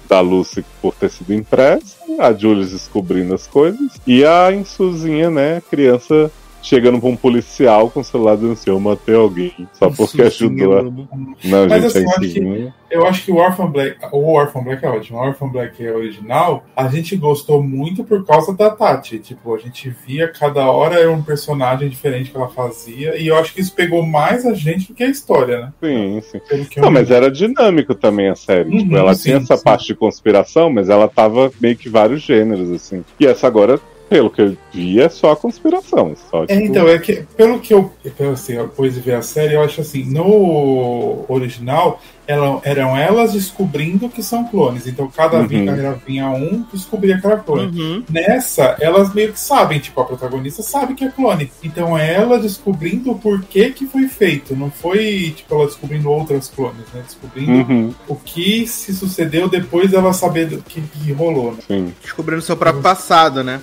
S3: da Lucy por ter sido impressa, a Julius descobrindo as coisas, e a Insuzinha, né, criança chegando pra um policial com o celular dizendo assim, eu matei alguém, só porque ajudou a... Não,
S2: Mas,
S3: gente,
S2: assim,
S3: a
S2: eu acho que-. Eu acho que o Orphan Black, o Orphan Black é ótimo, o Orphan Black é original, a gente gostou muito por causa da Tati. Tipo, a gente via cada hora era um personagem diferente que ela fazia, e eu acho que isso pegou mais a gente do que a história, né?
S3: Sim, sim.
S2: Que eu
S3: Não, mas era dinâmico também a série.
S2: Uhum,
S3: tipo, ela
S2: sim,
S3: tinha essa
S2: sim.
S3: parte de conspiração, mas ela tava meio que vários gêneros, assim. E essa agora, pelo que eu vi, é só conspiração. Só,
S2: É,
S3: tipo,
S2: então, é que pelo que eu, pelo, assim, depois de ver a série, eu acho assim, no original, ela- eram elas descobrindo que são clones. Então, cada
S3: Uhum.
S2: vinha, vinha um descobria que era clone.
S1: Uhum.
S2: Nessa, elas meio que sabem, tipo, a protagonista sabe que é clone. Então é ela descobrindo o porquê que foi feito. Não foi, tipo, ela descobrindo outras clones, né? Descobrindo
S3: Uhum,
S2: o que se sucedeu depois dela saber do que, que rolou, né?
S3: sim.
S1: Descobrindo seu próprio passado, né?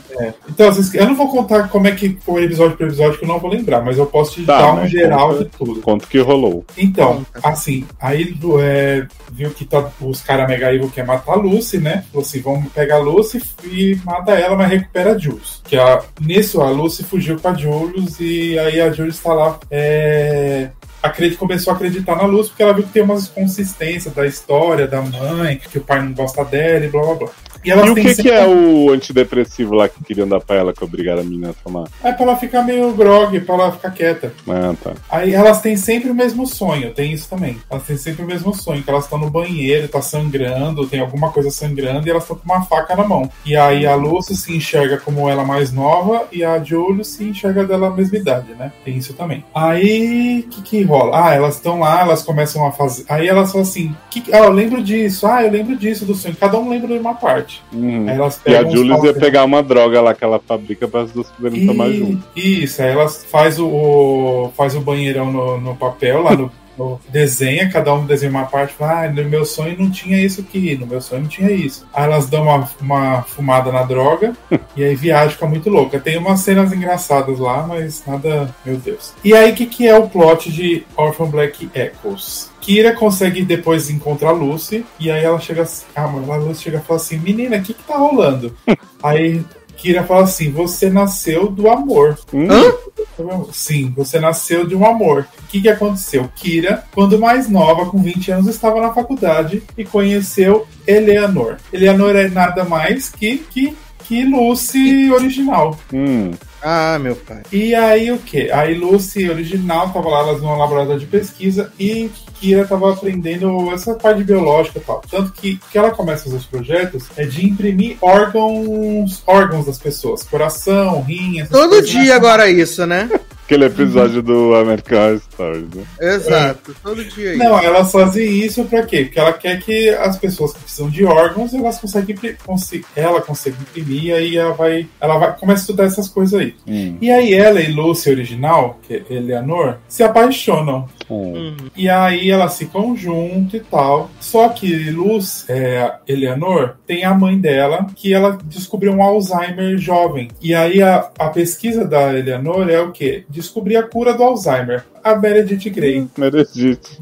S2: Então, vocês- eu não vou contar como é que foi episódio por episódio, que eu não vou lembrar, mas eu posso te
S3: Tá,
S2: dar um
S3: mas
S2: geral
S3: conta-
S2: de tudo.
S3: Quanto que rolou.
S2: Então, assim, aí do- é, viu que tá, os caras Mega Evil quer matar a Lucy, né? Falou assim: vamos pegar a Lucy e mata ela, mas recupera a Jules. Que a, nisso a Lucy fugiu com a Jules e aí a Jules tá lá. É, acredi- começou a acreditar na Lucy porque ela viu que tem umas consistências da história da mãe, que o pai não gosta dela e blá blá blá. E,
S3: E o que,
S2: sempre-
S3: que é o antidepressivo lá que queriam dar pra ela que obrigaram a menina a tomar?
S2: É pra ela ficar meio grog, pra ela ficar quieta.
S3: Ah, tá.
S2: Aí elas têm sempre o mesmo sonho, tem isso também. Elas têm sempre o mesmo sonho, que elas estão no banheiro, tá sangrando, tem alguma coisa sangrando e elas estão com uma faca na mão. E aí a Lucy se enxerga como ela mais nova e a Julie se enxerga dela a mesma idade, né? Tem isso também. Aí, o que que rola? Ah, elas estão lá, elas começam a fazer... Aí elas falam assim, que... ah, eu lembro disso, ah, eu lembro disso do sonho. Cada um lembra de uma parte.
S3: Uhum.
S2: Elas
S3: E a Julius ia
S2: papéis-
S3: pegar uma droga lá que ela fabrica para as duas poderem tomar junto.
S2: isso, aí elas faz o, o- faz o banheirão no, no papel, lá no- desenha, cada um desenha uma parte, fala, ah, no meu sonho não tinha isso aqui, no meu sonho não tinha isso. Aí elas dão uma, uma fumada na droga e aí viagem fica muito louca. Tem umas cenas engraçadas lá, mas nada, meu Deus. E aí o que, que é o plot de Orphan Black Echoes? Kira consegue depois encontrar Lucy e aí ela chega assim, ah, mano, a Lucy chega e fala assim, menina, o que que tá rolando? aí Kira fala assim, você nasceu do amor.
S3: Hum,
S2: Sim, você nasceu de um amor. O que, que aconteceu? Kira, quando mais nova, com 20 anos, estava na faculdade e conheceu Eleanor. Eleanor é nada mais que, que, que Lucy original.
S3: Hum.
S1: Ah, meu pai.
S2: E aí o que? Aí Lucy original tava lá elas no laboratório de pesquisa e Kira tava aprendendo essa parte biológica e tal. Tanto que que ela começa a fazer os projetos é de imprimir órgãos órgãos das pessoas, coração, rim, essas
S1: Todo
S2: coisas,
S1: dia
S2: né?
S1: agora isso, né?
S3: Aquele episódio do American Horror Stories, né?
S1: Exato. Todo dia isso.
S2: Não, elas fazem isso pra quê? Porque ela quer que as pessoas que precisam de órgãos, elas conseguem, consi- ela consegue imprimir, e aí ela vai, ela vai começa a estudar essas coisas aí.
S3: Hum.
S2: E aí ela e Lucy original, que é Eleanor, se apaixonam.
S3: Hum.
S2: E aí elas ficam junto e tal. Só que Luz, é, Eleanor, tem a mãe dela que ela descobriu um Alzheimer jovem. E aí a, a pesquisa da Eleanor é o quê? Descobrir a cura do Alzheimer. A Meredith Grey.
S3: Meredith.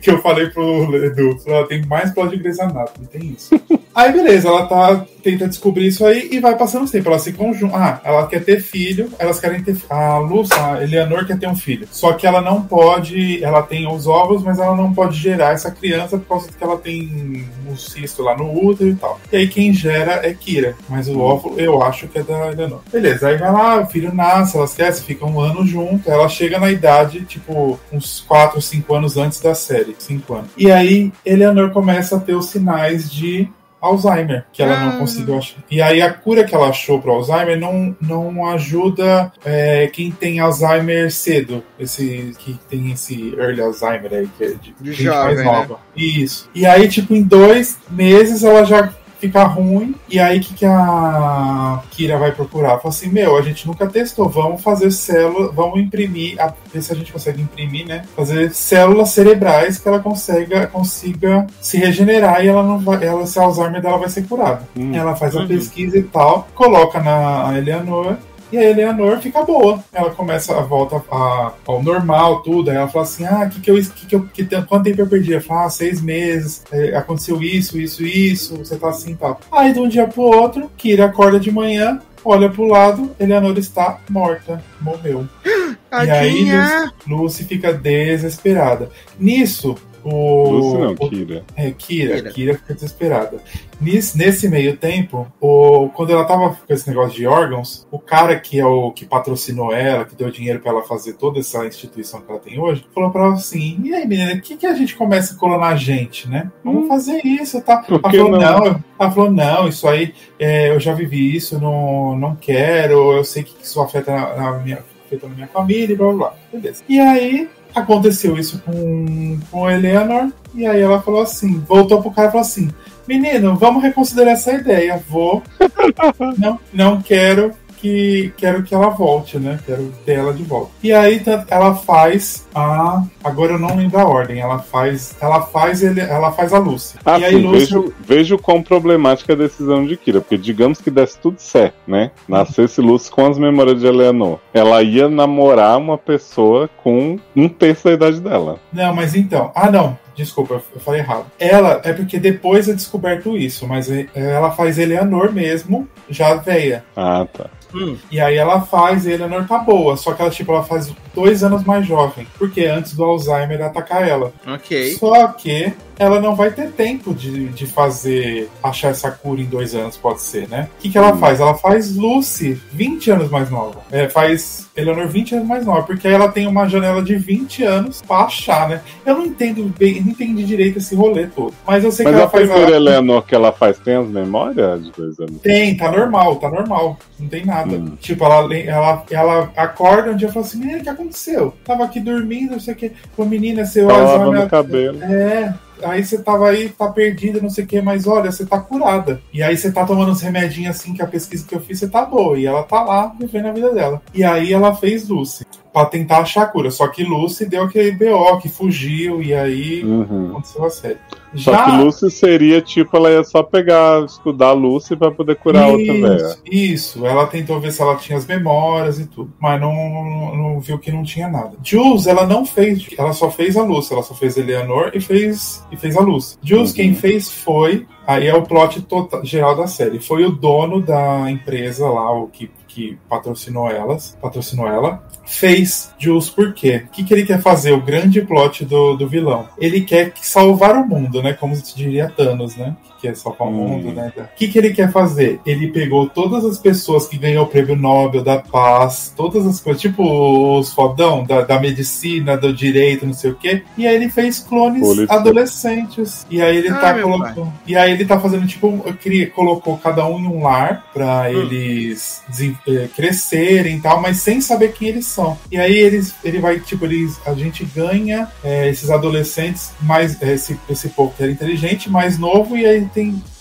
S2: que eu falei pro Edu. Ela tem mais plot de Grey's Anatomy, tem isso. aí beleza, ela tá tenta descobrir isso aí e vai passando os tempos. Elas se conjuntam. Ah, ela quer ter filho, elas querem ter. A Luz, a Eleanor quer ter um filho. Só que ela não pode. Ela tem os óvulos, mas ela não pode gerar essa criança por causa que ela tem um cisto lá no útero e tal. E aí quem gera é Kira. Mas o óvulo eu acho que é da Eleanor. Beleza, aí vai lá, o filho nasce, elas querem, ficam um ano junto. Ela chega na idade, tipo, uns 4, 5 anos antes da série. 5 anos. E aí Eleanor começa a ter os sinais de Alzheimer, que ela não
S1: Ah.
S2: conseguiu achar. E aí a cura que ela achou para Alzheimer não, não ajuda é, quem tem Alzheimer cedo, esse que tem esse early Alzheimer aí, que é de,
S1: De
S2: gente
S1: jovem,
S2: mais
S1: né?
S2: nova. Isso. E aí, tipo, em dois meses ela já fica ruim. E aí, o que, que a Kira vai procurar? Fala assim: Meu, a gente nunca testou, vamos fazer célula, vamos imprimir, a- ver se a gente consegue imprimir, né? Fazer células cerebrais que ela consiga, consiga se regenerar e ela não vai, ela, esse Alzheimer dela vai ser curado.
S3: Hum.
S2: Ela faz a pesquisa e tal, coloca na Eleanor. E a Eleanor fica boa. Ela começa a volta a- ao normal, tudo. Aí ela fala assim: Ah, que que eu, que que eu, que, tem- quanto tempo eu perdi? Ela fala: ah, seis meses. é, aconteceu isso, isso, isso. Você tá assim e tal. Aí de um dia pro outro, Kira acorda de manhã, olha pro lado, Eleanor está morta. Morreu. E aí,
S1: Tadinha.
S2: Lucy fica desesperada. Nisso, o.
S3: Lucy não,
S2: o-
S3: Kira.
S2: é, Kira,
S1: Kira.
S2: Kira fica desesperada. Nesse, nesse meio tempo, o, quando ela tava com esse negócio de órgãos, o cara que é o que patrocinou ela, que deu dinheiro pra ela fazer toda essa instituição que ela tem hoje, falou pra ela assim: e aí, menina, o que, que a gente começa a colonar a gente, né? Vamos fazer isso, tá?
S3: Por
S2: Ela
S3: que
S2: falou,
S3: não?
S2: não. Ela falou, não, isso aí, é, eu já vivi isso, não, não quero, eu sei que isso afeta na, na minha, afeta na minha família, e blá blá blá. Beleza. E aí, aconteceu isso com, com Eleanor, e aí ela falou assim, voltou pro cara e falou assim, menino, vamos reconsiderar essa ideia, vou, não, não quero que quero que ela volte, né? Quero ter ela de volta. E aí tá- ela faz a agora eu não lembro a ordem, ela faz ela faz ele ela faz a Lucy.
S3: Ah,
S2: e aí
S3: sim,
S2: Lucy
S3: vejo, vejo quão problemática a decisão de Kira, porque digamos que desse tudo certo, né? Nascesse Lucy com as memórias de Eleanor. Ela ia namorar uma pessoa com um terço da idade dela.
S2: Não, mas então. Ah, não. Desculpa, eu- falei errado. Ela é porque depois é descoberto isso, mas é- ela faz Eleanor mesmo, já veia.
S3: Ah, tá.
S1: Hum.
S2: E aí ela faz e Eleanor tá boa. Só que ela, tipo, ela faz dois anos mais jovem. Porque antes do Alzheimer atacar ela.
S1: Ok.
S2: Só que ela não vai ter tempo de, de fazer. achar essa cura em dois anos, pode ser, né? O que, que ela
S3: Hum.
S2: faz? Ela faz Lucy 20 anos mais nova. É, faz Eleanor 20 anos mais nova. Porque aí ela tem uma janela de 20 anos pra achar, né? Eu não entendo bem, não entendi direito esse rolê todo. Mas eu sei
S3: Mas
S2: que
S3: a
S2: ela faz.
S3: primeira Eleanor que ela faz tem as memórias de dois anos?
S2: Tem, tá normal, tá normal. Não tem nada.
S3: Hum.
S2: Tipo, ela, ela, ela acorda um dia e fala assim: Menina, o que aconteceu? Tava aqui dormindo, não sei o que. Falou, menina, seu
S3: Ela
S2: Alzheimer.
S3: lavando o cabelo.
S2: É. Aí você tava aí, tá perdida, não sei o que, mas olha, você tá curada. E aí você tá tomando uns remedinhos assim, que a pesquisa que eu fiz, você tá boa. E ela tá lá vivendo a vida dela. E aí ela fez Lucy. Pra tentar achar a cura. Só que Lucy deu aquele BO que fugiu, e aí
S3: Uhum.
S2: aconteceu a série.
S3: Só
S2: Já
S3: que Lucy seria tipo, ela ia só pegar, estudar a Lucy pra poder curar a outra velha.
S2: Isso, Isso, ela tentou ver se ela tinha as memórias e tudo, mas não, não, não viu que não tinha nada. Jules, ela não fez, ela só fez a Lucy, ela só fez Eleanor e fez, e fez a Lucy. Jules,
S3: Uhum.
S2: quem fez foi Aí é o plot total, geral da série. Foi o dono da empresa lá, o que, que patrocinou elas, patrocinou ela, fez Jules por quê? O que, que ele quer fazer? O grande plot do, do vilão. Ele quer salvar o mundo, né? Como se diria Thanos, né? Que quer salvar o mundo, né? O que, que ele quer fazer? Ele pegou todas as pessoas que ganhou o prêmio Nobel da Paz, todas as coisas, tipo os fodão da, da medicina, do direito, não sei o quê, e aí ele fez clones
S3: Polícia.
S2: adolescentes. E aí ele
S1: Ah,
S2: tá colocando. E aí ele tá fazendo, tipo, ele colocou cada um em um lar pra
S1: Hum.
S2: eles eh, crescerem e tal, mas sem saber quem eles são. E aí eles, ele vai, tipo, eles, a gente ganha eh, esses adolescentes mais eh, esse, esse povo que era inteligente, mais novo, e aí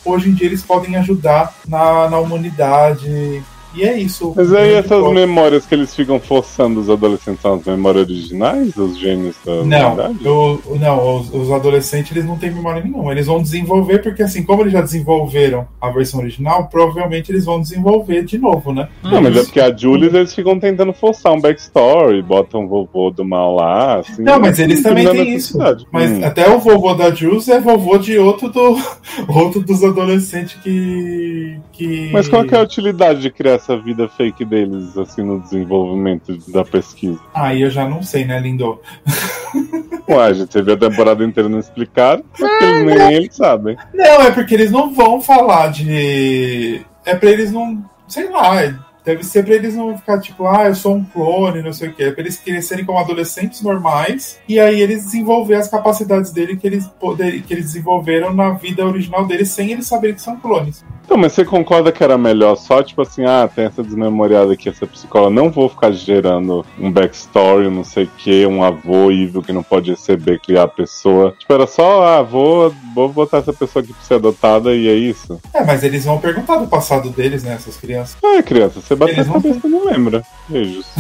S2: Hoje em dia eles podem ajudar na, na humanidade. E é isso.
S3: Mas aí essas
S2: plot.
S3: memórias que eles ficam forçando os adolescentes são as memórias originais dos gênios da
S2: Não, eu, não os, os adolescentes eles não têm memória nenhuma. Eles vão desenvolver, porque assim, como eles já desenvolveram a versão original, provavelmente eles vão desenvolver de novo, né?
S3: Não, mas é porque a Julius eles ficam tentando forçar um backstory, botam o vovô do mal lá, assim.
S2: Não, mas eles
S3: não
S2: também têm isso. Mas
S3: Hum.
S2: até o vovô da Jules é vovô de outro do outro dos adolescentes que. Que...
S3: Mas qual que é a utilidade de criar essa vida fake deles, assim, no desenvolvimento da pesquisa?
S2: Aí eu já não sei, né, Lindo?
S3: Ué, a gente teve a temporada inteira não explicar, porque eles nem eles sabem.
S2: Não, é porque eles não vão falar de. É pra eles não. Sei lá. É- Deve ser pra eles não ficar tipo, ah, eu sou um clone, não sei o quê. É pra eles crescerem como adolescentes normais e aí eles desenvolver as capacidades dele que eles, poder, que eles desenvolveram na vida original deles sem eles saberem que são clones.
S3: Então, mas você concorda que era melhor só, tipo assim, ah, tem essa desmemoriada aqui, essa psicóloga, não vou ficar gerando um backstory, não sei o que, um avô evil que não pode receber, criar a pessoa. Tipo, era só, ah, vou, vou botar essa pessoa aqui pra ser adotada e é isso.
S2: É, mas eles vão perguntar do passado deles, né, essas crianças.
S3: Ah, criança, você bateu
S2: Eles
S3: a cabeça e não lembra. Beijos.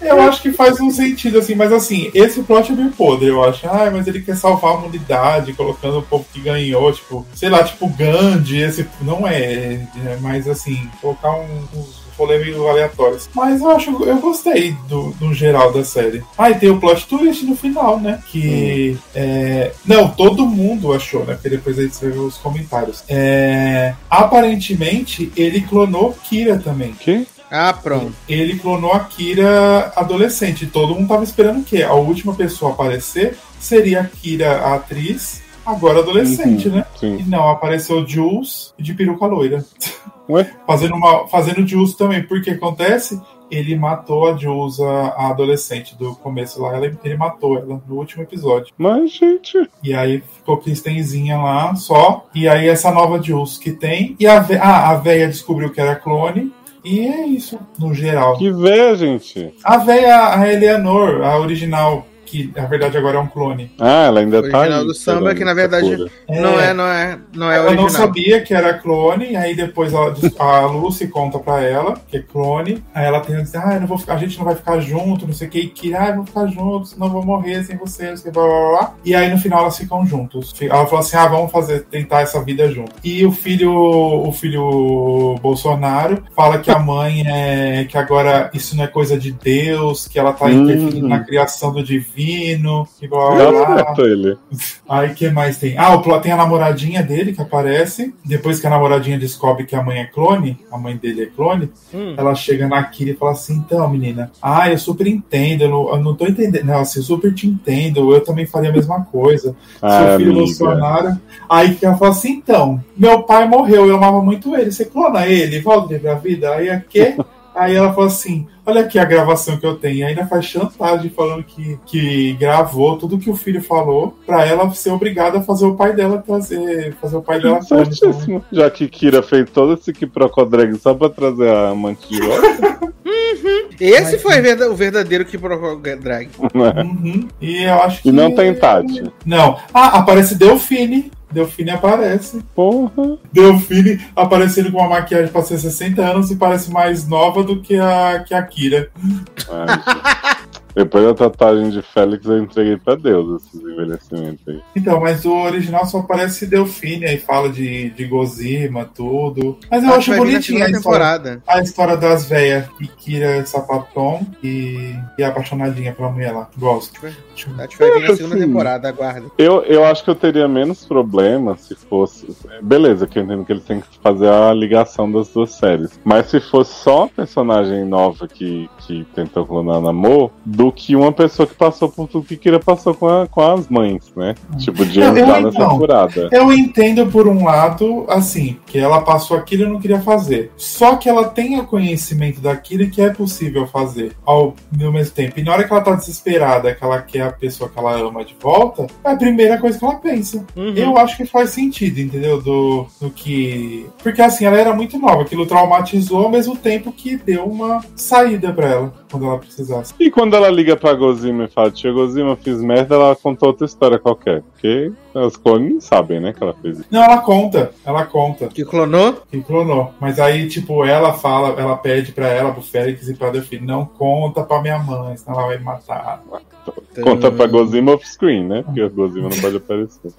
S2: Eu acho que faz um sentido, assim, mas assim, esse plot é meio podre, eu acho. Ah, mas ele quer salvar a humanidade, colocando o povo que ganhou, tipo, sei lá, tipo Gandhi, esse. Não é, é mas assim, colocar um- uns rolê meio aleatórios. Mas eu acho, eu gostei do, do geral da série. Ah, e tem o plot twist no final, né? Que. é, não, todo mundo achou, né? Porque depois a gente os comentários. É, aparentemente, ele clonou Kira também.
S3: Que?
S1: Ah, pronto.
S2: Ele clonou a Kira adolescente. Todo mundo tava esperando o quê? A última pessoa a aparecer seria a Kira, a atriz, agora adolescente,
S3: Uhum,
S2: né?
S3: Sim.
S2: E não, apareceu Jules de peruca loira.
S3: Ué?
S2: Fazendo, uma, fazendo Jules também. Porque acontece? Ele matou a Jules, a, adolescente do começo lá. Ela- ele matou ela no último episódio.
S3: Mas, gente.
S2: E aí ficou Kristenzinha lá só. E aí essa nova Jules que tem. E a, ah, a véia descobriu que era clone. E é isso, no geral.
S3: Que véia, gente.
S2: A véia, a Eleanor, a original, que na verdade agora é um clone.
S3: Ah, ela ainda
S1: O
S3: tá
S1: original
S3: aí,
S1: do samba, que na verdade
S3: cura.
S1: Não é, não é, não é
S2: Ela
S1: original.
S2: não sabia que era clone, e aí depois ela- a Lucy conta pra ela que é clone. Aí ela tem diz, ah, eu não vou ficar- a gente não vai ficar junto, não sei o que, e que, ah, eu vou ficar juntos, senão eu vou morrer sem você, não sei o que, blá, blá, blá, blá. E aí no final elas ficam juntos. Ela falou assim, ah, vamos fazer, tentar essa vida junto. E o filho, o filho Bolsonaro fala que a mãe é, que agora isso não é coisa de Deus, que ela tá
S3: Hum.
S2: interferindo na criação do divino, que blá, blá,
S3: ele.
S2: Aí que mais tem? Ah, o plot tem a namoradinha dele que aparece. Depois que a namoradinha descobre que a mãe é clone, a mãe dele é clone,
S1: Hum.
S2: ela chega na Kira e fala assim: então, menina, ah, eu super entendo, eu não, eu não tô entendendo. Não, assim, eu super te entendo, eu também faria a mesma coisa.
S3: Ah,
S2: Seu filho
S3: amiga.
S2: Bolsonaro. Aí que ela fala assim: então, meu pai morreu, eu amava muito ele, você clona ele, volta pra vida. Aí é quê? Aí ela fala assim: olha aqui a gravação que eu tenho. E ainda faz chantagem falando que, que gravou tudo que o filho falou pra ela ser obrigada a fazer o pai dela trazer. Fazer o pai dela. Então,
S3: Certíssimo. Já que Kira fez todo esse quiprocodrag só pra trazer a de volta.
S1: Esse
S2: Mas-
S1: foi verda- o verdadeiro que provocou drag.
S3: né?
S2: Uhum. E eu acho que.
S3: E não tem Tati.
S2: Não. Ah, aparece Delfine. Delfine aparece.
S3: Porra.
S2: Delfine aparecendo com uma maquiagem pra ser 60 anos e parece mais nova do que a, que a Kira.
S3: Ai. Depois da tatuagem de Félix, eu entreguei pra Deus esses envelhecimentos aí.
S2: Então, mas o original só parece Delfine, aí fala de, de Gozima, tudo. Mas eu acho bonitinha a história,
S1: temporada.
S2: a história das velhas, Kikira Sapaton e, e a apaixonadinha pela mulher lá. Gosto.
S1: Tati vai vir na segunda
S3: Assim,
S1: temporada, aguarda.
S3: Eu, eu acho que eu teria menos problema se fosse. Beleza, que eu entendo que eles têm que fazer a ligação das duas séries. Mas se fosse só uma personagem nova que, que tentou clonar Namor, do que uma pessoa que passou por tudo que queria passou com, a- com as mães, né? Tipo, de
S2: Não, eu
S3: entrar nessa
S2: então.
S3: furada.
S2: Eu entendo por um lado, assim, que ela passou aquilo e não queria fazer. Só que ela tem o conhecimento daquilo que é possível fazer ao, ao mesmo tempo. E na hora que ela tá desesperada, que ela quer a pessoa que ela ama de volta, é a primeira coisa que ela pensa.
S1: Uhum.
S2: Eu acho que faz sentido, entendeu? Do, do que. Porque assim, ela era muito nova, aquilo traumatizou ao mesmo tempo que deu uma saída pra ela quando ela precisasse.
S3: E quando ela liga pra Gozima e fala, tia Gozima, fiz merda, ela contou outra história qualquer. Porque os clones sabem, né, que ela fez isso.
S2: Não, ela conta, ela conta.
S1: Que clonou?
S2: que clonou. Mas aí, tipo, ela fala, ela pede pra ela, pro Félix e pra Delfim, não conta pra minha mãe, senão ela vai me matar.
S3: Conta pra Gozima off-screen, né? Porque a Gozima não pode aparecer.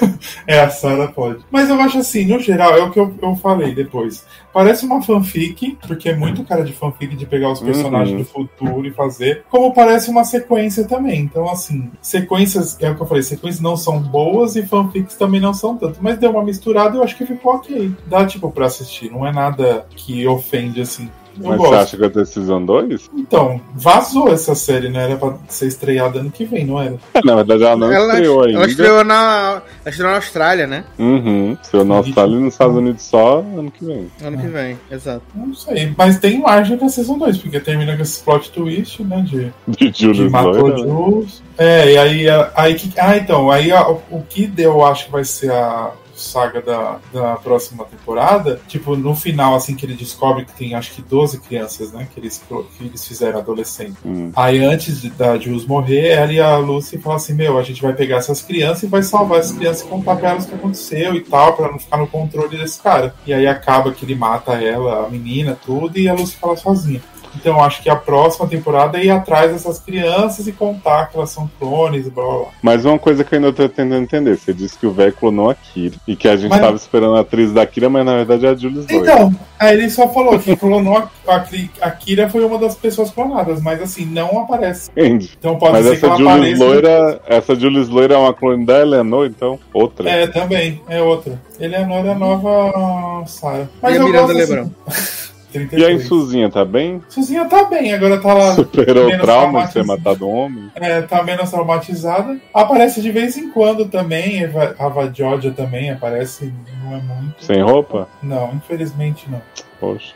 S2: É, a Sarah pode. Mas eu acho assim, no geral, é o que eu, eu falei depois. Parece uma fanfic, porque é muito cara de fanfic de pegar os personagens
S3: Uhum.
S2: do futuro e fazer. Como parece uma sequência também. Então, assim, sequências, é o que eu falei, sequências não são boas e fanfics também não são tanto. Mas deu uma misturada e eu acho que ficou ok. Dá, tipo, pra assistir. Não é nada que ofende, assim. Eu
S3: Mas
S2: gosto.
S3: você acha que vai ter Season 2?
S2: Então, vazou essa série, né? Era pra ser estreada ano que vem, não era?
S3: Na verdade, ela não
S1: ela,
S3: estreou ainda.
S1: ela estreou na. Ela estreou na Austrália, né?
S3: Uhum. Estreou na Austrália e nos Estados Unidos só ano que vem.
S1: Ano que vem, exato.
S2: Não sei. Mas tem margem pra Season 2, porque termina com esse plot twist, né? De,
S3: De
S2: de
S3: Julius
S2: matou
S3: Loira, né?
S2: Jules. É, e aí, a- aí que. Ah, então, aí a- o que deu, eu acho que vai ser a saga da, da próxima temporada, tipo, no final, assim, que ele descobre que tem acho que 12 crianças, né? Que eles, que eles fizeram adolescente.
S3: Hum.
S2: Aí antes de, da Jules morrer, ela e a Lucy falam assim: Meu, a gente vai pegar essas crianças e vai salvar essas crianças e contar pra elas o que aconteceu e tal, pra não ficar no controle desse cara. E aí acaba que ele mata ela, a menina, tudo, e a Lucy fala sozinha. Então acho que a próxima temporada é ir atrás dessas crianças e contar que elas são clones e blá blá blá.
S3: Mas uma coisa que eu ainda tô tentando entender: você disse que o velho clonou a Kira e que a gente
S2: Mas-
S3: tava esperando a atriz da Kira, mas na verdade é a Julius Loira.
S2: Então, aí ele só falou que clonou a, a, Kira foi uma das pessoas clonadas, mas assim, não aparece.
S3: Entende?
S2: Então pode
S3: Mas
S2: ser que
S3: essa
S2: ela
S3: Julius
S2: apareça.
S3: Loira, essa Julius Loira é uma clone da Eleanor, então outra.
S2: É, também, é outra. Ele é a nova Sarah. Mas
S1: E a Miranda
S2: gosto, assim,
S1: Lebrão?
S2: 33.
S3: E a Insuzinha tá bem?
S2: Suzinha tá bem, agora tá lá.
S3: Superou o trauma de ter matado um homem?
S2: É, tá menos traumatizada. Aparece de vez em quando também. Eva- A Vadiodia também aparece, não é muito.
S3: Sem roupa?
S2: Não, infelizmente não.
S3: Poxa.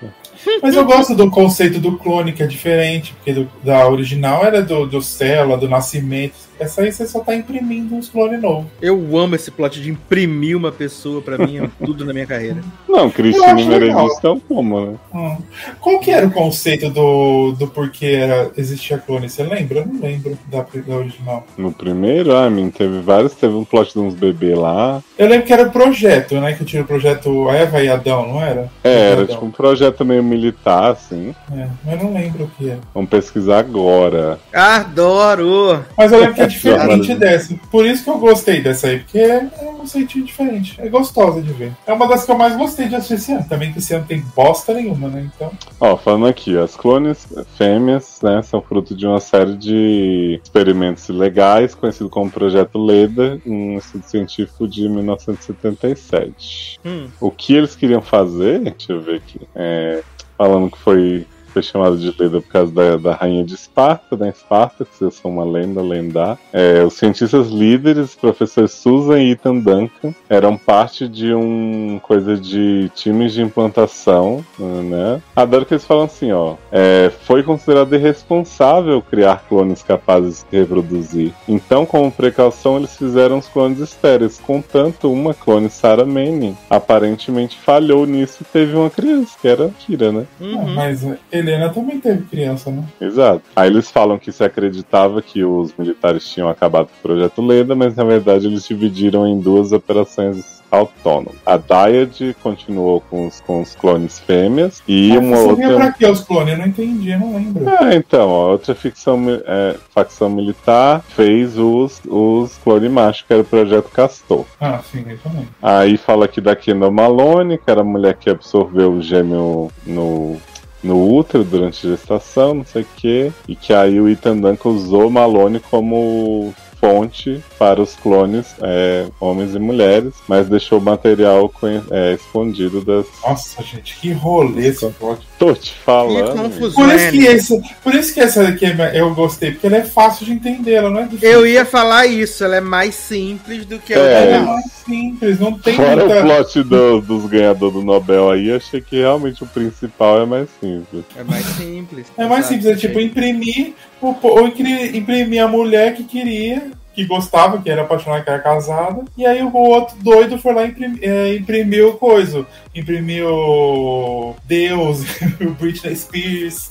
S2: Mas eu gosto do conceito do clone, que é diferente, porque do- da original era do, do célula, do nascimento. Essa aí você só tá imprimindo uns clones novos.
S1: Eu amo esse plot de imprimir uma pessoa, pra mim, é tudo na minha carreira.
S3: Não, Cristina. Meredith é um como, né?
S2: Hum. Qual que era o conceito do, do porquê era, existia clone? Você lembra? Eu não lembro da, da original.
S3: No primeiro, ah, mim, teve vários, teve um plot de uns bebês lá.
S2: Eu lembro que era o projeto, né? Que tinha o projeto Eva e Adão, não era?
S3: É, era
S2: Adão.
S3: tipo um projeto meio militar, assim.
S2: É, mas eu não lembro o que era.
S3: Vamos pesquisar agora.
S1: Adoro!
S2: Mas eu lembro que é diferente dessa. Por isso que eu gostei dessa aí, porque é um conceitinho diferente. É gostosa de ver. É uma das que eu mais gostei de assistir esse ano. Também que esse ano tem bosta nenhuma, né? Então.
S3: Ó, falando aqui, as clones fêmeas, né, são fruto de uma série de experimentos ilegais, conhecido como Projeto Leda, um estudo científico de 1977.
S1: Hum.
S3: O que eles queriam fazer, deixa eu ver aqui, é, falando que foi, foi chamado de Leda por causa da, da rainha de Esparta, da Esparta, que vocês são uma lenda, lendar. É, os cientistas líderes, professores Susan e Ethan Duncan, eram parte de um coisa de times de implantação, né? Adoro que eles falam assim, ó, é, foi considerado irresponsável criar clones capazes de reproduzir. Então, como precaução, eles fizeram os clones estéreis. Contanto, uma clone, Sarah Manning, aparentemente falhou nisso e teve uma criança, que era a Kira, né?
S1: Uhum.
S2: mas Helena também teve criança, né?
S3: Exato. Aí eles falam que se acreditava que os militares tinham acabado com o projeto Leda, mas na verdade eles dividiram em duas operações autônomo. A Dyad continuou com os, com os clones fêmeas e uma
S2: Servia
S3: outra.
S2: pra que os clones? Eu não entendi, eu não lembro.
S3: É, então, a outra ficção, é, facção militar fez os, os clone macho, que era o Projeto Castor.
S2: Ah, sim, eu também.
S3: Aí fala aqui da Kendall Malone, que era a mulher que absorveu o gêmeo no, no útero durante a gestação, não sei o quê. E que aí o Ethan Duncan usou Malone como fonte para os clones é, homens e mulheres, mas deixou o material é, escondido das.
S2: Nossa, gente, que rolê esse plot.
S3: Tô te
S1: Que
S3: falando.
S1: confusão.
S2: Por isso, que
S1: né?
S2: esse, por isso que essa daqui é- eu gostei, porque ela é fácil de entender, ela não é difícil.
S1: Eu ia falar isso, ela é mais simples do que a
S3: É.
S1: outra.
S2: Ela é
S1: não.
S2: mais simples, não tem
S3: Fora
S2: muita...
S3: o plot do- dos ganhadores do Nobel aí, achei que realmente o principal é mais simples.
S1: É mais simples.
S2: É mais simples, é tipo imprimir, o po- ou impri- imprimir a mulher que queria, que gostava, que era apaixonada, que era casada, e aí o outro doido foi lá e imprim, é, imprimiu coisa. Imprimiu Deus, o Britney Spears.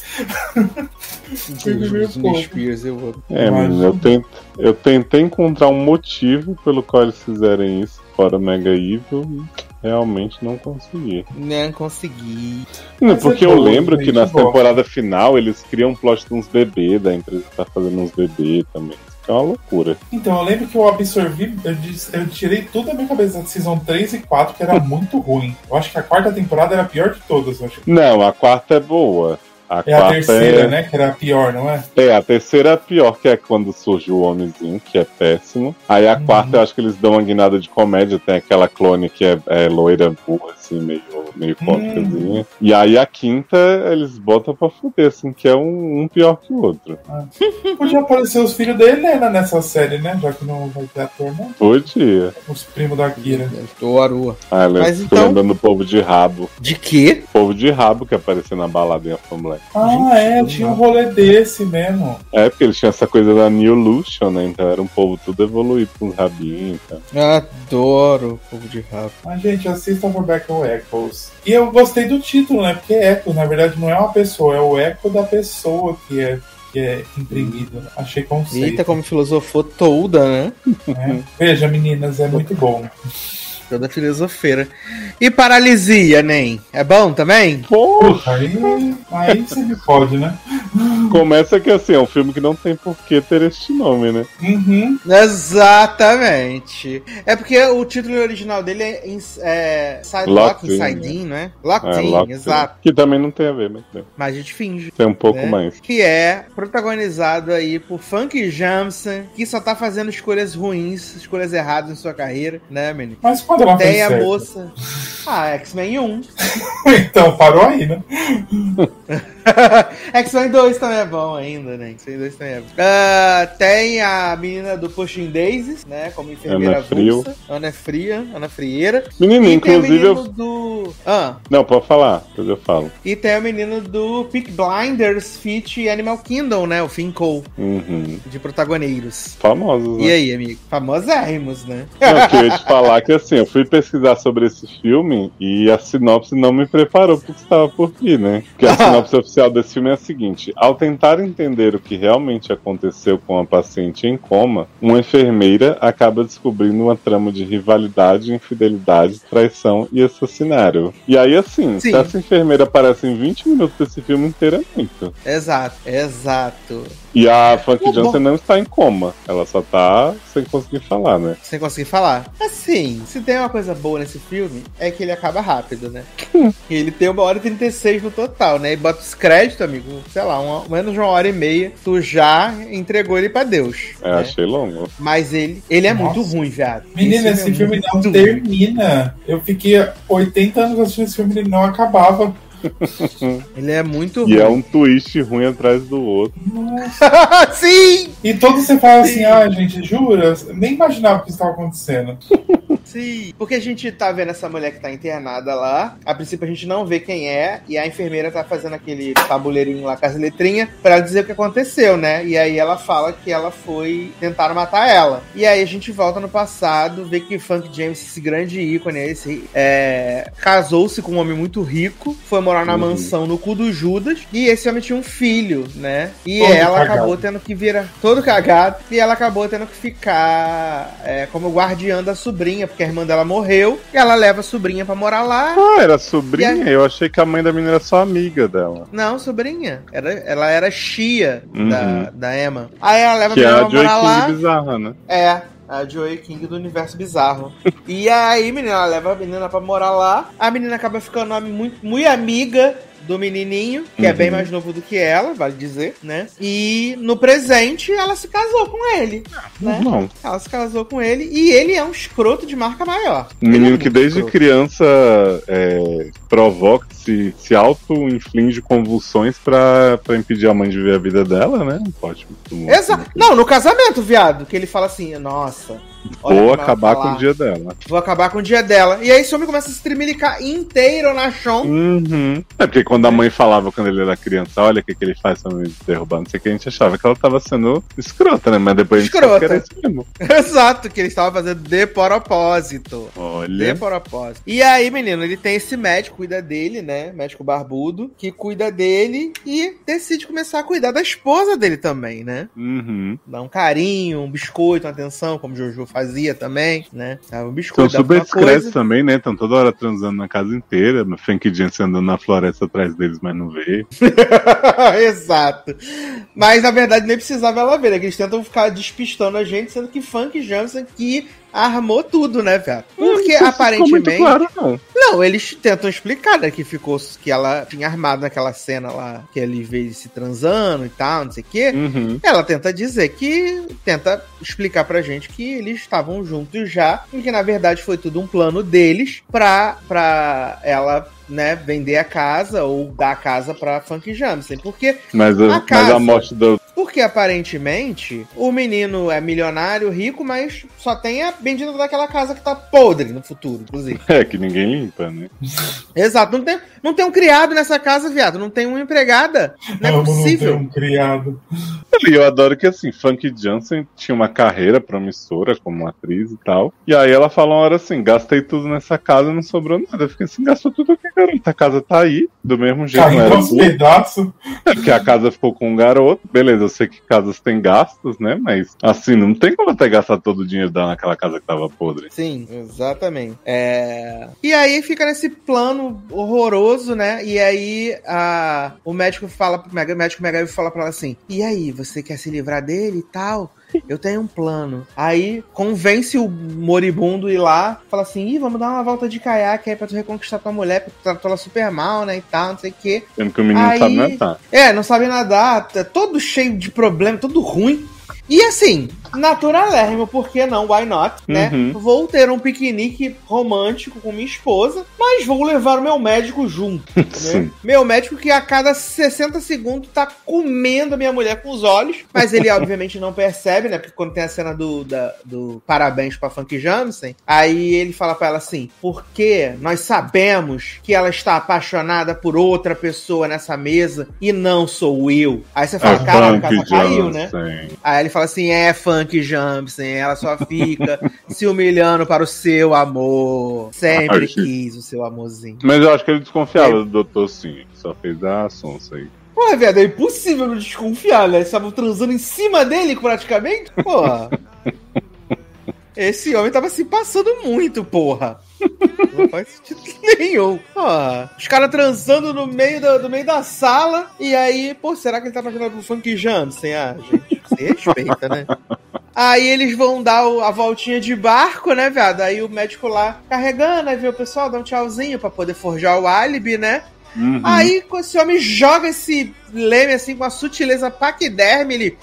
S2: Imprimiu
S1: Britney. Spears, eu vou.
S3: É, eu, tento, eu tentei encontrar um motivo pelo qual eles fizerem isso, fora Mega Evil, realmente não consegui.
S1: Não consegui.
S3: Não,
S2: Mas
S3: porque
S2: é
S3: eu
S2: bom,
S3: lembro
S2: gente,
S3: que na temporada final eles criam um plot de uns bebês, da empresa que tá fazendo uns bebês também. Isso é uma loucura.
S2: Então, eu lembro que eu absorvi, eu, disse- eu tirei tudo da minha cabeça da Season 3 e 4, que era muito ruim. Eu acho que a quarta temporada era a pior de todas, eu acho.
S3: Não, a quarta é boa. A
S2: É a terceira,
S3: é...
S2: né? Que era a pior, não é?
S3: É, a terceira é a pior, que é quando surge o homenzinho, que é péssimo. Aí a
S2: Uhum.
S3: quarta eu acho que eles dão uma guinada de comédia, tem aquela clone que é, é loira burra, assim, meio, meio
S2: Hum.
S3: E aí a quinta eles botam pra fuder, assim, que é um, um pior que o outro.
S2: Podia aparecer os filhos da Helena nessa série, né? Já que não vai ter ator, né?
S3: Podia.
S2: Os primos da Kira.
S1: Tô arua.
S3: Ah, eu
S1: Mas então-
S3: lembrando do povo de rabo.
S1: De quê?
S3: Povo de rabo que apareceu na balada em Black.
S2: Ah, é, tinha um rolê desse mesmo.
S3: É, porque eles tinham essa coisa da New Lution, né? Então era um povo tudo evoluído com os rabinhos. Então.
S1: Adoro o povo de rabo.
S2: Mas, gente, assista Rebecca Echoes. E eu gostei do título, né? Porque Echo, na verdade, não é uma pessoa, é o eco da pessoa que é, que é imprimido. Achei conceito.
S1: Eita, como filosofou toda, né?
S2: né? Veja, meninas, é muito bom.
S1: Toda filosofeira. E paralisia, Nem? É bom também?
S2: Puta, aí, aí você me pode, né?
S3: Começa que assim, é um filme que não tem por que ter este nome, né?
S2: Uhum.
S1: Exatamente. É porque o título original dele é, é
S3: Locked In,
S1: Inside In, né? Locked
S3: É,
S1: In,
S3: Locked In.
S1: exato.
S3: Que também não tem a ver, mas tem,
S1: Mas a gente finge.
S3: tem um pouco
S1: né?
S3: mais.
S1: Que é protagonizado aí por Funk Jamson, que só tá fazendo escolhas ruins, escolhas erradas em sua carreira, né, menino?
S2: Mas quando ela fez
S1: Tem a
S2: certo?
S1: moça. Ah, X-Men 1.
S2: então, parou aí, né?
S1: X-Men 2 também é bom ainda, né? X-Men 2 também é bom. Ah, tem a menina do Pushing Daisies, né? Como enfermeira
S3: Ana Frio.
S1: avulsa. Ana Fria, Ana Frieira.
S3: Menino,
S1: e tem o
S3: inclusive
S1: menino
S3: eu.
S1: do... Ah,
S3: Não, pode falar, depois eu falo.
S1: e tem o menino do Peak Blinders Fit Animal Kingdom, né? O Finn Cole,
S3: Uhum.
S1: de protagoneiros.
S3: Famosos, né?
S1: E aí, amigo? Famosérrimos, né?
S3: Não, eu queria te falar que assim, eu fui pesquisar sobre esse filme e a sinopse não me preparou porque estava por vir, né? Porque a sinopse oficial desse filme é a seguinte: ao tentar entender o que realmente aconteceu com a paciente em coma, uma enfermeira acaba descobrindo uma trama de rivalidade, infidelidade, traição e assassinário. E aí, assim,
S1: Sim.
S3: se essa enfermeira aparece em 20 minutos desse filme inteiro, é muito.
S1: Exato, exato.
S3: E a Funk
S1: Bom.
S3: Johnson não está em coma, ela só tá sem conseguir falar, né?
S1: Sem conseguir falar. Assim, se tem uma coisa boa nesse filme, é que ele acaba rápido, né? ele tem uma hora e 36 no total, né? E bota os créditos, amigo, sei lá, uma, menos de uma hora e meia, tu já entregou ele pra Deus.
S3: É,
S1: né?
S3: achei longo.
S1: Mas ele, ele é
S2: Nossa.
S1: muito ruim, viado.
S2: Menina, esse
S1: é
S2: filme não
S1: muito ruim.
S2: termina. Eu fiquei 80 anos assistindo esse filme e ele não acabava.
S1: Ele é muito
S3: E
S1: ruim.
S3: é um twist ruim atrás do outro.
S1: Sim!
S2: E todo você fala assim, ah, gente, jura? Nem imaginava o que estava acontecendo.
S1: Sim, porque a gente tá vendo essa mulher que tá internada lá. A princípio a gente não vê quem é. E a enfermeira tá fazendo aquele tabuleirinho lá com as letrinhas pra dizer o que aconteceu, né? E aí ela fala que ela foi tentar matar ela. E aí a gente volta no passado, vê que Funk James, esse grande ícone, esse, é, casou-se com um homem muito rico, foi morar na
S3: Uhum.
S1: mansão no cu do Judas. E esse homem tinha um filho, né? E
S2: Todo
S1: ela
S2: cagado.
S1: acabou tendo que virar todo cagado. E ela acabou tendo que ficar é, como guardiã da sobrinha, porque que a irmã dela morreu. E ela leva a sobrinha pra morar lá.
S3: Ah, era sobrinha? Eu achei que a mãe da menina era só amiga dela.
S1: Não, sobrinha. Era, ela era chia
S3: Uhum.
S1: da, da Emma. Aí ela leva
S3: Que é
S1: a
S3: a
S1: menina pra
S3: Joy
S1: morar lá.
S3: Bizarra, né?
S1: É, a Joey King do universo bizarro. e aí, menina, ela leva a menina pra morar lá. A menina acaba ficando muito, muito amiga do menininho, que é
S3: Uhum.
S1: bem mais novo do que ela, vale dizer, né? E no presente, ela se casou com ele, né?
S3: Não.
S1: Ela se casou com ele e ele é um escroto de marca maior.
S3: Um
S1: é
S3: menino
S1: muito
S3: que desde
S1: escroto.
S3: criança é, provoca, se, se auto-inflige convulsões pra, pra impedir a mãe de ver a vida dela, né? Não pode.
S1: Exato. Não, no casamento, viado, que ele fala assim, nossa. Olha
S3: Vou acabar com o dia dela.
S1: Vou acabar com o dia dela. E aí esse homem começa a se tremelicar inteiro na chão.
S3: Uhum. É porque quando a mãe falava quando ele era criança, olha o que, que ele faz pra me derrubar, não sei o que, a gente achava que ela tava sendo escrota, né? Mas depois a gente
S1: Escrota.
S3: que era isso mesmo.
S1: Exato, que ele estava fazendo de propósito. De
S3: Olha.
S1: propósito. E aí, menino, ele tem esse médico, cuida dele, né? Médico barbudo, que cuida dele e decide começar a cuidar da esposa dele também, né?
S3: Uhum.
S1: Dá um carinho, um biscoito, uma atenção, como o Jojo fazia também, né? Dava um
S3: São
S1: biscoito, dava
S3: super discretos também, né? Estão toda hora transando na casa inteira. Frank Jensen andando na floresta atrás deles, mas não vê.
S1: Exato. Mas na verdade nem precisava ela ver, né? Que eles tentam ficar despistando a gente, sendo que Funk Jansen que armou tudo, né, velho? Porque
S3: Não
S1: aparentemente.
S3: claro, não.
S1: Não, eles tentam explicar, né? Que ficou. Que ela tinha armado naquela cena lá, que ele veio se transando e tal, não sei o quê.
S3: Uhum.
S1: Ela tenta dizer que. Tenta explicar pra gente que eles estavam juntos já. E que na verdade foi tudo um plano deles pra, pra ela. Né, vender a casa ou dar a casa pra Funk Jamsen. Porque
S3: Mas, a,
S1: A
S3: mas
S1: casa.
S3: a morte do.
S1: porque aparentemente o menino é milionário, rico, mas só tem a bendita daquela casa que tá podre no futuro, inclusive.
S3: É, que ninguém limpa, né?
S1: Exato, não tem, não tem um criado nessa casa, viado, não tem uma empregada. Não é
S2: Amo não
S1: possível.
S2: um criado.
S3: E eu adoro que, assim, Funk Jansen tinha uma carreira promissora como atriz e tal. E aí ela fala uma hora assim: gastei tudo nessa casa e não sobrou nada. Eu fiquei assim: gastou tudo o que, A casa tá aí, do mesmo jeito,
S2: Caiu
S3: era sua.
S2: pedaços.
S3: É porque a casa ficou com um garoto. Beleza, eu sei que casas têm gastos, né? Mas, assim, não tem como até gastar todo o dinheiro dela naquela casa que tava podre.
S1: Sim, exatamente. É... E aí fica nesse plano horroroso, né? E aí a... o médico fala, pro Mega- o médico Mega fala pra ela assim: E aí, você quer se livrar dele e tal? Eu tenho um plano. Aí convence o moribundo ir lá, fala assim: Ih, vamos dar uma volta de caiaque aí pra tu reconquistar tua mulher, porque tu tratou ela super mal, né? E tal, não sei o quê.
S3: Sendo que o menino
S1: Aí-
S3: sabe nadar.
S1: É, não sabe nadar, tá todo cheio de problema, todo ruim. E assim, naturalérrimo, por que não? Why not? Né?
S3: Uhum.
S1: Vou ter um piquenique romântico com minha esposa, mas vou levar o meu médico junto. Né? Meu médico que a cada 60 segundos tá comendo a minha mulher com os olhos, mas ele obviamente não percebe, né? Porque quando tem a cena do, da- do parabéns pra Funk Jamsen, aí ele fala pra ela assim: porque nós sabemos que ela está apaixonada por outra pessoa nessa mesa e não sou eu. Aí você fala,
S3: É
S1: caraca, caiu, né?
S3: Jansen.
S1: Aí ele fala assim: é funk Jumpsen, ela só fica se humilhando para o seu amor. Sempre quis o seu amorzinho.
S3: Mas eu acho que ele desconfiava do doutor sim. Só fez a sonsa aí.
S1: Pô, velho, é impossível não desconfiar, né? Eles estavam transando em cima dele praticamente? Porra. Esse homem tava se passando muito, porra. Não faz sentido nenhum. Porra. Os caras transando no meio, da, do meio da sala. E aí, pô, será que ele tá apaixonado por Funk Jansen? Ah, gente, se respeita, né? Aí eles vão dar a voltinha de barco, né, viado? Aí o médico lá carregando, aí vê o pessoal, dá um tchauzinho pra poder forjar o álibi, né?
S3: Uhum.
S1: Aí esse homem joga esse leme assim com uma sutileza paquiderme, ele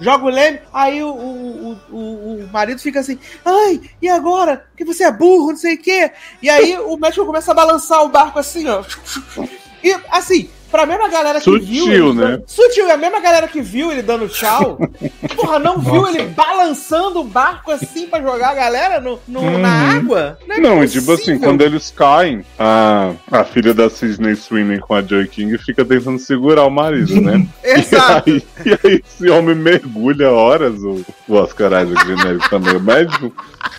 S1: joga o leme, aí o, o, o, o- o marido fica assim, ai, e agora? Que você é burro, não sei o quê. E aí o médico começa a balançar o barco assim, ó. E assim, pra mesma galera que
S3: Sutil,
S1: viu. ele
S3: né?
S1: dando- Sutil, é a mesma galera que viu ele dando tchau. Porra, não viu ele balançando o barco assim pra jogar a galera no, no- na água? Não, é
S3: Não, e tipo assim, quando eles caem, a, a filha da Sidney Sweeney com a Joy King fica tentando segurar o marido, né?
S1: Exato.
S3: E aí, e aí esse homem mergulha horas, o, o Oscar Isaac genérico também, o médico,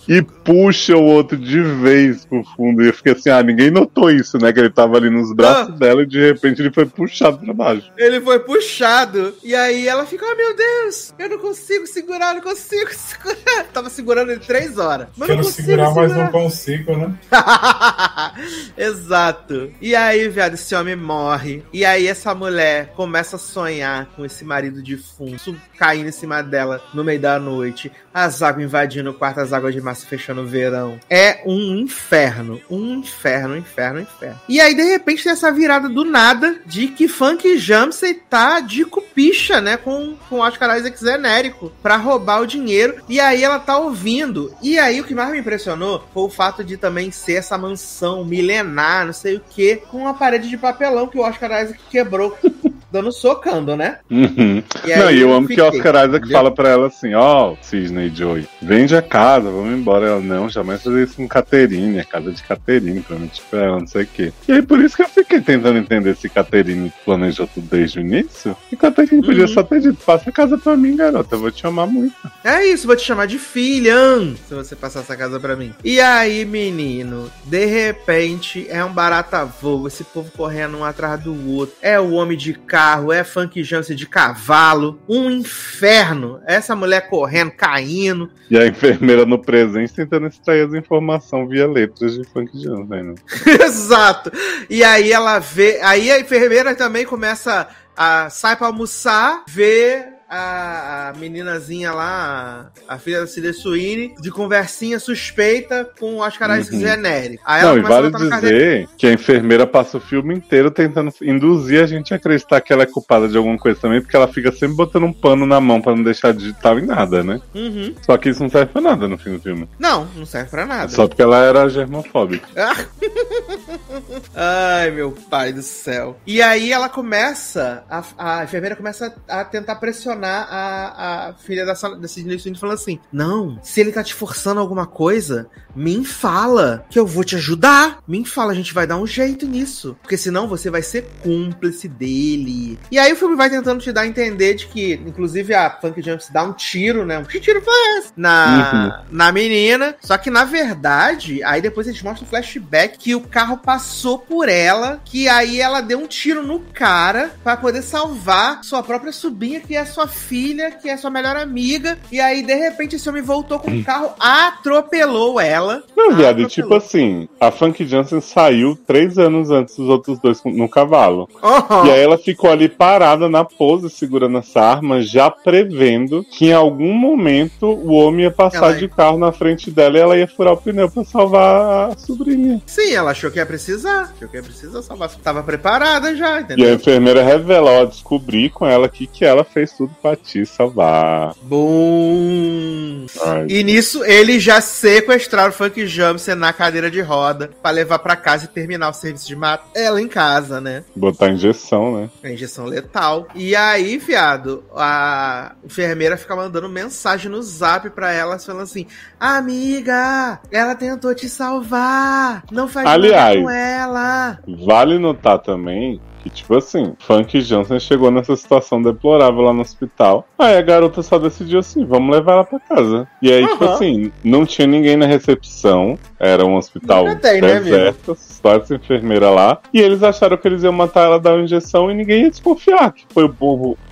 S3: e puxa o outro de vez pro fundo. E eu fiquei assim, ah, ninguém notou isso, né? Que ele tava ali nos braços
S1: Ah.
S3: dela e de repente ele foi puxado pra baixo.
S1: Ele foi puxado. E aí ela fica, oh meu Deus, eu não consigo segurar, não consigo segurar. Tava segurando ele três horas. Mas
S2: Quero
S1: não consigo
S2: segurar, mas
S1: segurar.
S2: não consigo, né?
S1: Exato. E aí, viado, esse homem morre. E aí, essa mulher começa a sonhar com esse marido defunto caindo em cima dela no meio da noite. As águas invadindo o quarto, as águas de massa fechando o verão. É um inferno. Um inferno, um inferno, um inferno. E aí, de repente, tem essa virada do nada de que Funk Jamsey tá de cupicha, né? Com, com Oscar Isaac genérico pra roubar o dinheiro. E aí ela tá ouvindo. E aí o que mais me impressionou foi o fato de também ser essa mansão milenar, não sei o que, com uma parede de papelão que o Oscar Isaac quebrou. Dando socando, né?
S3: Uhum.
S1: E aí
S3: Não, e eu
S1: eu
S3: amo que
S1: fiquei,
S3: Oscar Isaac
S1: entendeu?
S3: fala pra ela assim, ó, Cisne e Joey, vende a casa, vamos embora. Ela, não, jamais fazer isso com Caterine, é casa de Caterine, prometi pra ela, não sei o quê. E aí por isso que eu fiquei tentando entender se Caterine planejou tudo desde o início. E Caterine podia
S1: Uhum.
S3: só ter dito, passa a casa pra mim, garota, eu vou te amar muito.
S1: É isso, vou te chamar de filha se você passar essa casa pra mim. E aí, menino, de repente é um barata voa, esse povo correndo um atrás do outro. É o homem de carro, é funk jance de cavalo, um inferno. Essa mulher correndo, caindo.
S3: E a enfermeira no presente tentando extrair as informações via letras de Funk Jones, né?
S1: Exato. E aí ela vê, aí a enfermeira também começa a sai pra almoçar, vê a, a meninazinha lá, a, a filha da Cida Sweeney, de conversinha suspeita com o Oscar Isaac
S3: Uhum.
S1: genérico. Aí
S3: Não, e vale dizer que a enfermeira passa o filme inteiro tentando induzir a gente a acreditar que ela é culpada de alguma coisa também, porque ela fica sempre botando um pano na mão pra não deixar digital em nada, né?
S1: Uhum.
S3: Só que isso não serve pra nada no fim do filme.
S1: Não, não serve pra nada.
S3: Só porque ela era germofóbica.
S1: Ai, meu pai do céu. E aí ela começa, a, a enfermeira começa a tentar pressionar a, a filha da, da Sidney Sweeney, falando assim: Não, se ele tá te forçando alguma coisa, me fala, que eu vou te ajudar. Me fala, a gente vai dar um jeito nisso. Porque senão você vai ser cúmplice dele. E aí o filme vai tentando te dar a entender de que, inclusive, a Funk Jumps dá um tiro, né? Um que tiro foi esse? Na, na menina. Só que, na verdade, aí depois eles mostram um flashback que o carro passou por ela, que aí ela deu um tiro no cara pra poder salvar sua própria sobrinha, que é sua filha, que é sua melhor amiga. E aí, de repente, esse homem voltou com o carro, atropelou ela.
S3: Não, viado, e tipo assim, a Funk Jansen saiu três anos antes dos outros dois no cavalo.
S1: Aham.
S3: E aí ela ficou ali parada na pose, segurando essa arma, já prevendo que em algum momento o homem ia passar
S1: Ela-
S3: de carro na frente dela e ela ia furar o pneu pra salvar a sobrinha.
S1: Sim, ela achou que ia precisar. Achou que ia precisar salvar. Tava preparada já,
S3: E a
S1: entendeu?
S3: enfermeira revela, ó, descobri com ela aqui que ela fez tudo salvar.
S1: Bom.
S3: Ai,
S1: E nisso, eles já sequestraram o Funk Jamsen na cadeira de roda pra levar pra casa e terminar o serviço de matar ela em casa, né?
S3: botar injeção, né?
S1: A injeção letal. E aí, fiado, a enfermeira fica mandando mensagem no zap pra ela, falando assim: Amiga, ela tentou te salvar. Não faz
S3: Aliás.
S1: nada com ela.
S3: Vale notar também que, tipo assim, Funk Jansen chegou nessa situação deplorável lá no hospital. Aí a garota só decidiu assim: vamos levar ela pra casa. E aí, tipo
S1: Aham.
S3: assim, não tinha ninguém na recepção. Era um hospital
S1: tem, né,
S3: deserto, só essa enfermeira lá. E eles acharam que eles iam matar ela, dar uma injeção e ninguém ia desconfiar que foi o povo.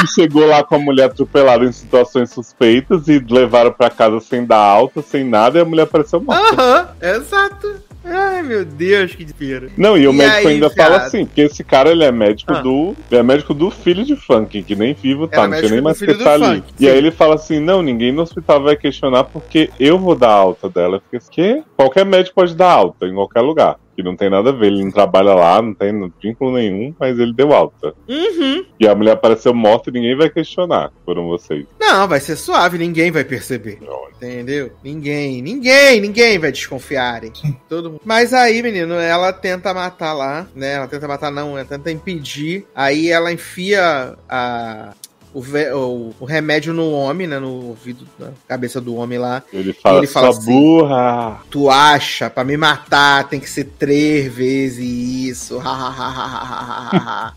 S3: que chegou lá com a mulher atropelada em situações suspeitas e levaram pra casa sem dar alta, sem nada, e a mulher apareceu morta.
S1: Aham, exato. Ai, meu Deus, que desespero.
S3: Não, e o
S1: E
S3: médico
S1: aí,
S3: ainda fala assim, que esse cara ele é médico
S1: Ah.
S3: do. Ele é médico do filho de funk, que nem vivo tá,
S1: Era
S3: não tinha
S1: médico
S3: nem mais que tá ali.
S1: funk,
S3: E
S1: sim.
S3: aí ele fala assim: não, ninguém no hospital vai questionar porque eu vou dar alta dela. Fiquei assim, que qualquer médico pode dar alta em qualquer lugar. Que não tem nada a ver, ele não trabalha lá, não tem vínculo nenhum, mas ele deu alta.
S1: Uhum.
S3: E a mulher apareceu morta e ninguém vai questionar. Foram vocês.
S1: Não, vai ser suave, ninguém vai perceber. Entendeu? Ninguém, ninguém, ninguém vai desconfiar. hein? Todo mundo. Mas aí, menino, ela tenta matar lá, né? Ela tenta matar, não, ela tenta impedir. Aí ela enfia a. O, o- o remédio no homem, né? No ouvido, na cabeça do homem lá.
S3: Ele fala,
S1: ele fala assim,
S3: burra.
S1: Tu acha, pra me matar tem que ser três vezes isso.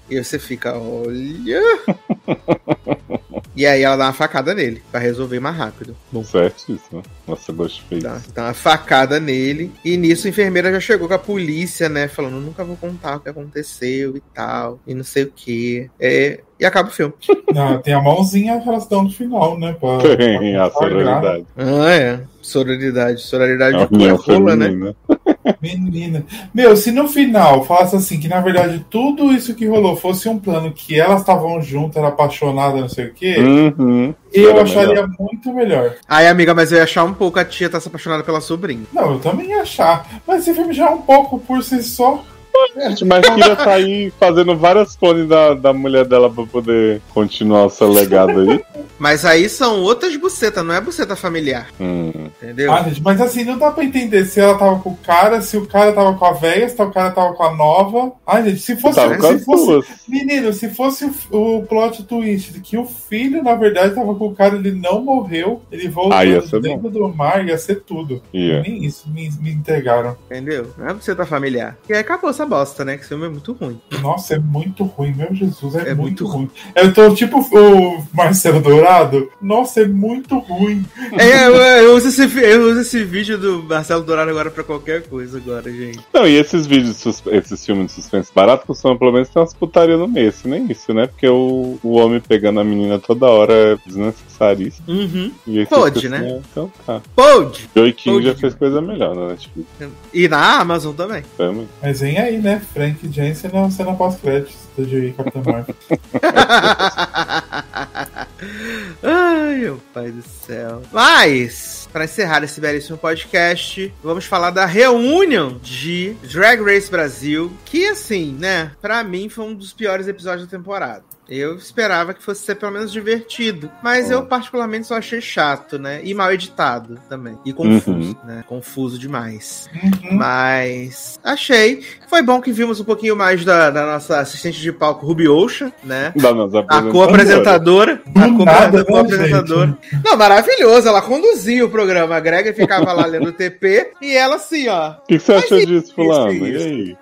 S1: e você fica, olha. E aí ela dá uma facada nele, pra resolver mais rápido.
S3: Certíssimo. Nossa, gostei.
S1: Dá, dá uma facada nele. E nisso a enfermeira já chegou com a polícia, né? Falando, nunca vou contar o que aconteceu e tal. E não sei o que. É, e acaba o filme.
S2: Não, tem a mãozinha que elas dão no final, né? Pra,
S3: Tem a
S2: pra consagrar.
S3: sororidade.
S1: Ah, é. Sororidade. Sororidade
S3: A
S1: de né?
S2: Menina. Meu, se no final falasse assim, que na verdade tudo isso que rolou fosse um plano que elas estavam juntas, era apaixonada, não sei o quê,
S3: Uhum.
S2: eu
S3: Era
S2: acharia
S3: melhor.
S2: muito melhor.
S1: Aí, amiga, mas eu ia achar um pouco a tia tá se apaixonada pela sobrinha.
S2: Não, eu também ia achar. Mas esse filme já é um pouco por si só.
S3: Mas Kira tá aí fazendo várias clones da, da mulher dela pra poder continuar o seu legado aí.
S1: Mas aí são outras bucetas, não é buceta familiar.
S3: Hum.
S1: Entendeu?
S2: Ah, gente, mas assim, não dá pra entender se ela tava com o cara, se o cara tava com a velha, se o cara tava com a nova. Ai, gente, se fosse.
S3: Tava com
S2: se
S3: as
S2: fosse
S3: duas.
S2: menino, se fosse o, o plot twist de que o filho, na verdade, tava com o cara, ele não morreu, ele voltou
S3: Ah,
S2: dentro do mar, ia ser tudo.
S3: Ia.
S2: Nem isso me, me entregaram.
S1: Entendeu? Não é buceta familiar. E aí acabou essa bosta, né? Que esse filme é muito ruim.
S2: Nossa, é muito ruim, meu Jesus, é,
S1: É
S2: muito,
S1: muito
S2: ruim. Eu tô tipo o Marcelo Dourado. Nossa, é muito ruim.
S1: É, eu, eu uso esse, eu uso esse vídeo do Marcelo Dourado agora pra qualquer coisa agora, gente.
S3: Não, e esses vídeos, esses filmes de suspense barato costumam pelo menos ter umas putaria no meio, assim, nem isso, né? Porque o, o homem pegando a menina toda hora é desnecessaríssimo.
S1: Uhum.
S3: E
S1: Pode,
S3: assim,
S1: né?
S3: é, Então tá.
S1: Pode!
S3: Joey King
S1: Pode
S3: já fez coisa melhor na Netflix
S1: E na Amazon também.
S3: também.
S2: Mas vem aí, né? Frank Jensen na cena pós-créditos do de Capitão Marvel.
S1: Ai, meu pai do céu. Mas, pra encerrar esse belíssimo podcast, vamos falar da reunião de Drag Race Brasil, que assim, né, pra mim foi um dos piores episódios da temporada. Eu esperava que fosse ser pelo menos divertido, mas eu particularmente só achei chato, né? E mal editado também. E confuso,
S3: Uhum.
S1: né? Confuso demais.
S2: Uhum.
S1: Mas achei. Foi bom que vimos um pouquinho mais da, da nossa assistente de palco, Ruby Ocean, né?
S3: Da nossa
S1: A co-apresentadora. A
S2: Do
S1: co-
S2: né,
S1: co-apresentadora. Não, maravilhoso. Ela conduzia o programa. A Greg ficava lá lendo o TP e ela assim, ó.
S3: O que, que você achou disso,
S1: isso,
S3: fulano? E aí?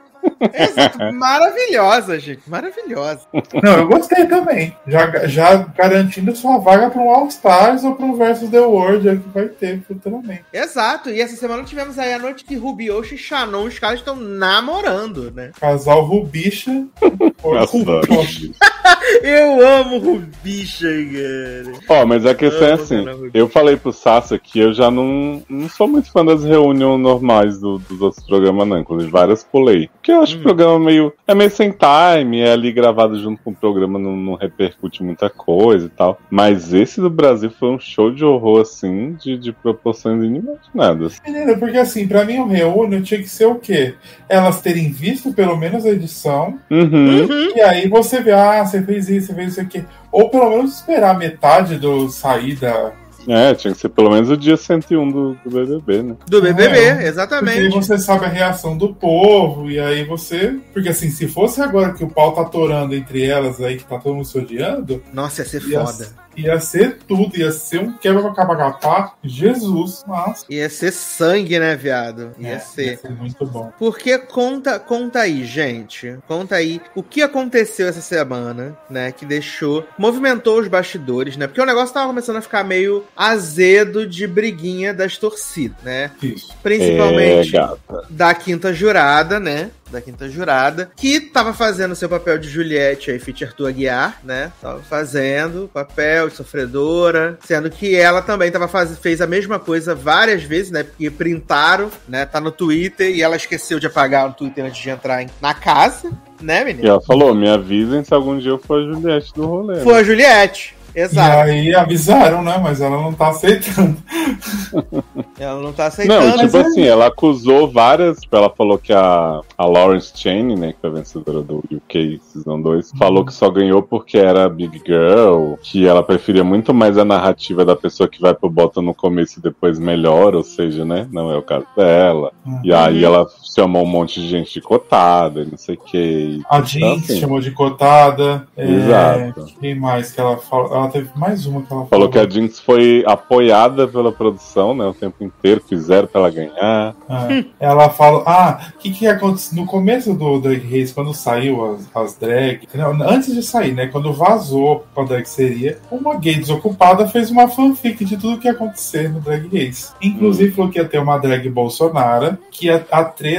S1: Exato, maravilhosa, gente. Maravilhosa.
S2: Não, eu gostei também. Já, já garantindo sua vaga para um All Stars ou para um Versus The World é que vai ter futuramente.
S1: Exato. E essa semana tivemos aí a noite que Ruby Ocean e Shannon, os caras estão namorando, né?
S2: Casal Rubicha.
S3: Adoro.
S1: Eu amo Rubicha, cara.
S3: Ó, mas a questão é assim, eu falei pro Sassa que eu já não, não sou muito fã das reuniões normais do- dos outros programas, não. Inclusive, várias pulei. Porque eu acho que o programa meio. É meio sem time, é ali gravado junto com o programa, não, não repercute muita coisa e tal. Mas esse do Brasil foi um show de horror, assim, de, de proporções inimaginadas.
S2: Menina, porque assim, pra mim o reúno tinha que ser o quê? Elas terem visto pelo menos a edição,
S3: Uhum.
S2: e aí você vê, ah, você fez isso, você fez isso aqui. Ou pelo menos esperar metade do sair da.
S3: É, tinha que ser pelo menos o dia 101 do, do BBB, né?
S1: Do BBB,
S2: É, Porque aí
S1: exatamente.
S2: você sabe a reação do povo, e aí você. Porque assim, se fosse agora que o pau tá atorando entre elas aí, que tá todo mundo se odiando,
S1: Nossa, ia ser
S2: ia,
S1: foda.
S2: Ia ser tudo, ia ser um quebra-cabacapá. Jesus, nossa.
S1: Ia ser sangue, né, viado? Ia
S2: É,
S1: ser.
S2: ia ser muito bom.
S1: Porque conta, conta aí, gente. Conta aí o que aconteceu essa semana, né? Que deixou. Movimentou os bastidores, né? Porque o negócio tava começando a ficar meio azedo de briguinha das torcidas, né?
S2: Isso.
S1: Principalmente
S3: É,
S1: da quinta jurada, né? Da quinta jurada, que tava fazendo seu papel de Juliette aí, feat Arthur Aguiar, né? Tava fazendo o papel de sofredora, sendo que ela também tava faz... fez a mesma coisa várias vezes, né? Porque printaram, né? Tá no Twitter e ela esqueceu de apagar o Twitter antes de entrar em- na casa, né,
S3: E
S1: menina?
S3: ela falou: me avisem se algum dia eu for a Juliette do rolê. né?
S1: Foi a Juliette. Exato.
S2: E aí avisaram, né? Mas ela não tá aceitando.
S1: Ela não tá aceitando.
S3: Não, tipo
S2: mas é-
S3: assim, ela acusou várias. Tipo, ela falou que a, a Lawrence Cheney, né, que foi a vencedora do UK Season 2, falou que só ganhou porque era Big Girl, que ela preferia muito mais a narrativa da pessoa que vai pro bottom no começo e depois melhora, ou seja, né, não é o caso dela.
S2: Uhum.
S3: E aí ela chamou um monte de gente de cotada, não sei o que.
S2: A Jinx
S3: assim,
S2: chamou de cotada. É,
S3: Exato.
S2: Quem mais que ela falou? Ela teve mais uma que ela falou.
S3: Falou que a Jinx foi apoiada pela produção, né, o tempo inteiro, fizeram pra ela ganhar.
S2: Ah, ela fala, ah, o que que aconteceu no começo do Drag Race, quando saiu as, as drag, antes de sair, né, quando vazou qual drag seria, uma gay desocupada fez uma fanfic de tudo que ia acontecer no Drag Race. Inclusive falou que ia ter uma drag Bolsonaro, que a, a treta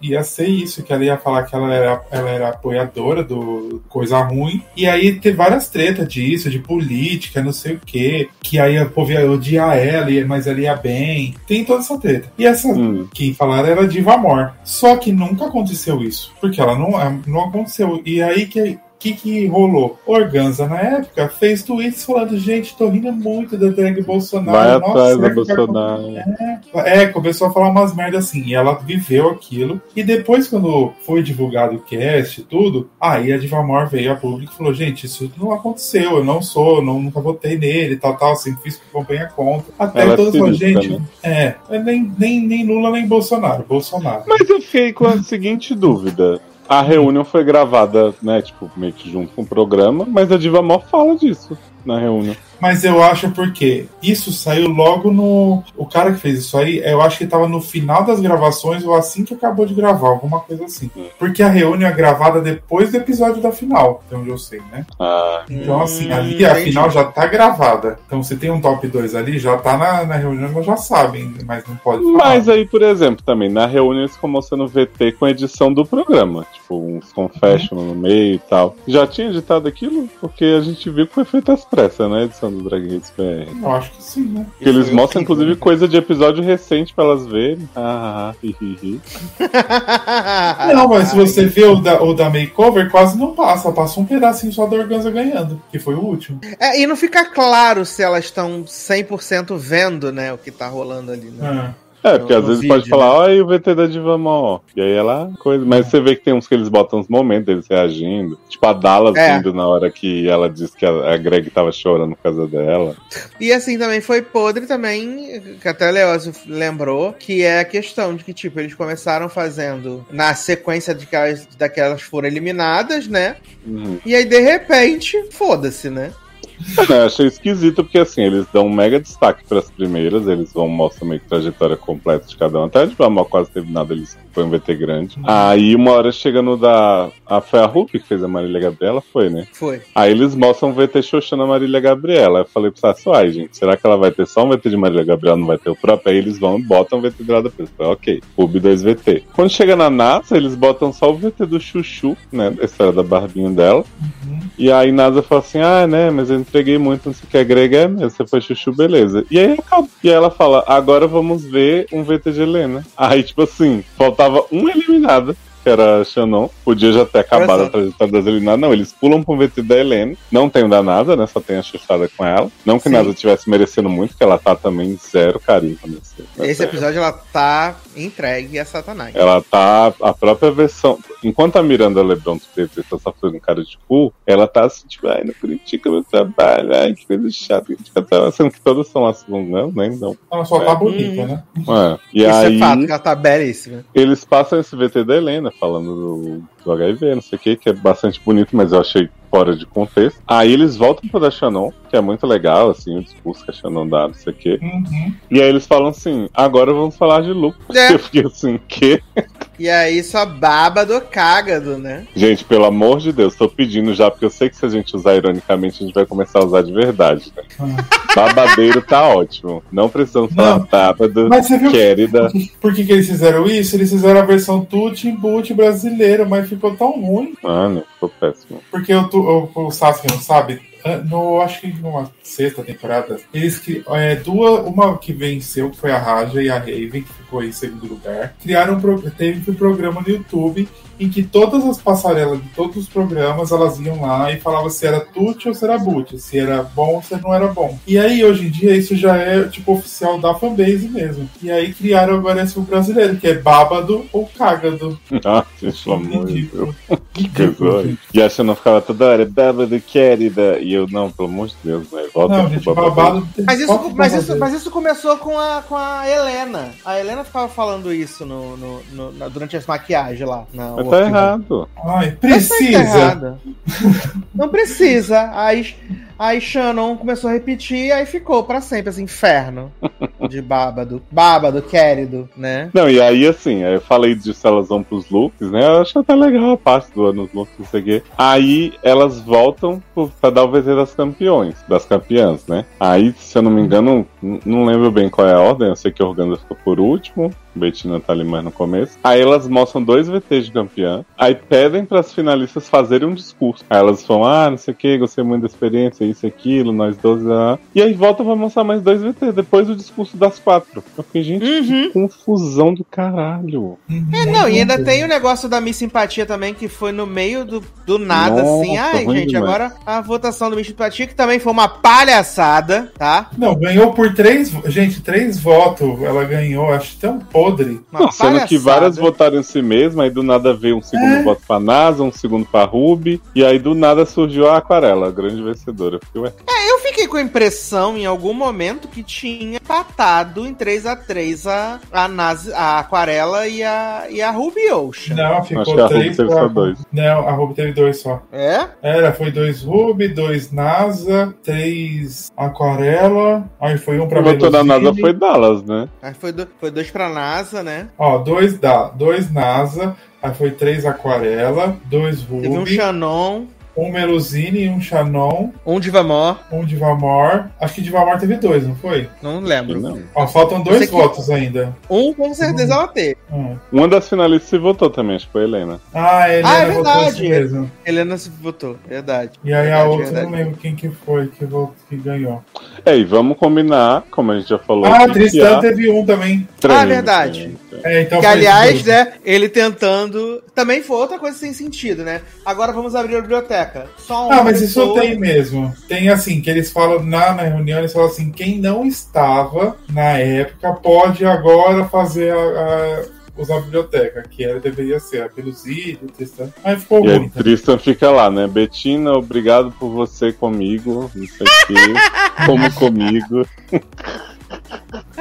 S2: ia ser isso, que ela ia falar que ela era, ela era apoiadora do Coisa Ruim, e aí ter várias tretas disso, de política, não sei o que, que aí o povo ia odiar ela, mas ela ia bem, tem toda essa treta. E essa
S3: Hum.
S2: quem falaram era Diva Amor. Só que nunca aconteceu isso. Porque ela não, não aconteceu. E aí que. Que que rolou? Organza, na época, fez tweets falando: gente, tô rindo muito da drag Bolsonaro.
S3: Vai
S2: Nossa,
S3: atrás da Bolsonaro.
S2: é, começou a falar umas merdas assim, e ela viveu aquilo. E depois, quando foi divulgado o cast e tudo, aí a Divamor veio a público e falou: gente, isso não aconteceu, eu não sou, não, nunca votei nele, tal, tal, sempre fiz acompanha conta. Até
S3: Ela é
S2: todos falaram,
S3: ativista,
S2: gente, é nem, nem, nem Lula nem Bolsonaro, Bolsonaro.
S3: Mas eu fiquei com a seguinte dúvida. A reunião foi gravada, né, tipo, meio que junto com o programa, mas a Diva Mó fala disso na reunião.
S2: Mas eu acho porque isso saiu logo no. O cara que fez isso aí, eu acho que tava no final das gravações ou assim que acabou de gravar, alguma coisa assim. Porque a reunião é gravada depois do episódio da final, até onde eu sei, né?
S3: Ah,
S2: Então, assim,
S1: Hum,
S2: ali a
S1: entendi.
S2: final já tá gravada. Então, se tem um top 2 ali, já tá na, na reunião, nós já sabem, mas não pode falar.
S3: Mas aí, por exemplo, também, na reunião eles ficam mostrando VT com a edição do programa. Tipo, uns confession no meio e tal. Já tinha editado aquilo? Porque a gente viu que foi feita às pressas, né? A do Drag Race BR.
S2: Eu acho que sim, né?
S3: Que eles mostram, inclusive,
S1: né?
S3: coisa de episódio recente pra elas verem. Ah, hi, hi, hi.
S2: Não, mas se você vê o da, o da makeover, quase não passa. Passa um pedacinho só da Organza ganhando, que foi o último.
S1: É, e não fica claro se elas estão 100% vendo, né, o que tá rolando ali, né?
S2: É.
S3: É, porque
S1: No-
S3: às vezes pode falar, olha o VT da Diva Mó. E aí ela coisa. Mas você vê que tem uns que eles botam uns momentos deles reagindo. Tipo a Dallas
S1: É.
S3: vindo na hora que ela disse que a, a Greg tava chorando por causa dela.
S1: E assim também foi podre também, que até o Leózio lembrou, que é a questão de que, tipo, eles começaram fazendo na sequência de que elas, daquelas foram eliminadas, né?
S3: Uhum.
S1: E aí, de repente, foda-se, né?
S3: É, eu achei esquisito porque assim, eles dão um mega destaque pras primeiras, eles vão mostrar meio que trajetória completa de cada um. Até a Diva Mó quase teve nada, eles foi um VT grande. Aí uma hora chega no da. A foi a Hulk que fez a Marília Gabriela, foi, né?
S1: Foi.
S3: Aí eles mostram um VT xoxando a Marília Gabriela. Eu falei pro Sassi, ai, gente, será que ela vai ter só um VT de Marília Gabriela, não vai ter o próprio? Aí eles vão e botam o VT de Lada Preta. Ok, Pub 2 VT. Quando chega na NASA, eles botam só o VT do Chuchu, né? Da história da barbinha dela. E aí NASA fala assim, ah, né, mas eu entreguei muito, não sei o que, agrega é mesmo, você foi Chuchu, beleza. E aí acaba. E aí ela fala, agora vamos ver um VT de Helena. Aí, tipo assim, faltava uma eliminada. Que era a Shannon, podia já ter acabado
S1: só.
S3: a trajetória das eliminadas. Não, eles pulam pro VT da Helene. Não tem o da NASA, né? Só tem a chuchada com ela. Não que
S1: Sim.
S3: NASA tivesse merecendo muito, que ela tá também zero carinho nesse.
S1: Esse episódio ela tá entregue a Satanás.
S3: Ela tá a própria versão. Enquanto a Miranda Lebron do PT tá só fazendo cara de cu, ela tá assim, tipo, ai, não critica meu trabalho, ai, que coisa chata. critica trabalho", Sendo que todas são assim, não, nem não.
S2: Ela só tá
S3: É.
S2: bonita, né?
S3: É. E
S1: Isso
S3: aí,
S1: é fato, que ela tá belíssima.
S3: eles passam esse VT da Helena falando do, do HIV, não sei o que, que é bastante bonito, mas eu achei fora de contexto. Aí eles voltam pra da Shannon, que é muito legal, assim, o discurso que a Shannon dá, não sei o que.
S2: Uhum.
S3: E aí eles falam assim, agora vamos falar de Lu.
S1: É.
S3: Eu fiquei assim, que?
S1: E aí só baba do cágado, né?
S3: Gente, pelo amor de Deus, tô pedindo já, porque eu sei que se a gente usar ironicamente, a gente vai começar a usar de verdade. Né? Babadeiro tá ótimo. Não precisamos falar
S2: Não.
S3: sábado,
S2: Mas você viu
S3: querida.
S2: por que, que eles fizeram isso? Eles fizeram a versão Tutti Boot brasileira, mas ficou tão ruim.
S3: Mano, ficou péssimo.
S2: Porque o, tu- o, o Sasuke não sabe, ah, no, acho que numa sexta temporada, eles que é, duas, uma que venceu, que foi a Raja e a Raven, que ficou em segundo lugar, criaram teve um programa no YouTube em que todas as passarelas de todos os programas elas iam lá e falavam se era Tuti ou se era Boot, se era bom ou se não era bom. E aí hoje em dia isso já é tipo oficial da fanbase mesmo. E aí criaram agora esse brasileiro, que é Bábado ou Cágado.
S3: Ah, gente, pelo amor de Deus.
S2: Ridículo.
S3: Que coisa. E a Shannon ficava toda hora, sábado, querida. E eu, não, pelo amor de Deus, né? Volta
S2: Não, gente,
S3: babadeiro.
S2: babado.
S1: Mas isso,
S2: é
S1: mas, isso,
S2: babado?
S1: mas isso começou com a, com a Helena. A Helena ficava falando isso no, no- no- durante as maquiagens lá. Na
S3: Tá errado.
S2: Ai,
S1: tá
S2: precisa.
S1: errado. Não precisa. Aí, Aí Shannon começou a repetir, aí ficou pra sempre, assim, inferno de bábado. Bábado, querido, né?
S3: Não, e aí assim, eu falei de elas vão pros looks, né? Eu acho até legal a parte do ano looks, não sei o quê. Aí elas voltam pra dar o VT das campeões, das campeãs, né? Aí, se eu não me engano, não lembro bem qual é a ordem, eu sei que a Organda ficou por último. Betina tá ali mais no começo. Aí elas mostram dois VTs de campeã. Aí pedem pras finalistas fazerem um discurso. Aí elas falam, ah, não sei o que, gostei muito da experiência, isso e aquilo, nós 12. Ah. E aí volta pra mostrar mais dois VT, depois do discurso das quatro. Eu fiquei, gente, que confusão do caralho.
S1: É, não, e ainda tem o negócio da Miss Simpatia também, que foi no meio do, do nada,
S3: Nossa,
S1: assim. Ai, gente,
S3: demais.
S1: agora a votação do Miss Simpatia, que também foi uma palhaçada, tá?
S2: Não, ganhou por três. Gente, três votos. Ela ganhou, acho tão podre.
S1: Uma
S3: Não, sendo que várias votaram em si mesma, aí do nada veio um segundo
S2: É.
S3: voto pra NASA, um segundo pra Ruby, e aí do nada surgiu a Aquarela, a grande vencedora. Eu fiquei, ué,
S1: É, eu fiquei com a impressão em algum momento que tinha empatado em 3x3 a, a, Nazi, a Aquarela e a, e a Ruby Ocean.
S2: Não, ficou
S3: Acho que a Ruby
S2: três.
S3: teve só dois.
S2: Não, a Ruby teve dois só.
S1: É?
S2: Era, foi dois Ruby, dois NASA, três Aquarela, aí foi um pra
S3: votou na
S2: Melusine.
S3: NASA foi Dallas, né?
S1: Aí foi, do- foi dois pra NASA, né?
S2: Ó, dois, da, dois NASA, aí foi três Aquarela, dois
S1: Teve um
S2: Ruby,
S1: Shannon,
S2: um Melusine e um Shannon,
S1: um Divamor,
S2: um Divamor. Acho que Divamor teve dois, não foi?
S1: não lembro.
S3: Não.
S2: Ó, faltam dois
S1: sei que-
S2: votos ainda.
S1: Um com certeza ela teve.
S2: Hum.
S3: Uma das finalistas se votou também, acho que foi a Helena.
S2: Ah, ele
S1: Ah, é
S2: votou
S1: verdade.
S2: assim mesmo.
S1: Helena se votou, verdade.
S2: E aí a
S1: Verdade,
S2: outra,
S1: verdade.
S2: não lembro quem que foi que, votou, que ganhou.
S3: É, e vamos combinar, como a gente já falou.
S2: Ah,
S3: aqui,
S2: Tristan teve um também.
S3: três,
S1: Ah, verdade.
S3: né?
S2: É, então
S1: Que aliás, né, ele tentando. Também foi outra coisa sem sentido, né? Agora vamos abrir a biblioteca. Só uma
S2: Ah, mas isso
S1: pessoa-
S2: tem mesmo. Tem assim, que eles falam na, na reunião, eles falam assim, quem não estava na época pode agora fazer a, a- usar a biblioteca, que era, deveria ser a Pelusídio, o Tristan. Aí ficou
S3: E
S2: ruim.
S3: Tristan fica lá, né? Betina, obrigado por você comigo, não sei o quê, como comigo.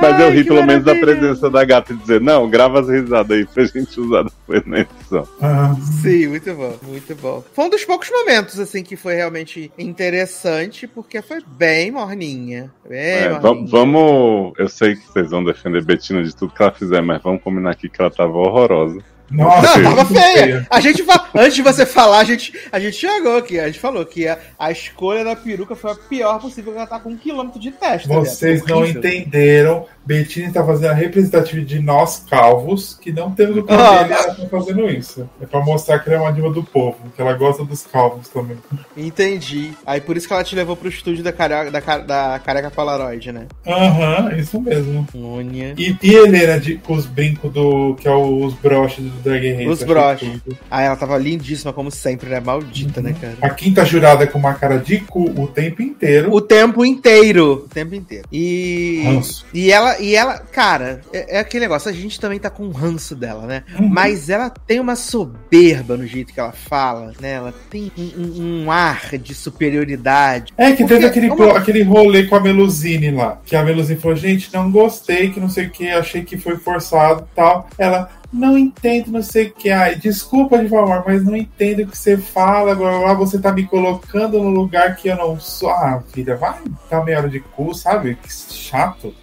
S3: Mas eu ri pelo menos da presença da gata e dizer, não, grava as risadas aí pra gente usar depois na edição.
S2: Ah,
S1: Sim, muito bom, muito bom. Foi um dos poucos momentos, assim, que foi realmente interessante, porque foi bem morninha. Bem
S3: É,
S1: morninha.
S3: vamos, vamos- Eu sei que vocês vão defender Betina de tudo que ela fizer, mas vamos combinar aqui que ela tava horrorosa.
S2: Nossa,
S1: Não, tava
S2: muito
S1: feia. A gente Antes de você falar, a gente, a gente chegou aqui. A gente falou que a, a escolha da peruca foi a pior possível, porque ela tá com um quilômetro de testa.
S2: Vocês
S1: Beto.
S2: não entenderam. Bettini está fazendo a representativa de nós calvos, que não temos o
S1: Ah.
S2: cabelo, e ela tá fazendo isso. É pra mostrar que ela é uma diva do povo, que ela gosta dos calvos também.
S1: Entendi. Aí por isso que ela te levou pro estúdio da, care... da, da careca Polaroid, né?
S2: Aham, isso mesmo.
S1: Unha.
S2: E, e Helena de, com os brincos do. que é os broches do Drag Race.
S1: Os broches. Ah, ela tava lindíssima, como sempre, né? Maldita, né, cara?
S2: A quinta jurada com uma cara de cu o tempo inteiro.
S1: O tempo inteiro. O tempo inteiro. E.
S2: Ranço.
S1: E ela, e ela, cara, é, é aquele negócio, a gente também tá com um ranço dela, né?
S2: Uhum.
S1: Mas ela tem uma soberba no jeito que ela fala, né? Ela tem um, um- ar de superioridade.
S2: É, que
S1: Porque
S2: teve aquele,
S1: uma-
S2: aquele rolê com a Melusine lá. Que a Melusine falou, gente, não gostei, que não sei o que, achei que foi forçado e tal. Ela, não entendo, não sei o que. Ai, desculpa de favor, mas não entendo o que você fala. Blá, blá, blá, você tá me colocando no lugar que eu não sou. Ah, filha, vai dar meia hora de cu, sabe? Que chato.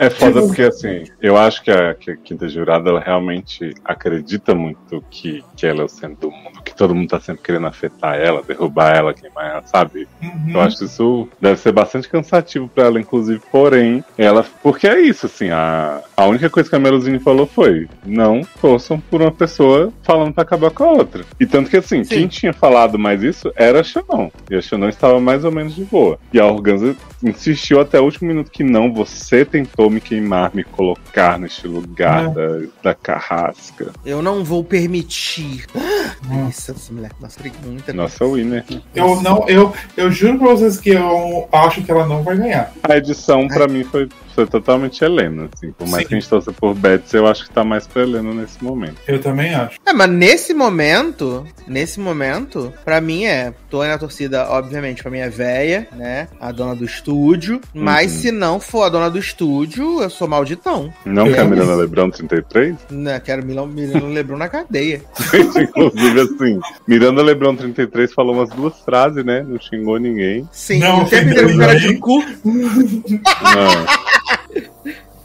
S3: É foda
S2: Tipo-
S3: porque, assim, eu acho que a, que a Quinta Jurada, ela realmente acredita muito que, que ela é o centro do mundo, que todo mundo tá sempre querendo afetar ela, derrubar ela, queimar ela, sabe?
S2: Uhum.
S3: Eu acho que isso deve ser bastante cansativo pra ela, inclusive, porém, ela. Porque é isso, assim, a, a única coisa que a Melusine falou foi: não torçam por uma pessoa falando pra acabar com a outra. E tanto que, assim,
S1: Sim.
S3: quem tinha falado mais isso era a Xanon. E a Xanon estava mais ou menos de boa. E a Organza insistiu até o último minuto que não, você tentou me queimar, me colocar neste lugar da, da carrasca.
S1: Eu não vou permitir. Isso, essa mulher. Nossa, tem muita
S3: Nossa, Winner.
S2: Eu não, eu, eu juro pra vocês que eu acho que ela não vai ganhar.
S3: A edição, pra mim, foi, foi totalmente Helena. Assim. Por mais
S2: Sim.
S3: que a gente torça por Betsy, eu acho que tá mais pra Helena nesse momento.
S2: Eu também acho.
S1: É, mas nesse momento, nesse momento, pra mim é tô aí na torcida, obviamente, pra minha véia, né? A dona do estúdio. Mas
S3: Uhum.
S1: se não for a dona do estúdio, eu sou malditão.
S3: Não
S2: Eu
S3: quer Miranda
S2: isso.
S3: Lebrão 33?
S1: Né? Quero Milão, Milão Lebrão na cadeia.
S3: Inclusive, assim, Miranda Lebrão 33 falou umas duas frases, né? Não xingou ninguém.
S1: Sim,
S2: Não,
S1: o tempo inteiro cara de cu.
S3: Não.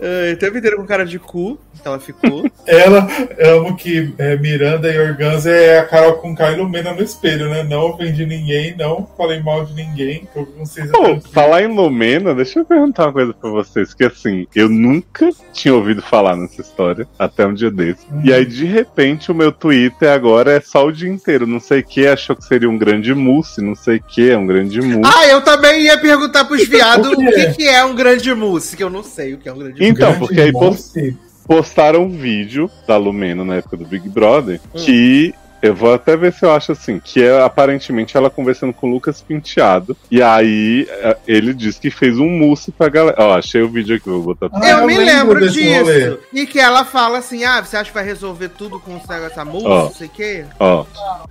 S1: É, o tempo inteiro com cara de cu. que ela ficou.
S2: Ela, eu amo que é, Miranda e Organza é a Carol com K ilumina no espelho, né? Não ofendi ninguém, não falei mal de ninguém. Eu não sei se
S3: Pô, falar em Lumena, deixa eu perguntar uma coisa pra vocês, que assim, eu nunca tinha ouvido falar nessa história, até um dia desse.
S2: Uhum.
S3: E aí, de repente, o meu Twitter agora é só o dia inteiro, não sei o que, achou que seria um grande mousse, não sei o que, é um grande mousse.
S1: Ah, eu também ia perguntar pros viados
S2: O
S1: o
S2: que é?
S1: que é um grande mousse, que eu não sei o que é um grande mousse.
S3: Então, porque aí pos-
S2: mousse.
S3: postaram um vídeo da Lumena na época do Big Brother,
S1: Hum.
S3: que eu vou até ver se eu acho assim, que é aparentemente ela conversando com o Lucas Penteado, e aí eh, ele disse que fez um mousse pra galera. Ó, achei o vídeo aqui, vou botar pra
S2: Ah,
S1: eu
S2: eu
S1: me
S2: lembro
S1: disso.
S2: rolê.
S1: E que ela fala assim: ah, você acha que vai resolver tudo com da mousse, não sei o quê?
S3: Ó,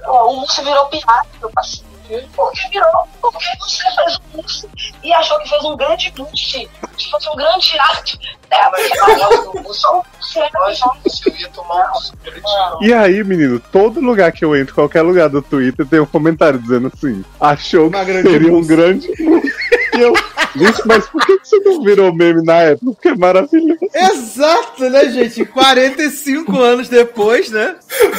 S8: Ó, o mousse virou piada, meu parceiro. Por que virou? Porque você fez um mousse e achou que fez um grande mousse. Se fosse um grande ato. É, mas o mousse é um.
S3: E aí, menino, todo lugar que eu entro, qualquer lugar do Twitter, tem um comentário dizendo assim: achou
S1: Uma
S3: que
S1: grande
S3: seria um grande. E eu, gente, mas por que você não virou meme na época? Porque é maravilhoso.
S1: Exato, né, gente? 45 anos depois, né?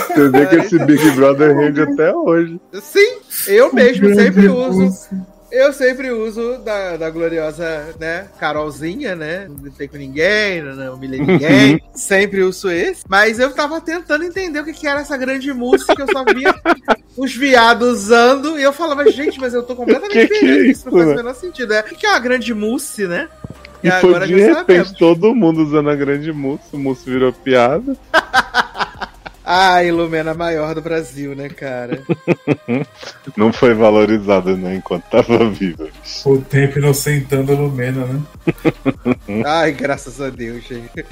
S3: Você vê que esse Big Brother rende até hoje.
S1: Sim, eu mesmo sempre uso. Eu sempre uso da, da gloriosa, né, Carolzinha, né? Não gritei com ninguém, não, não humilhei ninguém. sempre uso esse. Mas eu tava tentando entender o que, que era essa grande música que eu só via os viados usando. E eu falava, gente, mas eu tô completamente
S3: Que que é
S1: perdido.
S3: isso,
S1: Isso não faz
S3: né?
S1: o menor sentido. É, o que é uma grande mousse, né?
S3: E foi
S1: agora
S3: de
S1: já
S3: repente
S1: sabemos.
S3: todo mundo usando a grande mousse, o mousse virou piada.
S1: A Ilumena maior do Brasil, né, cara?
S3: Não foi valorizada, né, enquanto tava viva.
S2: O tempo inocentando a Lumena, né?
S1: Ai, graças a Deus, gente.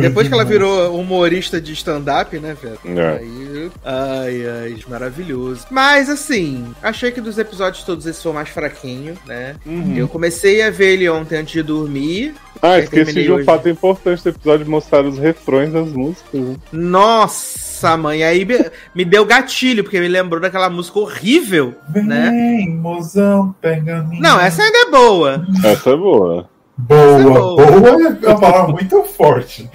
S1: Depois que ela virou humorista de stand-up, né, velho?
S3: É.
S1: Aí, ai, ai, maravilhoso. Mas, assim, achei que dos episódios todos esse foi mais fraquinho, né? Eu comecei a ver ele ontem antes de dormir.
S3: Ah, esqueci
S1: terminei
S3: de um
S1: hoje.
S3: fato importante do episódio mostrar os refrões das músicas. né?
S1: Nossa, mãe, aí me, me deu gatilho, porque me lembrou daquela música horrível, né?
S2: Vem, mozão, pega a minha.
S1: Não, essa ainda é boa.
S3: Essa é boa.
S2: Boa,
S1: é
S2: boa,
S1: boa.
S2: é uma palavra muito forte.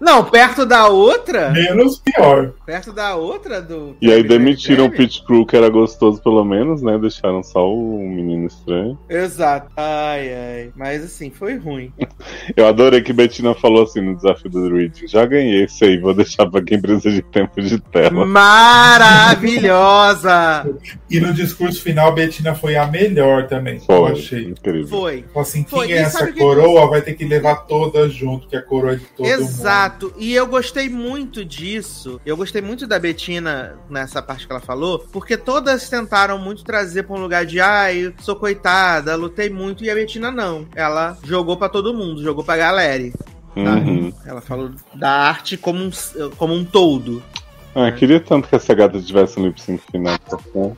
S1: Não, perto da outra,
S2: Menos pior.
S1: perto da outra do...
S3: E aí demitiram o. Pit Crew, que era gostoso pelo menos, né? Deixaram só o menino estranho.
S1: Exato. Ai, ai. Mas assim, foi ruim.
S3: Eu adorei que Betina falou assim no desafio do Druid. Já ganhei esse aí, vou deixar pra quem precisa de tempo de tela.
S1: Maravilhosa!
S2: E no discurso final, Betina foi a melhor também. Eu
S3: Foi,
S2: achei.
S3: incrível.
S1: Foi.
S2: Assim,
S1: Foi.
S2: quem é essa
S1: o que
S2: coroa vai ter que levar toda junto, que a coroa é de todo mundo.
S1: Exato. E eu gostei muito disso. Eu gostei muito da Betina nessa parte que ela falou, porque todas tentaram muito trazer pra um lugar de, ai, sou coitada, lutei muito, e a Betina não. Ela jogou pra todo mundo, jogou pra galera.
S3: Uhum.
S1: Ela falou da arte como um, como um todo.
S3: Ah, queria tanto que essa gata tivesse um lip sync final. bom?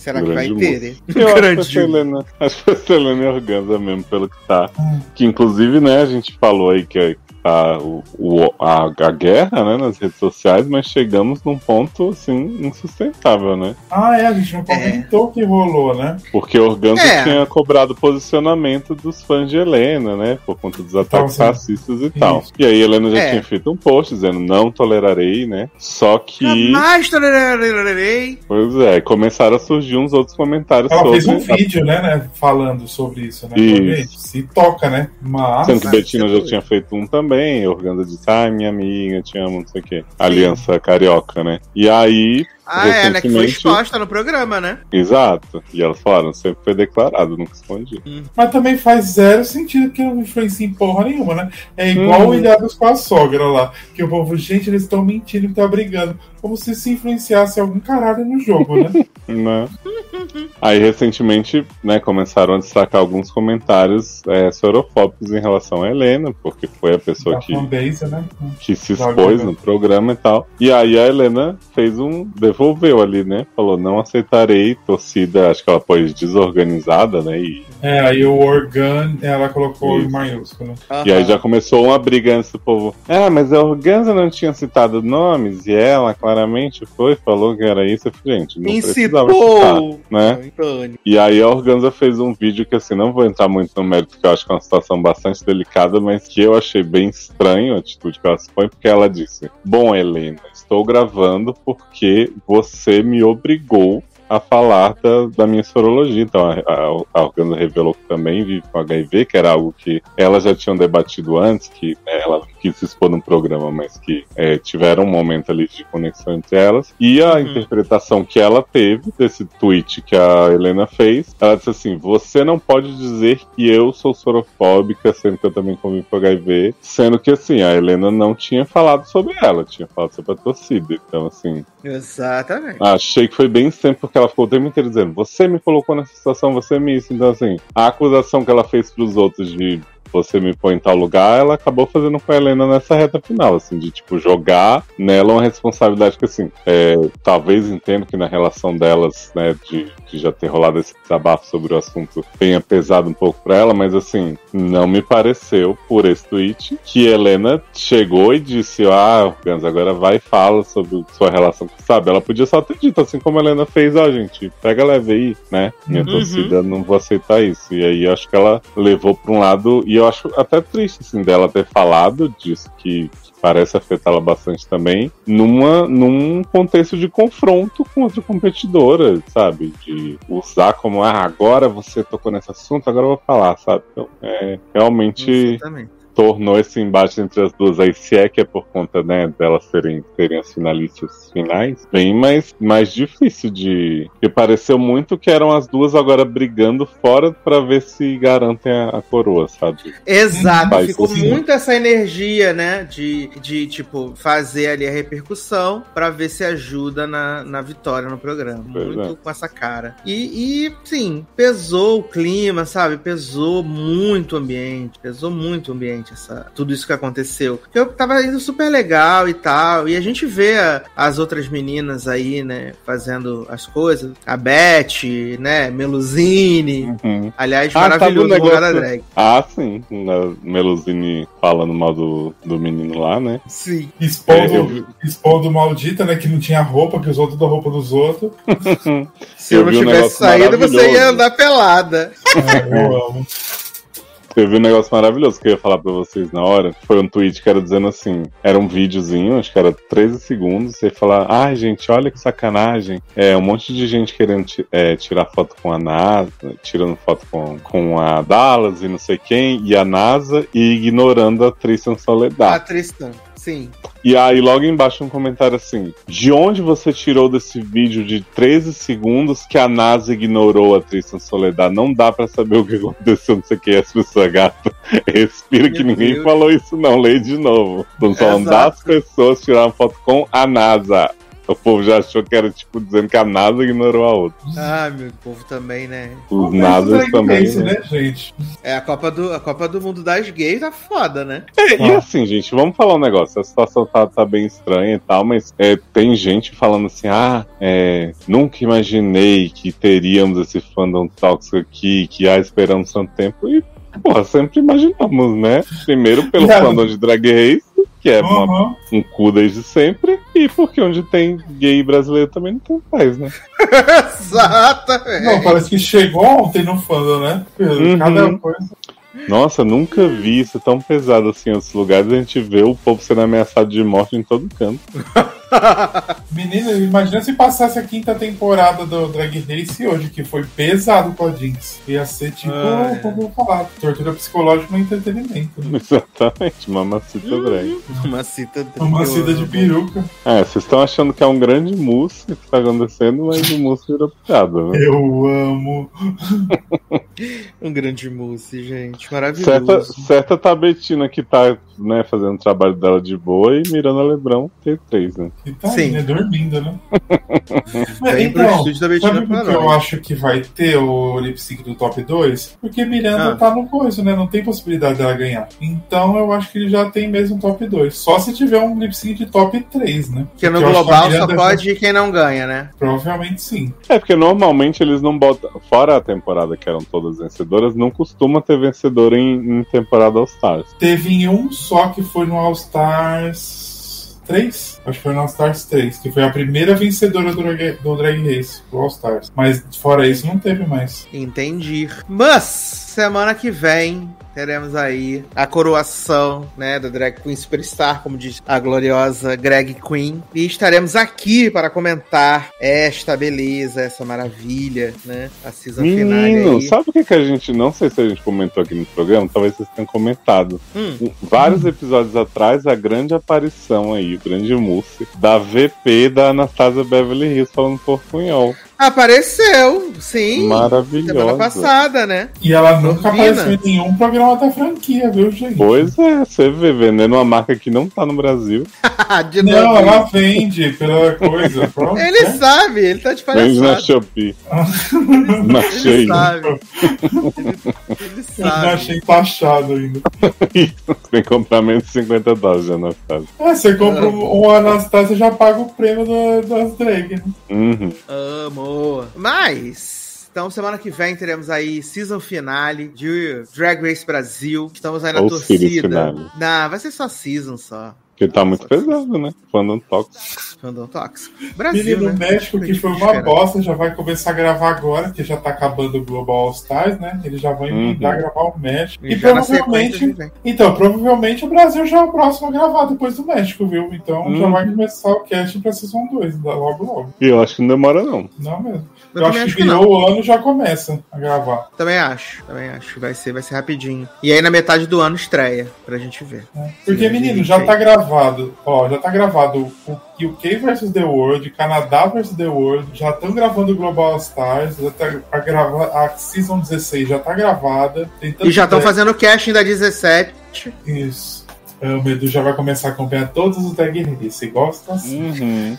S1: Será que vai
S3: Grande
S1: ter?
S3: Eu acho que
S1: Grande
S3: a Selena, acho que a Selena é organza mesmo, pelo que tá. Que inclusive, né, a gente falou aí que a, o, a, a guerra, né, nas redes sociais, mas chegamos num ponto, assim, insustentável, né?
S2: Ah, é, a gente não comentou o que rolou, né?
S3: Porque Organza
S1: É.
S3: tinha cobrado posicionamento dos fãs de Helena, né? Por conta dos ataques
S2: sendo-
S3: racistas e tal.
S2: Isso.
S3: E aí Helena já
S1: É.
S3: tinha feito um post dizendo não tolerarei, né? Só que.
S1: Jamais tolerarei.
S3: Pois é, começaram a surgir uns outros comentários
S2: Ela
S3: sobre.
S2: fez um vídeo, né, né, falando sobre isso, né?
S3: Isso.
S2: Se toca, né? Mas.
S3: Sendo que
S1: Nossa,
S3: Betina
S1: é
S3: já tinha feito um também, a Organza disse, ai, minha amiga, te amo, não sei o quê. Aliança Carioca, né? E aí,
S1: Ah, é, né? Que foi
S3: Recentemente-
S1: exposta no programa, né?
S3: exato. E elas falaram, sempre foi declarado, nunca escondi.
S2: Mas também faz zero sentido que não influencia em porra nenhuma, né? É igual
S3: Uhum.
S2: o Ilhados com a sogra lá. Que o povo, gente, eles estão mentindo que tá brigando. Como se se influenciasse algum caralho no jogo, né?
S3: Né? Aí, recentemente, né, começaram a destacar alguns comentários é, sorofóbicos em relação a Helena, porque foi a pessoa
S2: Da
S3: que,
S2: fanbase, né?
S3: que se expôs no programa e tal. E aí a Helena fez um. Devolveu ali, né? Falou, não aceitarei torcida, acho que ela pôs desorganizada, né? E,
S2: É, aí o Organ, ela colocou
S3: Isso.
S2: em maiúsculo.
S3: e aí já começou uma briga antes do povo. Ah, mas a Organza não tinha citado nomes, e ela claramente foi, falou que era isso. Eu falei, gente, não precisava citar,
S1: Incitou!
S3: né? E aí a Organza fez um vídeo que, assim, não vou entrar muito no mérito, que eu acho que é uma situação bastante delicada, mas que eu achei bem estranho a atitude que ela se põe, porque ela disse: Bom, Helena, estou gravando porque você me obrigou a falar da, da minha sorologia. Então a, a, a Organza revelou que também vive com HIV, que era algo que elas já tinham debatido antes, que né, ela quis se expor no programa, mas que é, tiveram um momento ali de conexão entre elas. E a interpretação que ela teve desse tweet que a Helena fez, ela disse assim: Você não pode dizer que eu sou sorofóbica, sendo que eu também convivo com HIV, sendo que assim, a Helena não tinha falado sobre ela, tinha falado sobre a torcida. Então, assim,
S1: Exatamente.
S3: Achei que foi bem sempre porque ela ficou o tempo inteiro dizendo: Você me colocou nessa situação, você me. Então, assim, a acusação que ela fez pros outros de você me põe em tal lugar, ela acabou fazendo com a Helena nessa reta final, assim, de tipo, jogar nela uma responsabilidade que, assim, é, talvez entendo que na relação delas, né, de, de já ter rolado esse desabafo sobre o assunto, tenha pesado um pouco pra ela, mas assim, não me pareceu, por esse tweet, que Helena chegou e disse, ah, Gans, agora vai e fala sobre sua relação, sabe? Ela podia só ter dito, assim como a Helena fez, ó, gente, pega leve aí, né? Minha
S1: Uhum.
S3: torcida não vou aceitar isso. E aí eu acho que ela levou pra um lado, e eu acho até triste, assim, dela ter falado disso, que, que parece afetá-la bastante também, numa, num contexto de confronto com outra competidora, sabe? De usar como, ah, agora você tocou nesse assunto, agora eu vou falar, sabe? Então, é, realmente
S1: Exatamente.
S3: Tornou esse embate entre as duas aí, se é que é por conta, né, delas serem, serem as finalistas finais, bem mais, mais difícil de... E pareceu muito que eram as duas agora brigando fora pra ver se garantem a, a coroa, sabe?
S1: Exato,
S3: Faz
S1: ficou
S3: sentido.
S1: muito essa energia, né? De, de tipo, fazer ali a repercussão pra ver se ajuda na, na vitória no programa.
S3: Pois
S1: muito
S3: é.
S1: com essa cara. E, e, sim, pesou o clima, sabe? Pesou muito o ambiente. Pesou muito o ambiente, essa, tudo isso que aconteceu. Eu tava indo super legal e tal. E a gente vê a- as outras meninas aí, né? Fazendo as coisas. A Beth, né? Meluzine.
S3: Uhum.
S1: Aliás,
S3: Ah, tá
S1: maravilhoso da
S3: negócio-
S1: drag.
S3: Ah, sim. Meluzine falando mal do, do menino lá, né?
S1: Sim.
S2: Expondo,
S3: eu-
S2: expondo maldita, né? Que não tinha roupa, que os outros dão roupa dos outros.
S1: Se eu,
S3: Eu
S1: não
S3: um
S1: tivesse
S3: negócio
S1: saído, você ia andar pelada.
S2: É, eu amo.
S3: Teve um negócio maravilhoso que eu ia falar pra vocês na hora. Foi um tweet que era dizendo assim: era um videozinho, acho que era 13 segundos. Você falar, ai gente, olha que sacanagem. É um monte de gente querendo é, tirar foto com a NASA, tirando foto com, com a Dallas e não sei quem, e a NASA, e ignorando a Tristan
S1: Ah,
S3: Soledad.
S1: Tristan. Sim.
S3: E aí, logo embaixo, um comentário assim: De onde você tirou desse vídeo de 13 segundos que a NASA ignorou a Tristan Soledad? Não dá pra saber o que aconteceu, não sei o que. As pessoas, gata, respira que
S1: Meu
S3: ninguém
S1: Deus.
S3: falou isso, não. Leia de novo. Estamos falando
S1: Exato.
S3: das pessoas tiraram foto com a NASA. O povo já achou que era tipo dizendo que a NASA ignorou a outra.
S1: Ah, meu povo também, né?
S3: Os NASAs
S2: isso
S3: também.
S2: é
S3: né?
S2: né, gente?
S1: É a Copa do, a Copa do Mundo das gays tá foda, né?
S3: É, e assim, gente, vamos falar um negócio. A situação tá, tá bem estranha e tal, mas é, tem gente falando assim: ah, é, nunca imaginei que teríamos esse fandom tóxico aqui, que ah, esperamos tanto tempo. E, porra, sempre imaginamos, né? Primeiro pelo
S2: É.
S3: fandom de Drag Race, que é uma-
S2: Uhum.
S3: um cu desde sempre, e porque onde tem gay brasileiro também não tem paz, né?
S1: Exatamente.
S2: Não, parece que chegou ontem no fandom, né?
S3: Uhum.
S2: Cada coisa.
S3: Nossa, nunca vi isso tão pesado assim em outros lugares. A gente vê o povo sendo ameaçado de morte em todo canto.
S2: Menina, imagina se passasse a quinta temporada do Drag Race hoje, que foi pesado com a Jinx. Ia ser tipo,
S1: Ah, é.
S2: como eu falar, tortura psicológica no entretenimento. Né?
S3: Exatamente, mamacita drag.
S1: Uma cita
S2: Uma cida de peruca.
S3: É, vocês estão achando que é um grande mousse que tá acontecendo, mas o mousse virou piada, né?
S2: Eu amo.
S1: Um grande mousse, gente. Maravilhoso.
S3: Certa, certa Tabetina que tá, né, fazendo o trabalho dela de boa e Miranda Lebrão T3, né?
S2: Que tá
S1: Sim.
S2: aí, né? Dormindo, né? Mas, então, sabe por que eu acho que vai ter o lip sync do top 2? Porque Miranda
S1: Ah.
S2: tá no coisa, né? Não tem possibilidade dela ganhar. Então eu acho que ele já tem mesmo top 2. Só se tiver um lip sync de top 3, né?
S1: Porque no
S2: acho que
S1: global só pode quem não ganha, né?
S2: Provavelmente sim.
S3: É, porque normalmente eles não botam. Fora a temporada que eram todas vencedoras, não costuma ter vencedor em, em temporada All Stars.
S2: Teve em um só que foi no All Stars 3? Acho que foi no All Stars 3, que foi a primeira vencedora do Drag, do Drag Race, do All Stars. Mas fora isso, não teve mais.
S1: Entendi. Mas, semana que vem, teremos aí a coroação, né, da Drag Queen Superstar, como diz a gloriosa Greg Queen. E estaremos aqui para comentar esta beleza, essa maravilha, né, a season
S3: Menino,
S1: aí.
S3: sabe o que, que a gente. Não sei se a gente comentou aqui no programa, talvez vocês tenham comentado.
S1: Hum.
S3: Vários episódios atrás, a grande aparição aí, o grande mousse, da VP da Anastasia Beverly Hills falando portunhol.
S1: Apareceu, sim. Semana
S3: Maravilhosa.
S1: passada, né?
S2: E ela nunca
S1: Divina.
S2: apareceu em nenhum programa da franquia, viu, gente?
S3: Pois é, você vê, vendendo uma marca que não tá no Brasil.
S1: de
S2: Não,
S1: novo.
S2: ela vende pela coisa. Pronto,
S1: Ele
S2: né?
S1: sabe, ele tá de
S3: Vende na
S1: palhaçada.
S3: Shopee. na
S1: Ele
S3: Shein.
S1: sabe. Ele, ele sabe.
S2: achei taxado ainda.
S3: Tem que comprar menos de 50 dólares de Anastasia.
S2: É, você compra um, um Anastasia já paga o prêmio da- das drag, né?
S3: Uhum.
S1: Amo. Mas. Então, semana que vem teremos aí season finale de Drag Race Brasil. Estamos aí na
S3: Ou
S1: torcida. Não, vai ser só season só.
S3: Porque tá muito pesado, né? Fandom tóxico.
S1: Fandom tóxico. Brasil,
S2: Menino
S1: né?
S2: México, que foi uma bosta, já vai começar a gravar agora, que já tá acabando o Global All Stars, né? Eles já vão emendar
S3: Uhum.
S2: gravar o México.
S1: E
S2: E,
S1: já
S2: provavelmente. Então, provavelmente o Brasil já é o próximo a gravar depois do México, viu? Então já
S3: Uhum.
S2: vai começar o casting pra Season 2, da- logo logo.
S3: E eu acho que não demora, não.
S2: Não mesmo.
S1: Eu
S2: Eu, acho que
S1: acho que
S2: virou
S1: não.
S2: o ano já começa a gravar.
S1: Também acho, também acho. Vai ser, vai ser rapidinho. E aí na metade do ano estreia, pra gente ver.
S2: né? Porque,
S1: Sim,
S2: menino, já tá gravado. Ó, já tá gravado o UK vs The World, Canadá vs The World, já estão gravando o Global Stars, já tá a, grava, a Season 16 já tá gravada. Tem tanto
S1: E já estão fazendo o casting da 17.
S2: Isso. É, O Medu já vai começar a acompanhar todos os race. Você gosta assim?
S3: Uhum.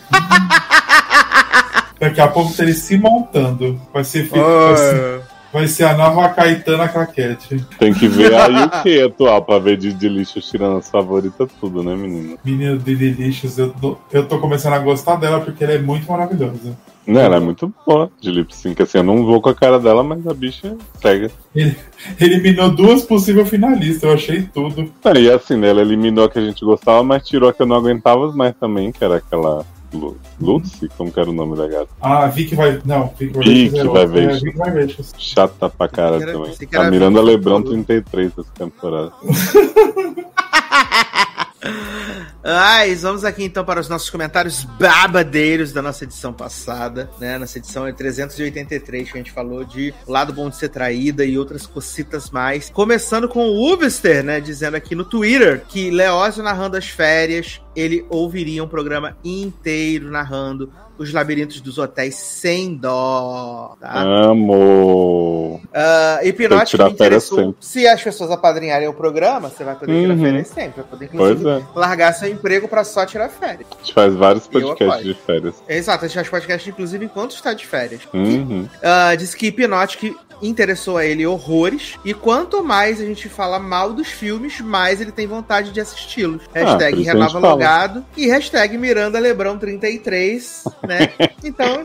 S2: Daqui a pouco tá ele se montando. Vai ser, vai ser, vai ser a nova Caetana Claquete.
S3: Tem que ver a UK atual pra ver de Delicious tirando as favoritas tudo, né, menino?
S2: Menino de Delicious, eu tô, eu tô começando a gostar dela porque ela é muito maravilhosa.
S3: Não, ela é muito boa de lip sync. Assim, eu não vou com a cara dela, mas a bicha pega.
S2: Ele eliminou duas possíveis finalistas, eu achei tudo.
S3: Ah, E assim, né, ela eliminou a que a gente gostava, mas tirou a que eu não aguentava mais também, que era aquela Lu- Lucy, como que era o nome da gata?
S2: Ah, Vicky vai. Não, Vicky vai
S3: Vicky
S2: é
S3: vai
S2: outra,
S3: ver.
S2: é, Vicky vai ver.
S3: Chata pra cara
S1: Era-
S3: também. A Miranda Lebrão
S1: falou.
S3: 33 dessa temporada.
S1: Mas vamos aqui então para os nossos comentários babadeiros da nossa edição passada, né? Nossa edição é 383, que a gente falou de Lado Bom de Ser Traída e outras cocitas mais. Começando com o Ubster, né? Dizendo aqui no Twitter que Leózio narrando as férias, ele ouviria um programa inteiro narrando os labirintos dos hotéis sem dó, tá?
S3: Amo!
S1: Ah,
S3: Tem
S1: Hipnótico interessou.
S3: sempre.
S1: Se as pessoas apadrinharem o programa, você vai poder tirar
S3: Uhum.
S1: férias sempre. Vai poder, inclusive,
S3: é.
S1: largar seu emprego pra só tirar férias.
S3: A gente faz vários podcasts de férias.
S1: Exato, a gente faz podcast, inclusive, enquanto está de férias.
S3: Uhum.
S1: Ah, disse que Hipnótico interessou a ele horrores. E quanto mais a gente fala mal dos filmes, mais ele tem vontade de assisti-los.
S3: por
S1: Hashtag
S3: isso a
S1: Renova. Logado e hashtag Miranda Lebrão 33, né? Então,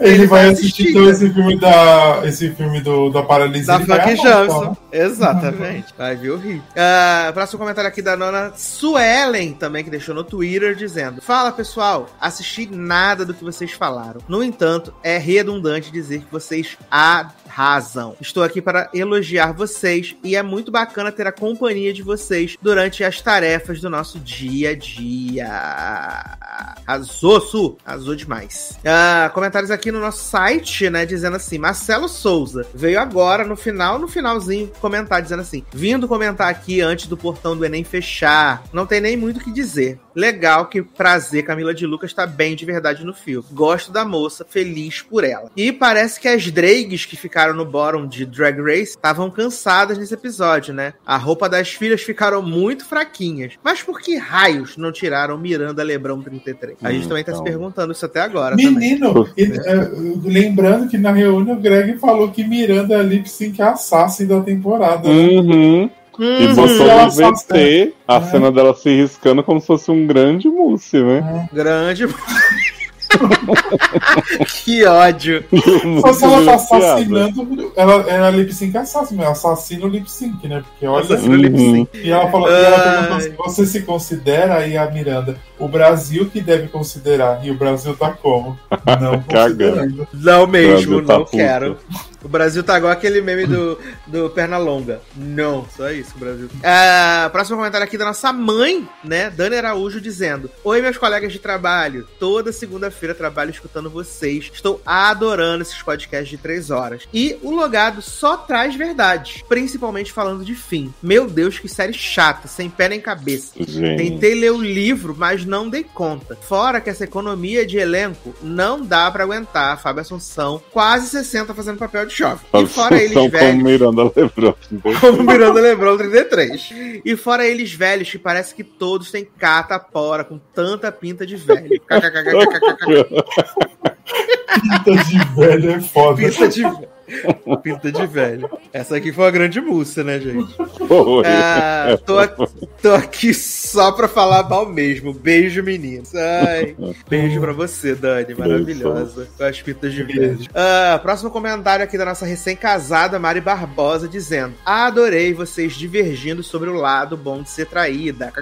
S2: Ele,
S1: Ele
S2: vai assistir
S1: assistir, né?
S2: esse filme da. Esse filme do, da paralisia.
S1: da
S2: amar,
S1: Johnson.
S2: né?
S1: Exatamente. Vai ver o rir. Ah, próximo comentário aqui da nona Suelen, também, que deixou no Twitter, dizendo: Fala pessoal, assisti nada do que vocês falaram. No entanto, é redundante dizer que vocês arrasam. Estou aqui para elogiar vocês e é muito bacana ter a companhia de vocês durante as tarefas do nosso dia a dia. Arrasou, Su. Arrasou demais. Ah, comentários aqui no nosso site, né? Dizendo assim: Marcelo Souza veio agora, no final, no finalzinho, comentar, dizendo assim: vindo comentar aqui antes do portão do Enem fechar. Não tem nem muito o que dizer. Legal que prazer, Camila de Lucas tá bem de verdade no filme. Gosto da moça, feliz por ela. E parece que as drags que ficaram no bottom de Drag Race estavam cansadas nesse episódio, né? A roupa das filhas ficaram muito fraquinhas. Mas por que raios não tiraram Miranda Lebrão 33? A gente também tá se
S3: Então.
S1: perguntando isso até agora.
S2: Menino, e, é, lembrando que na reunião o Greg falou que Miranda é a lip sync assassin da temporada. né?
S3: Uhum. E
S1: Uhum.
S3: botou no VT a
S2: É.
S3: cena dela se riscando como se fosse um grande mousse, né?
S1: Grande. que ódio.
S2: Só se ela tá assassinando, ela é a lip sync assassina o lip sync, né? Porque olha.
S1: Assassina o lip sync.
S2: E ela, falou, e ela perguntou se você se considera aí a Miranda o Brasil que deve considerar. E o Brasil tá como? Não considerando.
S1: Não mesmo,
S3: tá
S1: não
S3: puto.
S1: O Brasil tá igual aquele meme do, do Pernalonga. Não, só isso, o Brasil. Ah, próximo comentário aqui da nossa mãe, né? Dani Araújo dizendo: Oi, meus colegas de trabalho. Toda segunda-feira trabalho escutando vocês. Estou adorando esses podcasts de três horas. E o logado só traz verdade, principalmente falando de fim. Meu Deus, que série chata, sem pé nem cabeça.
S3: Gente.
S1: Tentei ler o livro, mas não dei conta. Fora que essa economia de elenco não dá pra aguentar. Fábio Assunção, quase 60 fazendo papel de jovem. E fora eles
S3: São como
S1: velhos.
S3: Miranda lembrou. entendeu?
S1: Como Miranda lembrou 33. E fora eles velhos, que parece que todos têm catapora com tanta pinta de velho.
S2: Pinta de velho é foda.
S1: pinta de velho. Pinta de velho. Essa aqui foi uma grande música, né, gente?
S3: Oh,
S1: ah, tô, aqui, tô aqui só pra falar mal mesmo. Beijo, meninos. Ai, beijo pra você, Dani. Maravilhosa. Com as pintas de verde. Ah, próximo comentário aqui da nossa recém-casada Mari Barbosa dizendo: Adorei vocês divergindo sobre o lado bom de ser traída.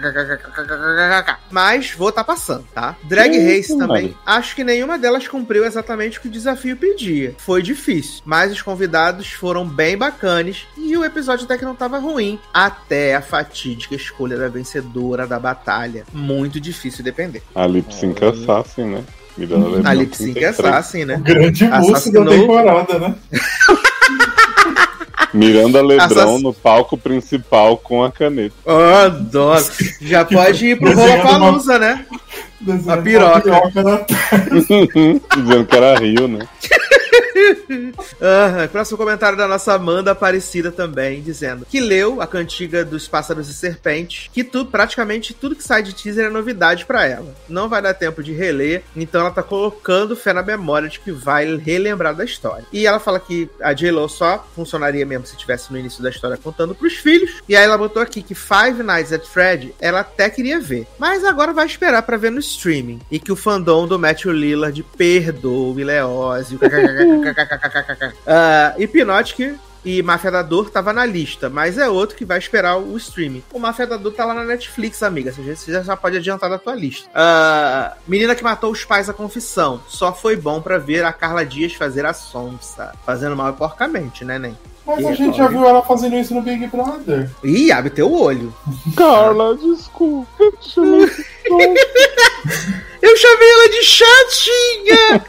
S1: Mas vou tá passando, tá? Drag
S3: que
S1: Race
S3: isso,
S1: também.
S3: Mari?
S1: Acho que nenhuma delas cumpriu exatamente o que o desafio pedia. Foi difícil, mas os convidados foram bem bacanas e o episódio até que não tava ruim, até a fatídica escolha da vencedora da batalha. Muito difícil depender.
S3: A Lip Sync Assassin, né?
S1: A Lip Sync
S3: 33.
S1: Assassin, né?
S2: O grande mousse da temporada, né?
S3: Miranda Lebrão
S1: Assass-
S3: no palco principal com a caneta.
S1: Adoro. Já pode ir pro
S2: Desenhando uma-
S1: né?
S2: Desenhando
S1: A piroca.
S2: piroca na
S3: Dizendo que era Rio, né?
S1: Ah, próximo comentário da nossa Amanda Aparecida também, dizendo que leu a cantiga dos pássaros e serpentes, que tu, praticamente tudo que sai de teaser é novidade pra ela. Não vai dar tempo de reler, então ela tá colocando fé na memória de que vai relembrar da história. E ela fala que a J-Lo só funcionaria mesmo se tivesse no início da história contando pros filhos. E aí ela botou aqui que Five Nights at Fred ela até queria ver, mas agora vai esperar pra ver no streaming. E que o fandom do Matthew Lillard perdoe Leózio. Ah, Hypnotic e Máfia da Dor tava na lista, mas é outro que vai esperar o streaming. O Máfia da Dor tá lá na Netflix, amiga. Você já- pode adiantar da tua lista. Ah, Menina que matou os pais a confissão. Só foi bom pra ver a Carla Dias fazer a sonsa. Fazendo mal porcamente, né, Nen?
S2: Mas
S1: E
S2: a gente
S1: é
S2: já viu ela fazendo isso no Big Brother.
S1: Ih, abre teu olho.
S3: Carla, desculpa. Eu-
S1: chamei ela de chatinha!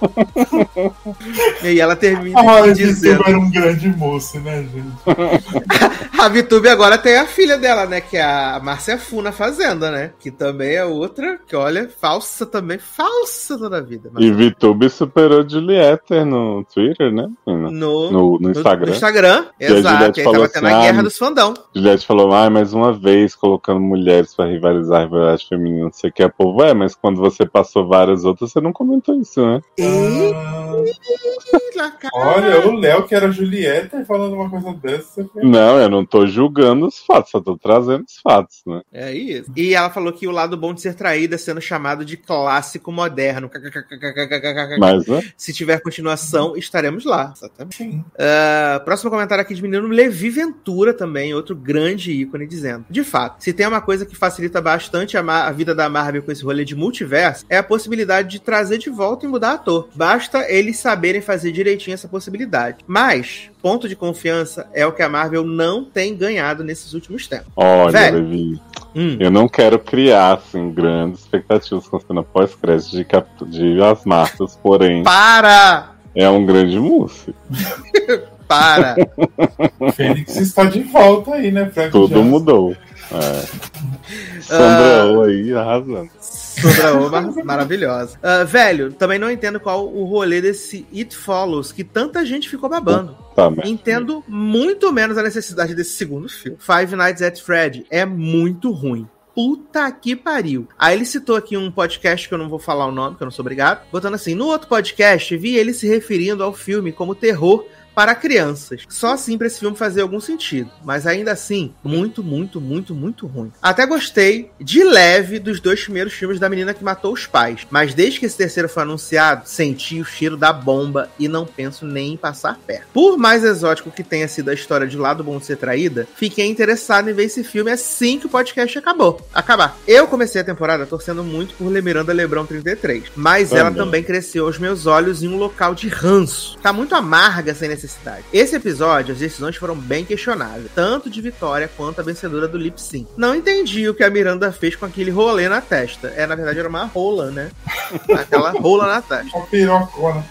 S1: e aí ela termina
S2: Ah,
S1: dizendo.
S2: era um grande moço, né, gente?
S1: A VTube agora tem a filha dela, né? Que é a Márcia Fu na Fazenda, né? Que também é outra, que olha, falsa também, falsa toda a vida. Mas
S3: E Vitube superou Julieta no Twitter, né? menina?
S1: no,
S3: No, no Instagram.
S1: no Instagram,
S3: a
S1: exato.
S3: Juliette
S1: E aí
S3: falou
S1: tava tendo
S3: assim,
S1: a
S3: ah,
S1: guerra dos fandão.
S3: Juliette falou, ah, mais uma vez colocando mulheres pra rivalizar, rivalidade feminina, não sei o que. A povo, é, mas quando você passou várias outras, você não comentou isso, né?
S2: Ah, olha, o Léo, que era Julieta, falando uma coisa dessa.
S3: Não, eu não tô julgando os fatos, só tô trazendo os fatos, né?
S1: É isso. E ela falou que o lado bom de ser traída é sendo chamado de clássico moderno.
S3: Mas, né?
S1: Se tiver continuação, estaremos lá. Exatamente. Uh, próximo comentário aqui de menino Levi Ventura também, outro grande ícone, dizendo: De fato, se tem uma coisa que facilita bastante a, a vida da Marvel com esse rolê de multiverso, é a possibilidade de trazer de volta e mudar ator. Basta eles saberem fazer direitinho essa possibilidade. Mas, ponto de confiança é o que a Marvel não tem ganhado nesses últimos tempos.
S3: Olha,
S1: Velho.
S3: Levi,
S1: Hum.
S3: eu não quero criar, assim, grandes expectativas com a cena pós-crédito de, cap... de As Martas, porém,
S1: Para!
S3: é um grande mousse.
S1: Para!
S2: Fênix está de volta aí, né, Frank?
S3: Tudo mudou. É. Sandra Oh aí arrasando.
S1: Sandra Oh, mar- maravilhosa. Ah, velho, também não entendo qual o rolê desse It Follows, que tanta gente ficou babando.
S3: Tá.
S1: Entendo muito menos a necessidade desse segundo filme. Five Nights at Fred é muito ruim. Puta que pariu. Aí ele citou aqui um podcast que eu não vou falar o nome, que eu não sou obrigado. Botando assim: no outro podcast, vi ele se referindo ao filme como terror para crianças. Só assim pra esse filme fazer algum sentido. Mas ainda assim, muito, muito, muito, muito ruim. Até gostei de leve dos dois primeiros filmes da menina que matou os pais. Mas desde que esse terceiro foi anunciado, senti o cheiro da bomba e não penso nem em passar perto. Por mais exótico que tenha sido a história de Lado Bom de Ser Traída, fiquei interessado em ver esse filme assim que o podcast acabou. Acabar. Eu comecei a temporada torcendo muito por Lemiranda Lebrão 33. Mas ela
S3: Também.
S1: também cresceu aos meus olhos em um local de ranço. Tá muito amarga sem necessidade. Esse episódio, as decisões foram bem questionáveis, tanto de Vitória quanto a vencedora do Lip Sync. Não entendi o que a Miranda fez com aquele rolê na testa. É, na verdade, era uma rola, né? Aquela rola na testa.
S2: Uma pirocona.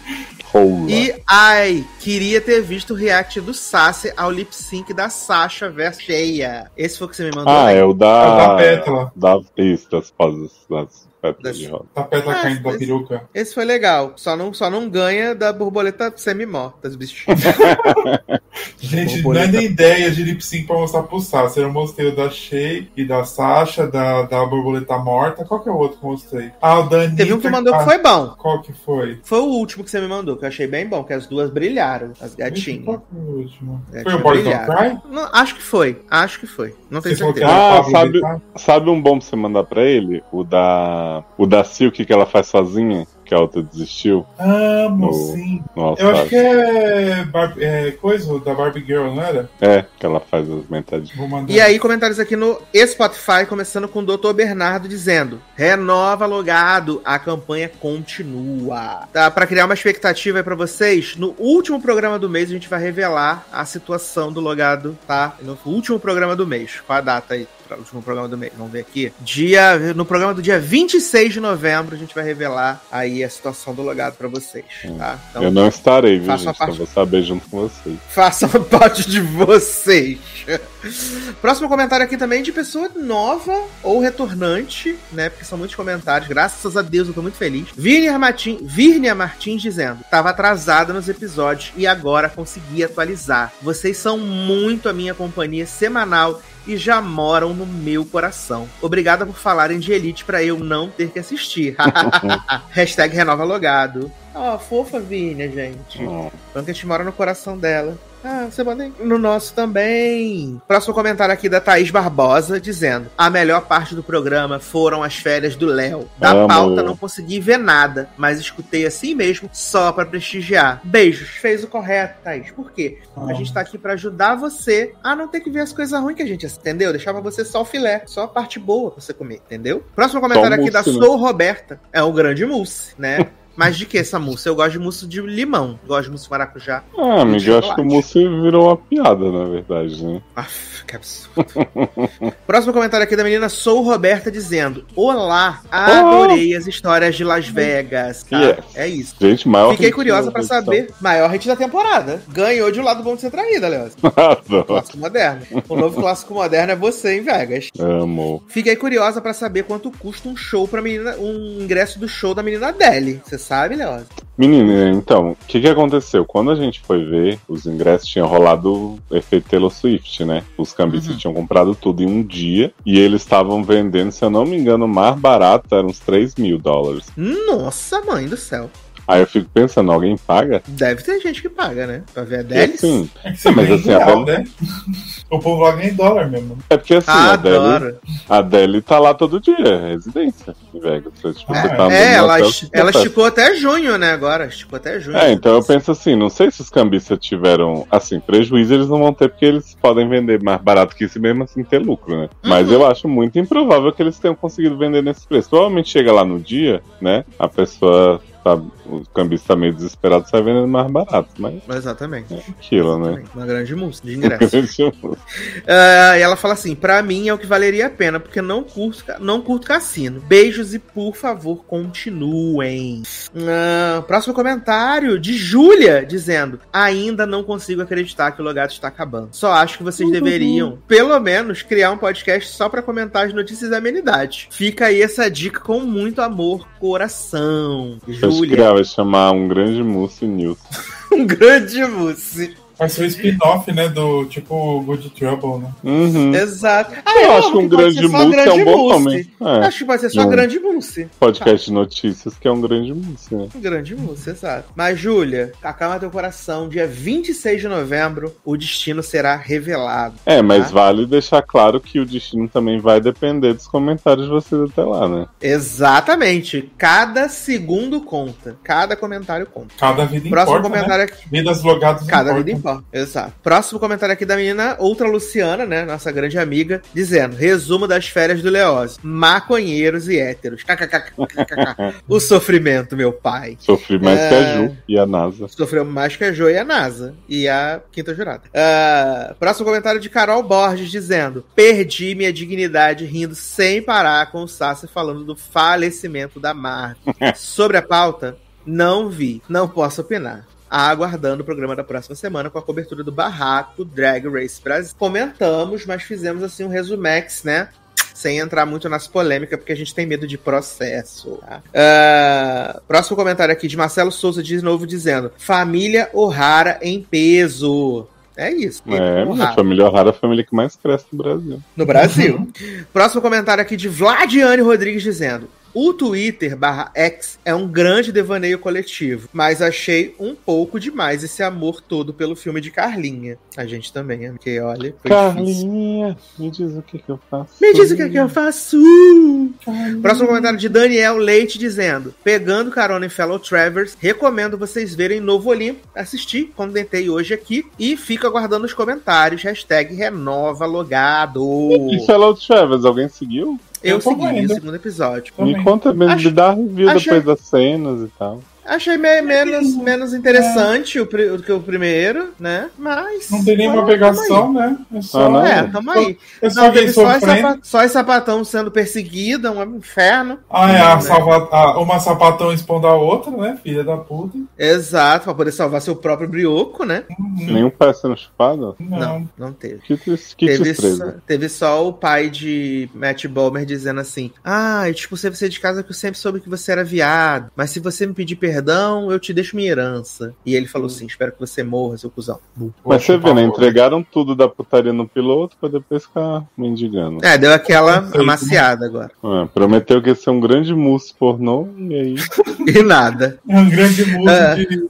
S3: Rola.
S1: E, ai, queria ter visto o react do Sassi ao lip sync da Sasha versus Cheia. Esse foi o que você me mandou,
S3: Ah,
S1: né?
S3: é o
S2: É o
S3: da.
S2: da pétala.
S3: Da... Isso, das. Das de rosa.
S2: Tá
S1: Ah,
S2: caindo da
S1: esse-
S2: peruca.
S1: Esse foi legal. Só não, só não ganha da borboleta semi-morta, os bichinhos.
S2: Gente,
S1: Borboleta.
S2: não é nem ideia de lip sync pra mostrar pro Sasha. Eu mostrei o da Shea e da Sasha, da, da borboleta morta. Qual que é o outro que eu mostrei? Ah, o da.
S1: Teve um que mandou que foi bom.
S2: Qual que foi?
S1: Foi o último que você me mandou, que eu achei bem bom, que as duas brilharam, as gatinhas.
S2: Qual foi o último? Foi o Boys Don't. Cry?
S1: Não, acho que foi, acho que foi. Não tenho
S2: que
S1: certeza.
S3: Ah, sabe-? Sabe um bom pra você mandar pra ele? O da. O da Silk que ela faz sozinha, que a outra desistiu.
S2: Amo,
S3: No-
S2: sim.
S3: Nossa,
S2: Eu acho que é, Bar- é coisa da Barbie Girl, não era?
S3: É, que ela faz as metadinhas.
S1: E aí, comentários aqui no Spotify, começando com o Dr. Bernardo dizendo: renova logado, a campanha continua. Tá, pra criar uma expectativa aí pra vocês, no último programa do mês a gente vai revelar a situação do logado, tá? No último programa do mês. Qual a data aí? Para último programa do mês, vamos ver aqui. Dia, no programa do dia 26 de novembro, a gente vai revelar aí a situação do logado pra vocês, tá? Então,
S3: eu não estarei, viu, gente?
S1: parte-
S3: Só vou saber junto com vocês.
S1: façam parte de vocês. Próximo comentário aqui também de pessoa nova ou retornante, né? Porque são muitos comentários. Graças a Deus, eu tô muito feliz. Virnia Martins, Virnia Martins dizendo: tava atrasada nos episódios e agora consegui atualizar. Vocês são muito a minha companhia semanal e já moram no meu coração. Obrigada por falarem de Elite pra eu não ter que assistir. Hashtag renova logado. Ó, fofa Virnia, gente.
S3: Ó,
S1: Blanket mora no coração dela. Ah, você manda aí. No nosso também. Próximo comentário aqui da Thaís Barbosa, dizendo: A melhor parte do programa foram as férias do Léo. Da pauta não consegui ver nada, mas escutei assim mesmo, só pra prestigiar. Beijos, fez o correto, Thaís. Por quê? A gente tá aqui pra ajudar você a não ter que ver as coisas ruins que a gente entendeu? Deixar pra você só o filé, só a parte boa pra você comer, entendeu? Próximo comentário aqui da
S3: mousse, né?
S1: Sou Roberta. É um grande mousse, né? Mas de que essa mousse? Eu gosto de mousse de limão. Gosto de mousse de maracujá.
S3: Ah, amigo, eu acho que o. Mousse virou uma piada, na verdade, né?
S1: Aff, que absurdo. Próximo comentário aqui da menina Sou Roberta dizendo: Olá, adorei as histórias de Las Vegas. Tá?
S3: Yes.
S1: É isso.
S3: Gente, maior.
S1: Fiquei curiosa
S3: edição.
S1: saber. Maior hit da temporada. Ganhou de um lado bom de ser traída.
S3: Adoro.
S1: Clássico moderno. O novo clássico moderno é você em Vegas.
S3: Amo.
S1: Fiquei curiosa pra saber quanto custa um show pra menina, um ingresso do show da menina Adele. Você sabe, Leoz?
S3: Menina, então, o que que aconteceu? Quando a gente foi ver, os ingressos tinham rolado o efeito Taylor Swift, né? Os cambistas
S1: Uhum.
S3: tinham comprado tudo em um dia e eles estavam vendendo, se eu não me engano, mais barato era uns 3 mil dólares.
S1: Nossa, mãe do céu.
S3: Aí eu fico pensando, alguém paga?
S1: Deve ter gente que paga, né? Pra ver a Delis.
S3: assim,
S2: É que você
S3: Mas assim, a
S2: real,
S3: Adele-
S2: né? O povo lá ganha em dólar mesmo.
S3: é porque assim,
S1: Ah,
S3: a
S1: adoro.
S3: a Adele tá lá todo dia, é residência em Vegas. Você, tipo, você tá
S1: É, ela,
S3: hotel,
S1: ela esticou até junho, né? Agora. Esticou até junho.
S3: É, então eu penso assim, não sei se os cambistas tiveram, assim, prejuízo eles não vão ter porque eles podem vender mais barato que isso mesmo assim ter lucro, né? Mas
S1: Uhum.
S3: eu acho muito improvável que eles tenham conseguido vender nesse preço. Provavelmente chega lá no dia, né? A pessoa tá, o cambista tá meio desesperado sai vendendo mais barato, mas
S1: Exatamente.
S3: é aquilo, né?
S1: Uma grande música de ingresso. Ah, e ela fala assim: pra mim é o que valeria a pena, porque não curto, não curto cassino. Beijos e por favor, continuem. Ah, próximo comentário de Júlia dizendo: Ainda não consigo acreditar que o Logato está acabando. Só acho que vocês deveriam, pelo menos, criar um podcast só pra comentar as notícias da amenidade. Fica aí essa dica com muito amor, coração.
S3: Que
S1: Júlia,
S3: criar vai chamar um grande Mousse News.
S1: um grande mousse.
S2: Vai ser o spin-off, né? Do tipo Good Trouble, né?
S3: Uhum.
S1: Exato. Ah,
S3: Eu
S1: amo
S3: acho que um grande
S1: ser só
S3: mousse é
S1: grande
S3: um bom
S1: mousse.
S3: nome. É.
S1: Acho que pode ser só
S3: Não.
S1: grande mousse.
S3: Podcast de notícias que é um grande Mousse, né?
S1: Um grande música, exato. Mas, Júlia, acalma teu coração. Dia 26 de novembro, o destino será revelado.
S3: É, mas
S1: Tá?
S3: vale deixar claro que o destino também vai depender dos comentários de vocês até lá, né?
S1: Exatamente. Cada segundo conta. Cada comentário conta.
S2: Cada vida
S1: Próximo
S2: importa, né?
S1: comentário aqui.
S2: Vidas logadas
S1: Cada
S2: importam.
S1: vida importa. Exato. Próximo comentário aqui da menina, outra Luciana, né? Nossa grande amiga, dizendo: resumo das férias do Leose. Maconheiros e héteros. KKKKKK. o sofrimento, meu pai.
S3: Sofri mais que a
S1: É.
S3: Ju e a NASA.
S1: Sofreu mais que a Jo e a NASA. E a Quinta Jurada. Ah, próximo comentário de Carol Borges dizendo: Perdi minha dignidade rindo sem parar com o Sassi falando do falecimento da Marvel. Sobre a pauta, não vi. Não posso opinar. Aguardando o programa da próxima semana com a cobertura do Barraco Drag Race Brasil. Comentamos, mas fizemos assim um resumex, né? Sem entrar muito nas polêmicas, porque a gente tem medo de processo. tá? Ah, próximo comentário aqui de Marcelo Souza de novo dizendo: Família O'Hara em peso. É isso.
S3: É, a família O'Hara é a família que mais cresce no Brasil.
S1: No Brasil. Próximo comentário aqui de Vladiane Rodrigues dizendo: O Twitter barra X é um grande devaneio coletivo, mas achei um pouco demais esse amor todo pelo filme de Carlinha. A gente também, porque olha, foi difícil.
S3: Carlinha, me diz o que, que eu faço.
S1: Me diz o que, que eu faço. Próximo comentário de Daniel Leite dizendo: Pegando carona em Fellow Travers, recomendo vocês verem Novo Olimpo. Assisti, comentei hoje aqui e fico aguardando os comentários. Hashtag renova logado.
S3: E Fellow Travers, alguém seguiu?
S1: Eu
S2: Eu
S1: segui o segundo episódio.
S3: Me
S2: Também.
S3: conta, me,
S1: Acho-
S3: me dá review depois das cenas e tal.
S1: Achei me- menos, menos interessante o, pri- do que o primeiro, né? Mas.
S2: Não tem nenhuma pegação, né? É só,
S3: Ah, não?
S1: É, tamo aí.
S2: é só
S1: Não, teve só sapa- só esse sapatão sendo perseguido, um inferno.
S2: Ah, é, a
S1: Né?
S2: salva- a- uma sapatão expondo a outra, né? Filha da puta.
S1: Exato, pra poder salvar seu próprio brioco, né?
S3: Nenhum pé sendo chupado?
S2: Não.
S1: Não, não teve.
S3: Que, que
S1: Teve só, teve só o pai de Matt Bomer dizendo assim: Ah, tipo, você vai de casa que eu sempre soube que você era viado. Mas se você me pedir perdão, eu te deixo minha herança. E ele falou assim: Espero que você morra, seu cuzão.
S3: Mas você vê, né? Entregaram tudo da putaria no piloto pra depois ficar mendigando.
S1: É, deu aquela amaciada agora.
S3: É, prometeu que ia ser um grande mousse pornô, e aí.
S1: E nada.
S2: É um grande mundo
S1: É.
S2: de,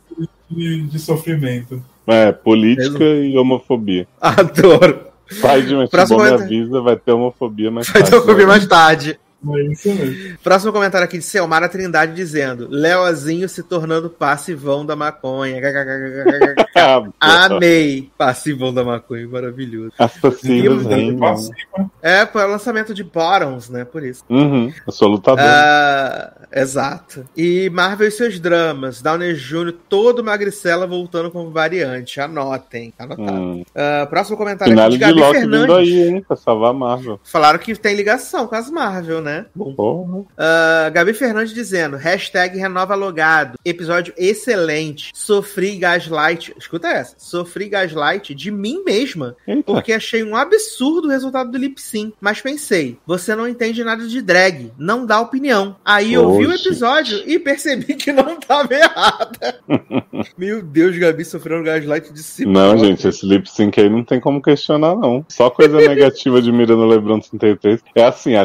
S2: de, de sofrimento.
S3: É, política e homofobia.
S1: Adoro.
S3: Pai de uma
S1: Próximo
S3: me avisa, vai ter homofobia mais
S1: Vai ter
S3: tarde.
S1: um filme mais tarde.
S2: É isso mesmo.
S1: Próximo comentário aqui de Selmara Trindade dizendo: Leozinho se tornando passivão da maconha.
S3: Ah.
S1: Amei. Passivão da maconha, maravilhoso.
S3: Assassinos
S2: passiva.
S1: É, foi o lançamento de Bottoms, né? Por isso.
S3: Uhum, eu sou lutador.
S1: Ah, exato. E Marvel e seus dramas. Downey Jr., todo magricela voltando como variante. Anotem. Anotado.
S3: Hum.
S1: Ah, próximo comentário
S3: Final
S1: aqui
S3: de
S1: de Gabi Fernandes.
S3: aí, hein? Pra salvar a Marvel.
S1: Falaram que tem ligação com as Marvel, né?
S3: Porra.
S1: Ah, Gabi Fernandes dizendo, hashtag renova logado, episódio excelente, sofri gaslight, escuta essa, sofri gaslight de mim mesma,
S3: Eita.
S1: porque achei um absurdo o resultado do lip sync, mas pensei, você não entende nada de drag, não dá opinião. Aí eu vi o episódio e percebi que não tava errada. Meu Deus, Gabi sofrendo gaslight de si.
S3: Não, gente, esse lip sync aí não tem como questionar, não. Só coisa negativa de Miranda Lebron 33. É assim, a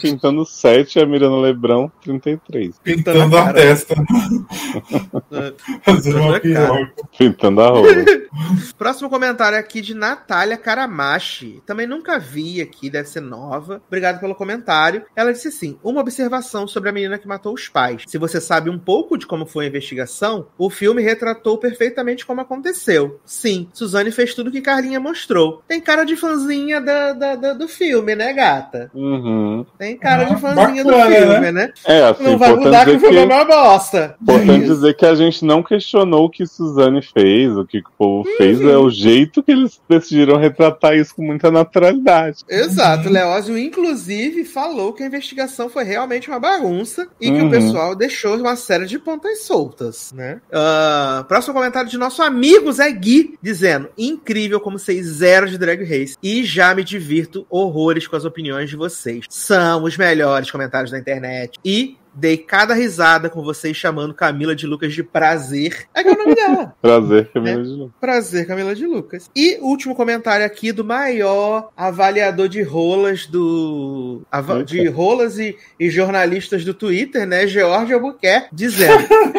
S3: tem pintando 7 e a Miranda Lebrão 33.
S2: Pintando a
S1: cara.
S2: testa. Fazendo
S1: Pintando
S2: uma
S1: a.
S3: Pintando a rola.
S1: Próximo comentário é aqui de Natália Karamashi. Também nunca vi aqui, deve ser nova. Obrigado pelo comentário. Ela disse assim: uma observação sobre a menina que matou os pais. Se você sabe um pouco de como foi a investigação, o filme retratou perfeitamente como aconteceu. Sim, Suzane fez tudo que Carlinha mostrou. Tem cara de fãzinha da, da- da- do filme, né, gata?
S3: Uhum.
S1: Tem cara de
S2: Ah,
S1: fãzinha do filme, né?
S3: É, assim,
S1: Não vai
S3: importante
S1: mudar que o
S3: dizer
S1: filme é
S3: que,
S1: uma bosta.
S3: importante dizer que a gente não questionou o que Suzane fez, o que o povo fez, é o jeito que eles decidiram retratar isso com muita naturalidade.
S1: Exato, Leózio, inclusive, falou que a investigação foi realmente uma bagunça e que
S3: Uhum.
S1: o pessoal deixou uma série de pontas soltas, né? Ah, próximo comentário de nosso amigo Zé Gui, dizendo: incrível como vocês zero de Drag Race e já me divirto horrores com as opiniões de vocês. São os melhores comentários da internet. E dei cada risada com vocês chamando Camila de Lucas de prazer. É que é o nome dela.
S3: Prazer, Camila
S1: É.
S3: de Lu.
S1: Prazer, Camila de Lucas. E último comentário aqui do maior avaliador de rolas do. ava- de rolas e, e jornalistas do Twitter, né? George Albuquerque, dizendo: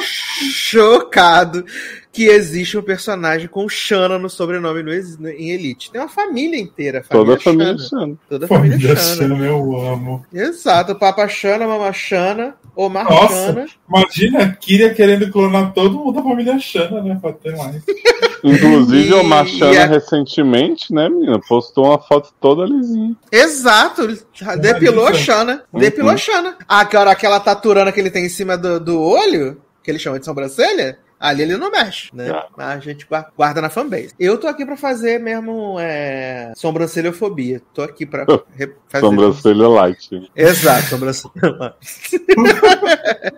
S1: chocado que existe um personagem com Shana no sobrenome no ex- em Elite. Tem uma família inteira. a
S3: Toda a família
S1: Shana.
S3: Xana.
S1: Toda a família
S2: Família
S1: Shana.
S2: Xana, eu amo.
S1: Exato, Papa Shana, Mama Shana, Omar
S2: Nossa.
S1: Shana.
S2: Imagina a Kyria querendo clonar todo mundo da família Xana, né? Pra ter mais.
S3: Inclusive,
S1: E-
S3: o Machana
S1: e a-
S3: recentemente, né, menina, postou uma foto toda lisinha.
S1: Exato, ele depilou a.
S3: Uhum.
S1: Depilou a Shana. Ah, que aquela taturana que ele tem em cima do, do olho, que ele chama de sobrancelha, ali ele não mexe, né?
S3: Ah.
S1: Mas a gente gua- guarda na fanbase. Eu tô aqui pra fazer mesmo é, sobrancelhofobia. Tô aqui pra fazer.
S3: Sobrancelha light.
S1: Exato, sobrancelha.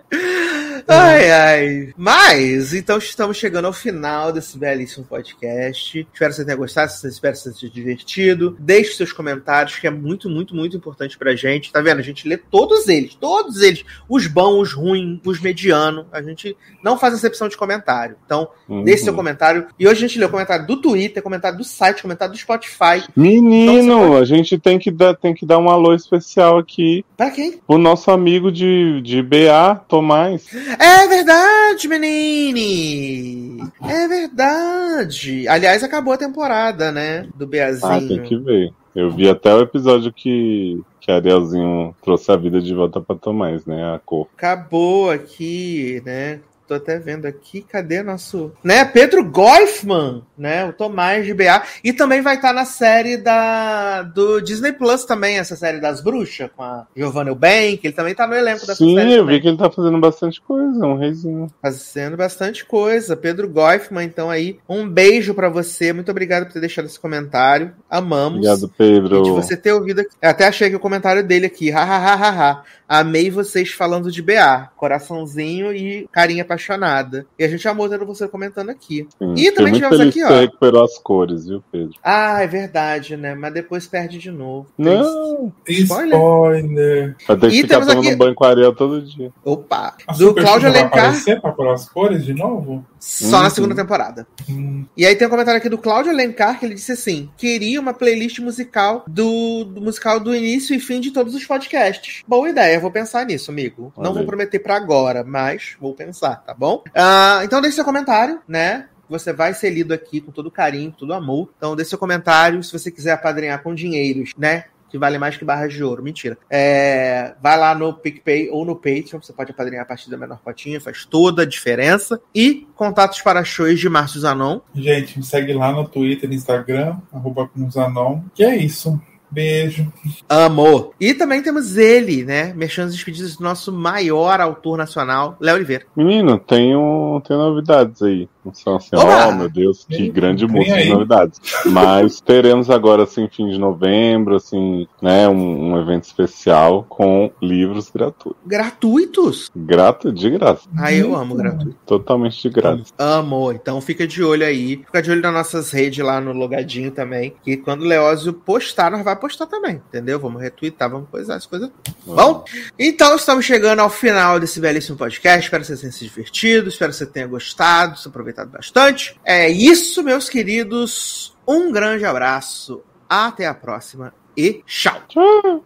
S1: ai, ai. Mas, então estamos chegando ao final desse belíssimo podcast. Espero que você tenha gostado, espero que você tenha se divertido. Deixe seus comentários, que é muito, muito, muito importante pra gente. Tá vendo? A gente lê todos eles, todos eles. Os bons, os ruins, os medianos. A gente não faz exceção de comentário. Então,
S3: Uhum.
S1: deixe seu comentário. E hoje a gente leu comentário do Twitter, comentário do site, comentário do Spotify.
S3: Menino,
S1: Então, você
S3: a gente tem que, dar, tem que dar um alô especial aqui
S1: Pra quem?
S3: pro nosso amigo de, de BA, Tomás.
S1: É verdade, menine! É verdade! Aliás, acabou a temporada, né? Do Beazinho.
S3: Ah, tem que ver. Eu vi até o episódio que, que Arielzinho trouxe a vida de volta pra Tomás, né? A cor.
S1: Acabou aqui, né? Tô até vendo aqui, cadê nosso. Né? Pedro Goifman, né? O Tomás de BA. E também vai estar na série da do Disney Plus também, essa série das bruxas, com a Giovanna Eubank. Ele também tá no elenco dessa
S3: Sim,
S1: série.
S3: eu
S1: também.
S3: vi que ele tá fazendo bastante coisa, um reizinho.
S1: Fazendo bastante coisa. Pedro Goifman, então aí, um beijo pra você. Muito obrigado por ter deixado esse comentário. Amamos.
S3: Obrigado,
S1: E
S3: Pedro.
S1: de você ter ouvido aqui. Eu até achei que o comentário dele aqui. Ha, ha, ha, ha, ha. Amei vocês falando de BA. Coraçãozinho e carinha apaixonada. E a gente amou tendo você comentando aqui.
S3: Sim,
S1: E também
S3: muito
S1: tivemos
S3: feliz
S1: aqui, ó.
S3: você recuperou as cores, viu, Pedro?
S1: Ah, é verdade, né? Mas depois perde de novo.
S3: Não,
S1: Spoiler.
S2: Spoiler.
S3: vai ter que
S1: E
S3: ficar tomando
S1: aqui-
S3: banho com areia todo dia.
S1: Opa!
S2: A
S1: Do Cláudio
S2: Xuxa vai
S1: Alencar.
S2: aparecer pra pôr as cores de novo?
S1: Só na
S3: Uhum.
S1: segunda temporada.
S2: Hum,
S1: E aí tem um comentário aqui do Cláudio Alencar que ele disse assim: queria uma playlist musical do, do musical do início e fim de todos os podcasts. Boa ideia, vou pensar nisso, amigo. Não
S3: Olha
S1: vou prometer pra agora, mas vou pensar, tá bom? Ah, então deixe seu comentário, né? Você vai ser lido aqui com todo carinho, com todo amor. Então deixe seu comentário. Se você quiser apadrinhar com dinheiros, né? Que vale mais que barras de ouro. Mentira. É, vai lá no PicPay ou no Patreon. Você pode apadrinhar a partir da menor cotinha. Faz toda a diferença. E contatos para shows de Márcio Zanon.
S2: Gente, me segue lá no Twitter, Instagram, arroba com os anon. Que é isso. Beijo.
S1: Amor. E também temos ele, né? Mexendo os pedidos do nosso maior autor nacional, Léo Oliveira.
S3: Menino, tem, um, tem novidades aí. Não são assim, oh meu Deus, que
S2: Vem-
S3: grande música de novidades. Mas teremos agora, assim, fim de novembro, assim, né, um, um evento especial com livros gratuitos.
S1: Gratuitos?
S3: Grato, de graça.
S1: Ah, eu amo gratuito.
S3: Totalmente de graça.
S1: Amo. Então fica de olho aí. Fica de olho nas nossas redes lá no Logadinho também. Que quando o Leózio postar, nós vai postar também. Entendeu? Vamos retweetar, vamos coisar as coisas. Bom, então estamos chegando ao final desse belíssimo podcast. Espero que você tenha se divertido. Espero que você tenha gostado, se aproveitado bastante. É isso, meus queridos. Um grande abraço. Até a próxima. e tchau.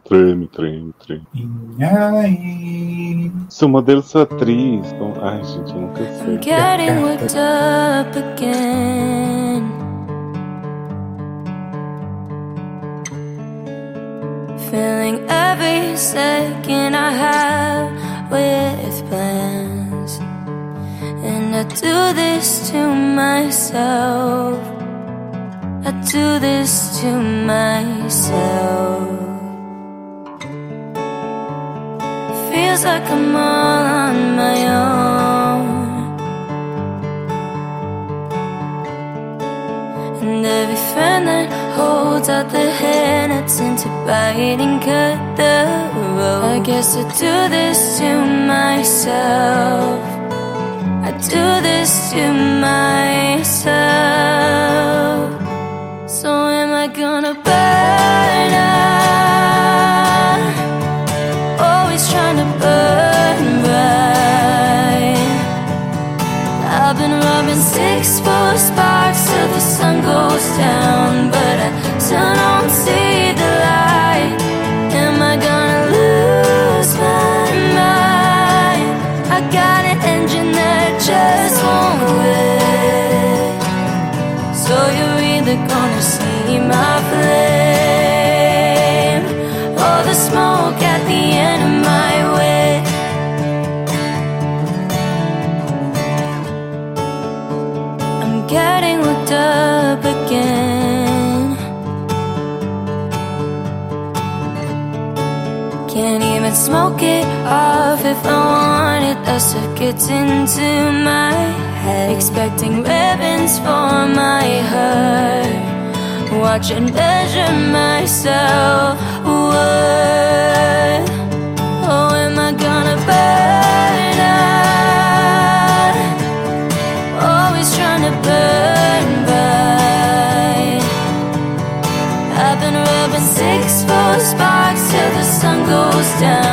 S3: Treme, treme, treme.
S2: Ai.
S3: Seu modelo, sua atriz. Então, ai, gente, eu nunca sei.
S9: Getting worked up again. Filling every second I have with plans. And I do this to myself. I do this to myself. Feels like I'm all on my own. And every friend that holds out the hand that's into biting cut the road. I guess I do this to myself. I do this to myself. So am I gonna burn out? Always trying to burn bright. I've been rubbing six full sparks till the sun goes down, but I still don't want it. Gets into my head. Expecting ribbons for my hurt. Watching measure myself. What? Oh, am I gonna burn out? Always trying to burn bright. I've been rubbing six full sparks till the sun goes down,